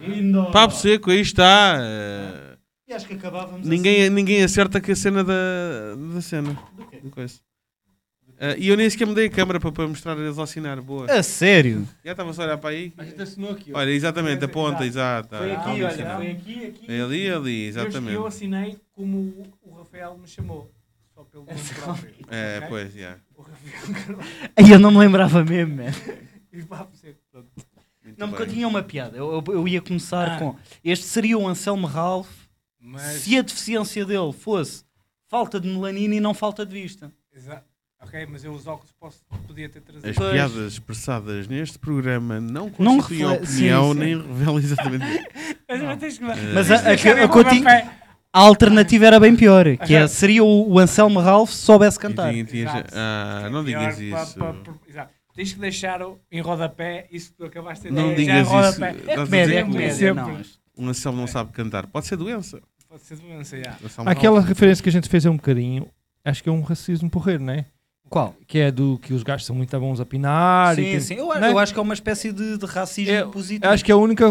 Lindo. Papo Seco, aí está. E acho que acabávamos ninguém, ninguém acerta com a cena da, da cena. assim. Do quê? do coisa. Eh, e eu nem sequer mudei a câmera para, para mostrar eles a assinar. Boa. A sério? Já estava só a olhar para aí. A gente assinou aqui. Olha, exatamente, a ponta, exato. Foi Ah, aqui, olha, assinar. foi aqui, aqui. É ali, ali, Eu, exatamente. eu assinei como o, o Rafael me chamou. Só pelo nome próprio. É, Ok? pois, já. O Rafael Aí eu não me lembrava mesmo, man. e. Pronto. Muito Não, porque eu tinha uma piada. Eu, eu- eu ia começar Ah. com. Este seria o Anselmo Ralph Mas. se a deficiência dele fosse falta de melanina e não falta de vista. Exa- Ok, mas eu os óculos posso, podia ter trazido. As Pois. piadas expressadas neste programa não Não constituem refle- opinião sim, sim. nem revelam exatamente. Mas, mas tens que Mas a, a, a tinha- a alternativa era bem pior, que é, seria o, o Anselmo Ralph se soubesse cantar. tinha- tinha- Exato. Ah, não digas Pior pa- isso. pa- pa- exato. Tens que deixar o- em rodapé isso que tu acabaste de Não dizer. em digas isso. rodapé. É a comédia, é comédia. Não, Um Anselmo não sabe cantar. Pode ser doença. Pode ser doença, já. Anselmo Aquela referência que a gente fez é um bocadinho. Acho que é um racismo porreiro, não é? Qual? Que é do que os gajos são muito bons a pinar. e Sim, que- sim. Eu, é? eu acho que é uma espécie de, de racismo É, positivo. Acho que é a única.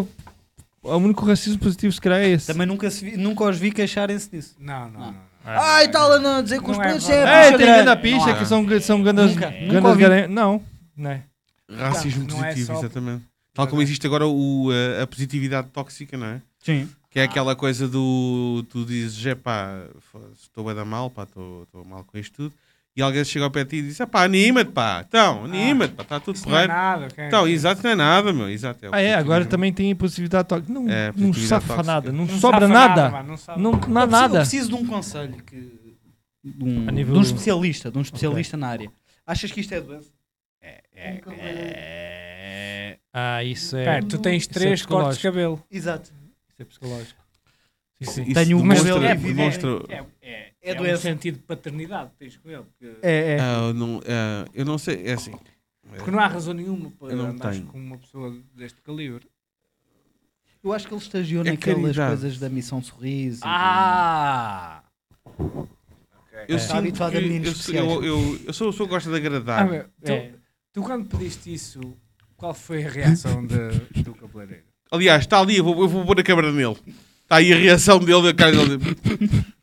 O único racismo positivo se calhar é esse. Também nunca, se vi- nunca os vi queixarem-se disso. Não, não, Não. não. Ai, está lá a dizer que os é pretos é É, tem grande. ganda picha que são, são gandas. Nunca, nunca garen- Não, não é. Racismo Não é positivo, só- exatamente. Tal como existe agora o, a, a positividade tóxica, não é? Sim. Que é aquela coisa do. Tu dizes, é pá, estou a dar mal, pá, estou estou mal com isto tudo. E alguém chega ao pé de ti e diz, é pá, anima-te, pá, então, anima-te, pá, está tudo Isso não é porreiro. nada. ok? Então, exato, não é nada, meu, exato. o Ah, é, agora também tem tóxica. Não, É, não safa tóxica. nada, não, Não sobra nada. mano, não sabe. Não, não há Eu preciso- Eu nada. preciso de um conselho que. De um, A nível- de um especialista, de um especialista na área. Achas que isto é doença? Ah, isso é. Pera, tu tens é três cortes de cabelo. Exato. Isso é psicológico. Sim. isso Tenho demonstra, cabelo demonstra, É, é, É é, um doença. sentido de paternidade que tens com ele. É, é. Ah, eu não, ah, eu não sei, é assim. Porque não há razão nenhuma para Eu não andares tenho. com uma pessoa deste calibre. Eu acho que ele estagiou É naquelas caridade. coisas da Missão Sorriso. Ah! Eu É. sinto Habituado a meninos sou- eu, eu, eu sou a pessoa que gosta de agradar. Ah, meu, tu, É. tu quando pediste isso, qual foi a reação de- do cabeleireiro? Aliás, está ali, eu vou, eu vou pôr a câmera nele. Está aí a reação dele, a cara dele.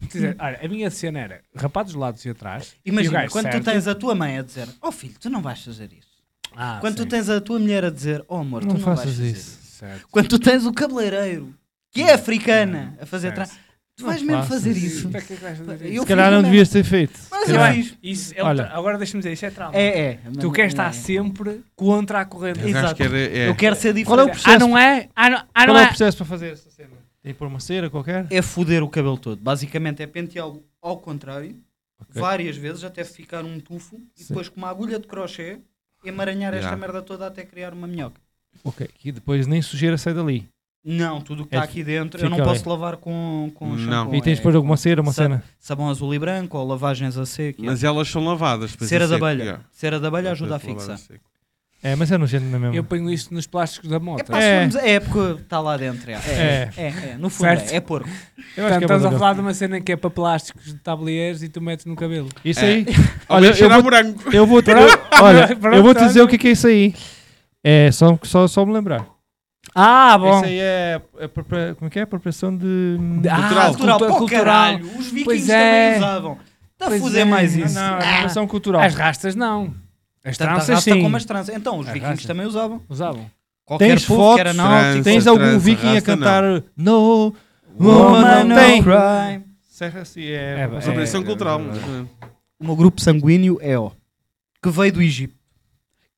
Dizer, olha, a minha cena era rapar dos lados e atrás. Imagina, quando certo- tu tens a tua mãe a dizer, oh filho, tu não vais fazer isso. Ah, quando sim. tu tens a tua mulher a dizer, oh amor, Não tu não vais fazer isso. isso. Certo. Quando tu tens o cabeleireiro, que é africana, a fazer atrás, tu Não vais mesmo faças fazer isso. Para que é que vais fazer Eu isso? Se calhar fiz não devias ter feito. Mas eu calhar. fiz. Isso é Olha. tra- agora deixa-me dizer, isso é trauma. É, é. Tu queres estar É. sempre contra a corrente. Gajo Exato. quer, é, Eu quero ser Qual é o diferente. processo? Ah, não é? Ah, não, ah, Qual não é o é? processo para fazer essa cena? Tem que pôr uma cera qualquer? É foder o cabelo todo. Basicamente é penteá-lo ao contrário, Ok. várias vezes, até ficar um tufo, e Sim. depois com uma agulha de crochê, emaranhar esta merda toda até criar uma minhoca. Ok. E depois nem sujeira sai dali. Não, tudo o que É, está aqui dentro eu não posso lavar com, com Não. shampoo. E tens de É pôr alguma cera, uma Sa- cena. sabão azul e branco ou lavagens a seco. Mas elas são lavadas. depois Cera de abelha. yeah. Cera de abelha ajuda a Depois fixar. É, mas é nojento na mesma. Eu ponho isso nos plásticos da moto. É, É. é porque está lá dentro. É, é, é, é, no fundo Certo. é, é porco. Eu acho Portanto, que é estás a falar de uma cena que é para plásticos de tabuleiros e tu metes no cabelo. Isso É. aí. Olha, eu vou, eu vou, eu, olha, eu vou te dizer o que é, que é isso aí. É só, só, só me lembrar. Ah, Isso aí é, é propria- como é que é? Apropriação de. Ah, Cultural. cultural, cultura- pô, cultural. caralho. Os vikings Pois é. também usavam. Está a foder é. mais Não, isso. não, é Ah, cultural. As rastas não. As Tanto tranças sim. como as tranças. Então, os As vikings rastas. também usavam. Usavam. Qualquer Tens povo que era fotos? náutico. Tens algum trança, viking a rasta, cantar No Woman, no não tem? cry. Serra assim, é, É, é, Apropriação É, cultural. é verdade. O meu grupo sanguíneo é O, que veio do Egito,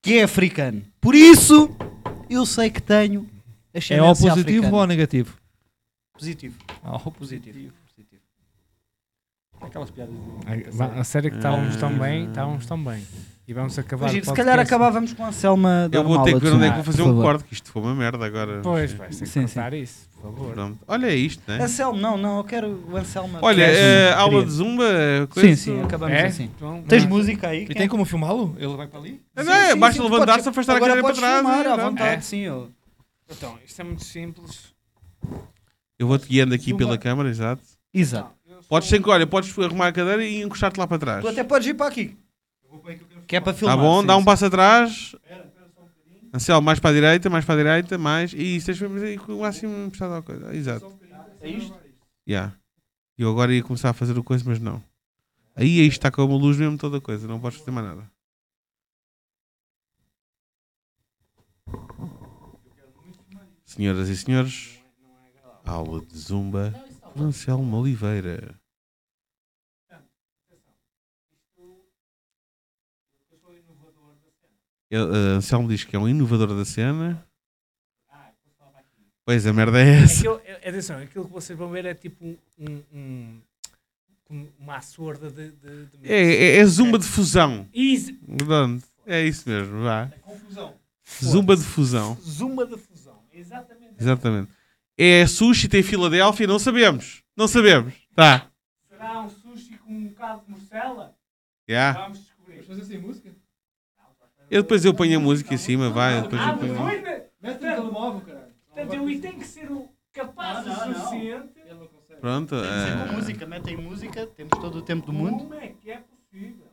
que é africano. Por isso, eu sei que tenho é ao positivo africana. ou ao negativo? Positivo. Ao Positivo. Positivo. Aquelas piadas. A sério que estávamos tão bem, estávamos tão bem. E vamos acabar Imagina, se calhar acabávamos com a Selma da Eu vou ter que ver onde é que vou fazer um corte, que isto foi uma merda agora. Pois, vais ter que Sim, isso, por favor. Pronto. Olha é isto, né? Anselmo, não, não, eu quero o Anselmo. Olha, Queria. aula de zumba, coisa Sim, sim, acabamos É? assim. Então, Tens não. música aí? E Quem- tem como filmá-lo? Ele vai para ali? Não, Sim, é, sim, basta levantar-se, afastar a cadeira para trás. filmar e à pronto. vontade, É. sim. eu- Então, isto é muito simples. Eu vou-te guiando aqui pela câmara, exato. Exato. Podes sempre, olha, podes arrumar a cadeira e encostar-te lá para trás. Tu até podes ir para aqui. Que é para filmar. Tá bom, sim, dá um sim. passo atrás. Anselmo, mais para a direita, mais para a direita, mais. E aí com o máximo encostado à coisa. Exato. É isto? Yeah. Eu agora ia começar a fazer o coisa, mas não. Aí, aí está com uma luz mesmo toda a coisa, não podes fazer mais nada. Senhoras e senhores, aula de zumba com Anselmo Oliveira. Ele, eh, Anselmo diz que é um inovador da cena. Pois, a merda é essa. Aquilo, é- atenção, aquilo que vocês vão ver é tipo um, um, um- um- uma açorda de, de, de É, é, é zumba de fusão. Pronto, é isso mesmo, vá. Confusão. Zumba de fusão. Zumba de fusão. Exatamente. Exatamente. É sushi, tem Filadélfia, não sabemos. Não sabemos. Tá. Será um sushi com um bocado de morcela? Yeah. Vamos descobrir. fazer sem música? Eu depois eu ponho a música em cima, vai. Depois Ah, eu ponho... foi, né? Mete o telemóvel, caralho. Portanto, eu tem que ser o capaz Não, o não, não. suficiente. Pronto. Tem que ser com é- música, metem música, temos todo o tempo do mundo. Como é que é possível?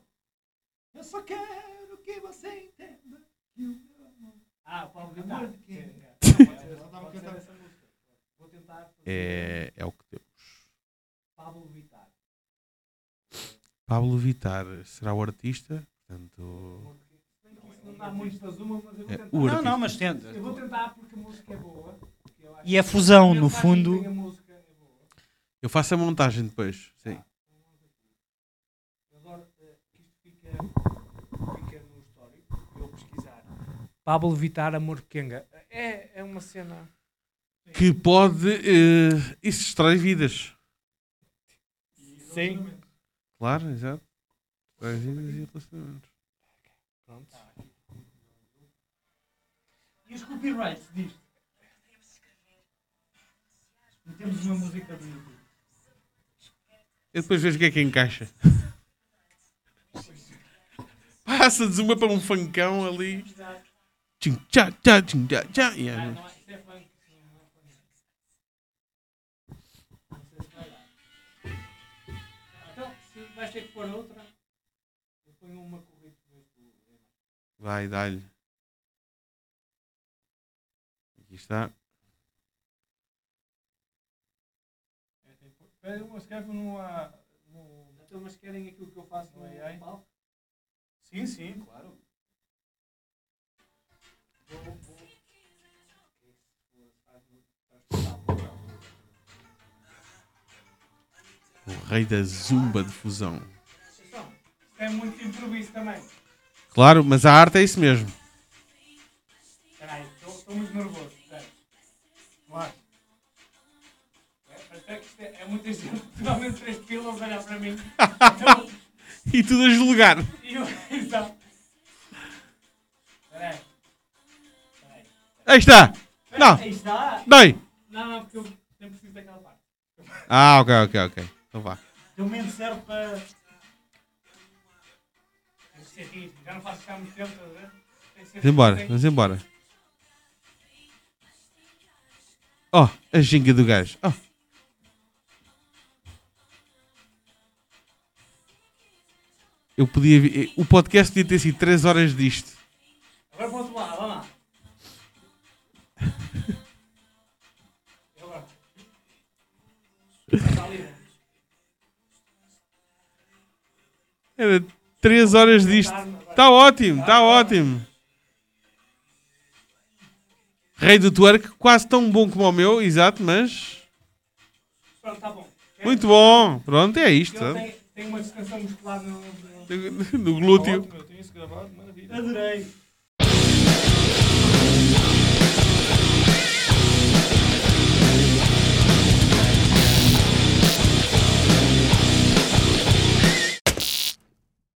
Só quero que você entenda que o meu amor. Ah, Paulo Vittar. Amor de quem? Sim, é. Pode ser- pode ser essa música. Vou tentar fazer É, é o que temos. Pablo Vittar. Pablo Vittar será o artista. Portanto, Se bem que isso não dá muito para Zuma, mas eu vou É, tentar. Não, artista. não, mas tenta. Eu vou tentar porque a música é boa. E é que fusão, a no fundo. a é eu faço a montagem depois. Sim. Eu adoro eh, que isto fica, fica no histórico. Eu pesquisar. Pablo Vittar, Amor Kenga. É, é uma cena. Que pode. eh, isso destrói vidas. Sim. Claro, exato. Destrói vidas e relacionamentos. Pronto. E os copyrights disto? Metemos uma música do YouTube. Eu depois vejo o que é que encaixa. Passa de uma para um funkão ali. Tchim, tchá, tchá, tchim, tchá, tchá. E vais ter que pôr outra, eu ponho uma corrida. Vai, dá-lhe. Aqui está. Pede uma, escreve no, no. Então, mas querem aquilo que eu faço no AI? Sim, sim, claro. O rei da zumba de fusão. É muito improviso também. Claro, mas a arte é isso mesmo. Aí, estou muito nervoso. Espera. Vamos lá. É, é é, é muita gente, finalmente três pilas olhar para mim. Então, E tudo a julgar. e eu, exato. Espera aí. Está. Não, Aí está. dói. Não, não, porque eu nem preciso daquela parte. Ah, ok, ok, ok. Então vá. Pelo menos serve para. Já não faço ficar muito tempo, estás a ver? Vamos embora, vamos embora. Oh, a ginga do gajo. Oh. Eu podia. vi- O podcast podia ter sido 3 horas disto. Agora para o outro lado, vamos lá. Era 3 horas disto. Está ótimo, está ótimo. Rei do twerk, quase tão bom como o meu, exato, mas. Pronto, está bom. Muito bom. Pronto, é isto. Tenho uma distensão muscular no... no... Glúteo. Adorei.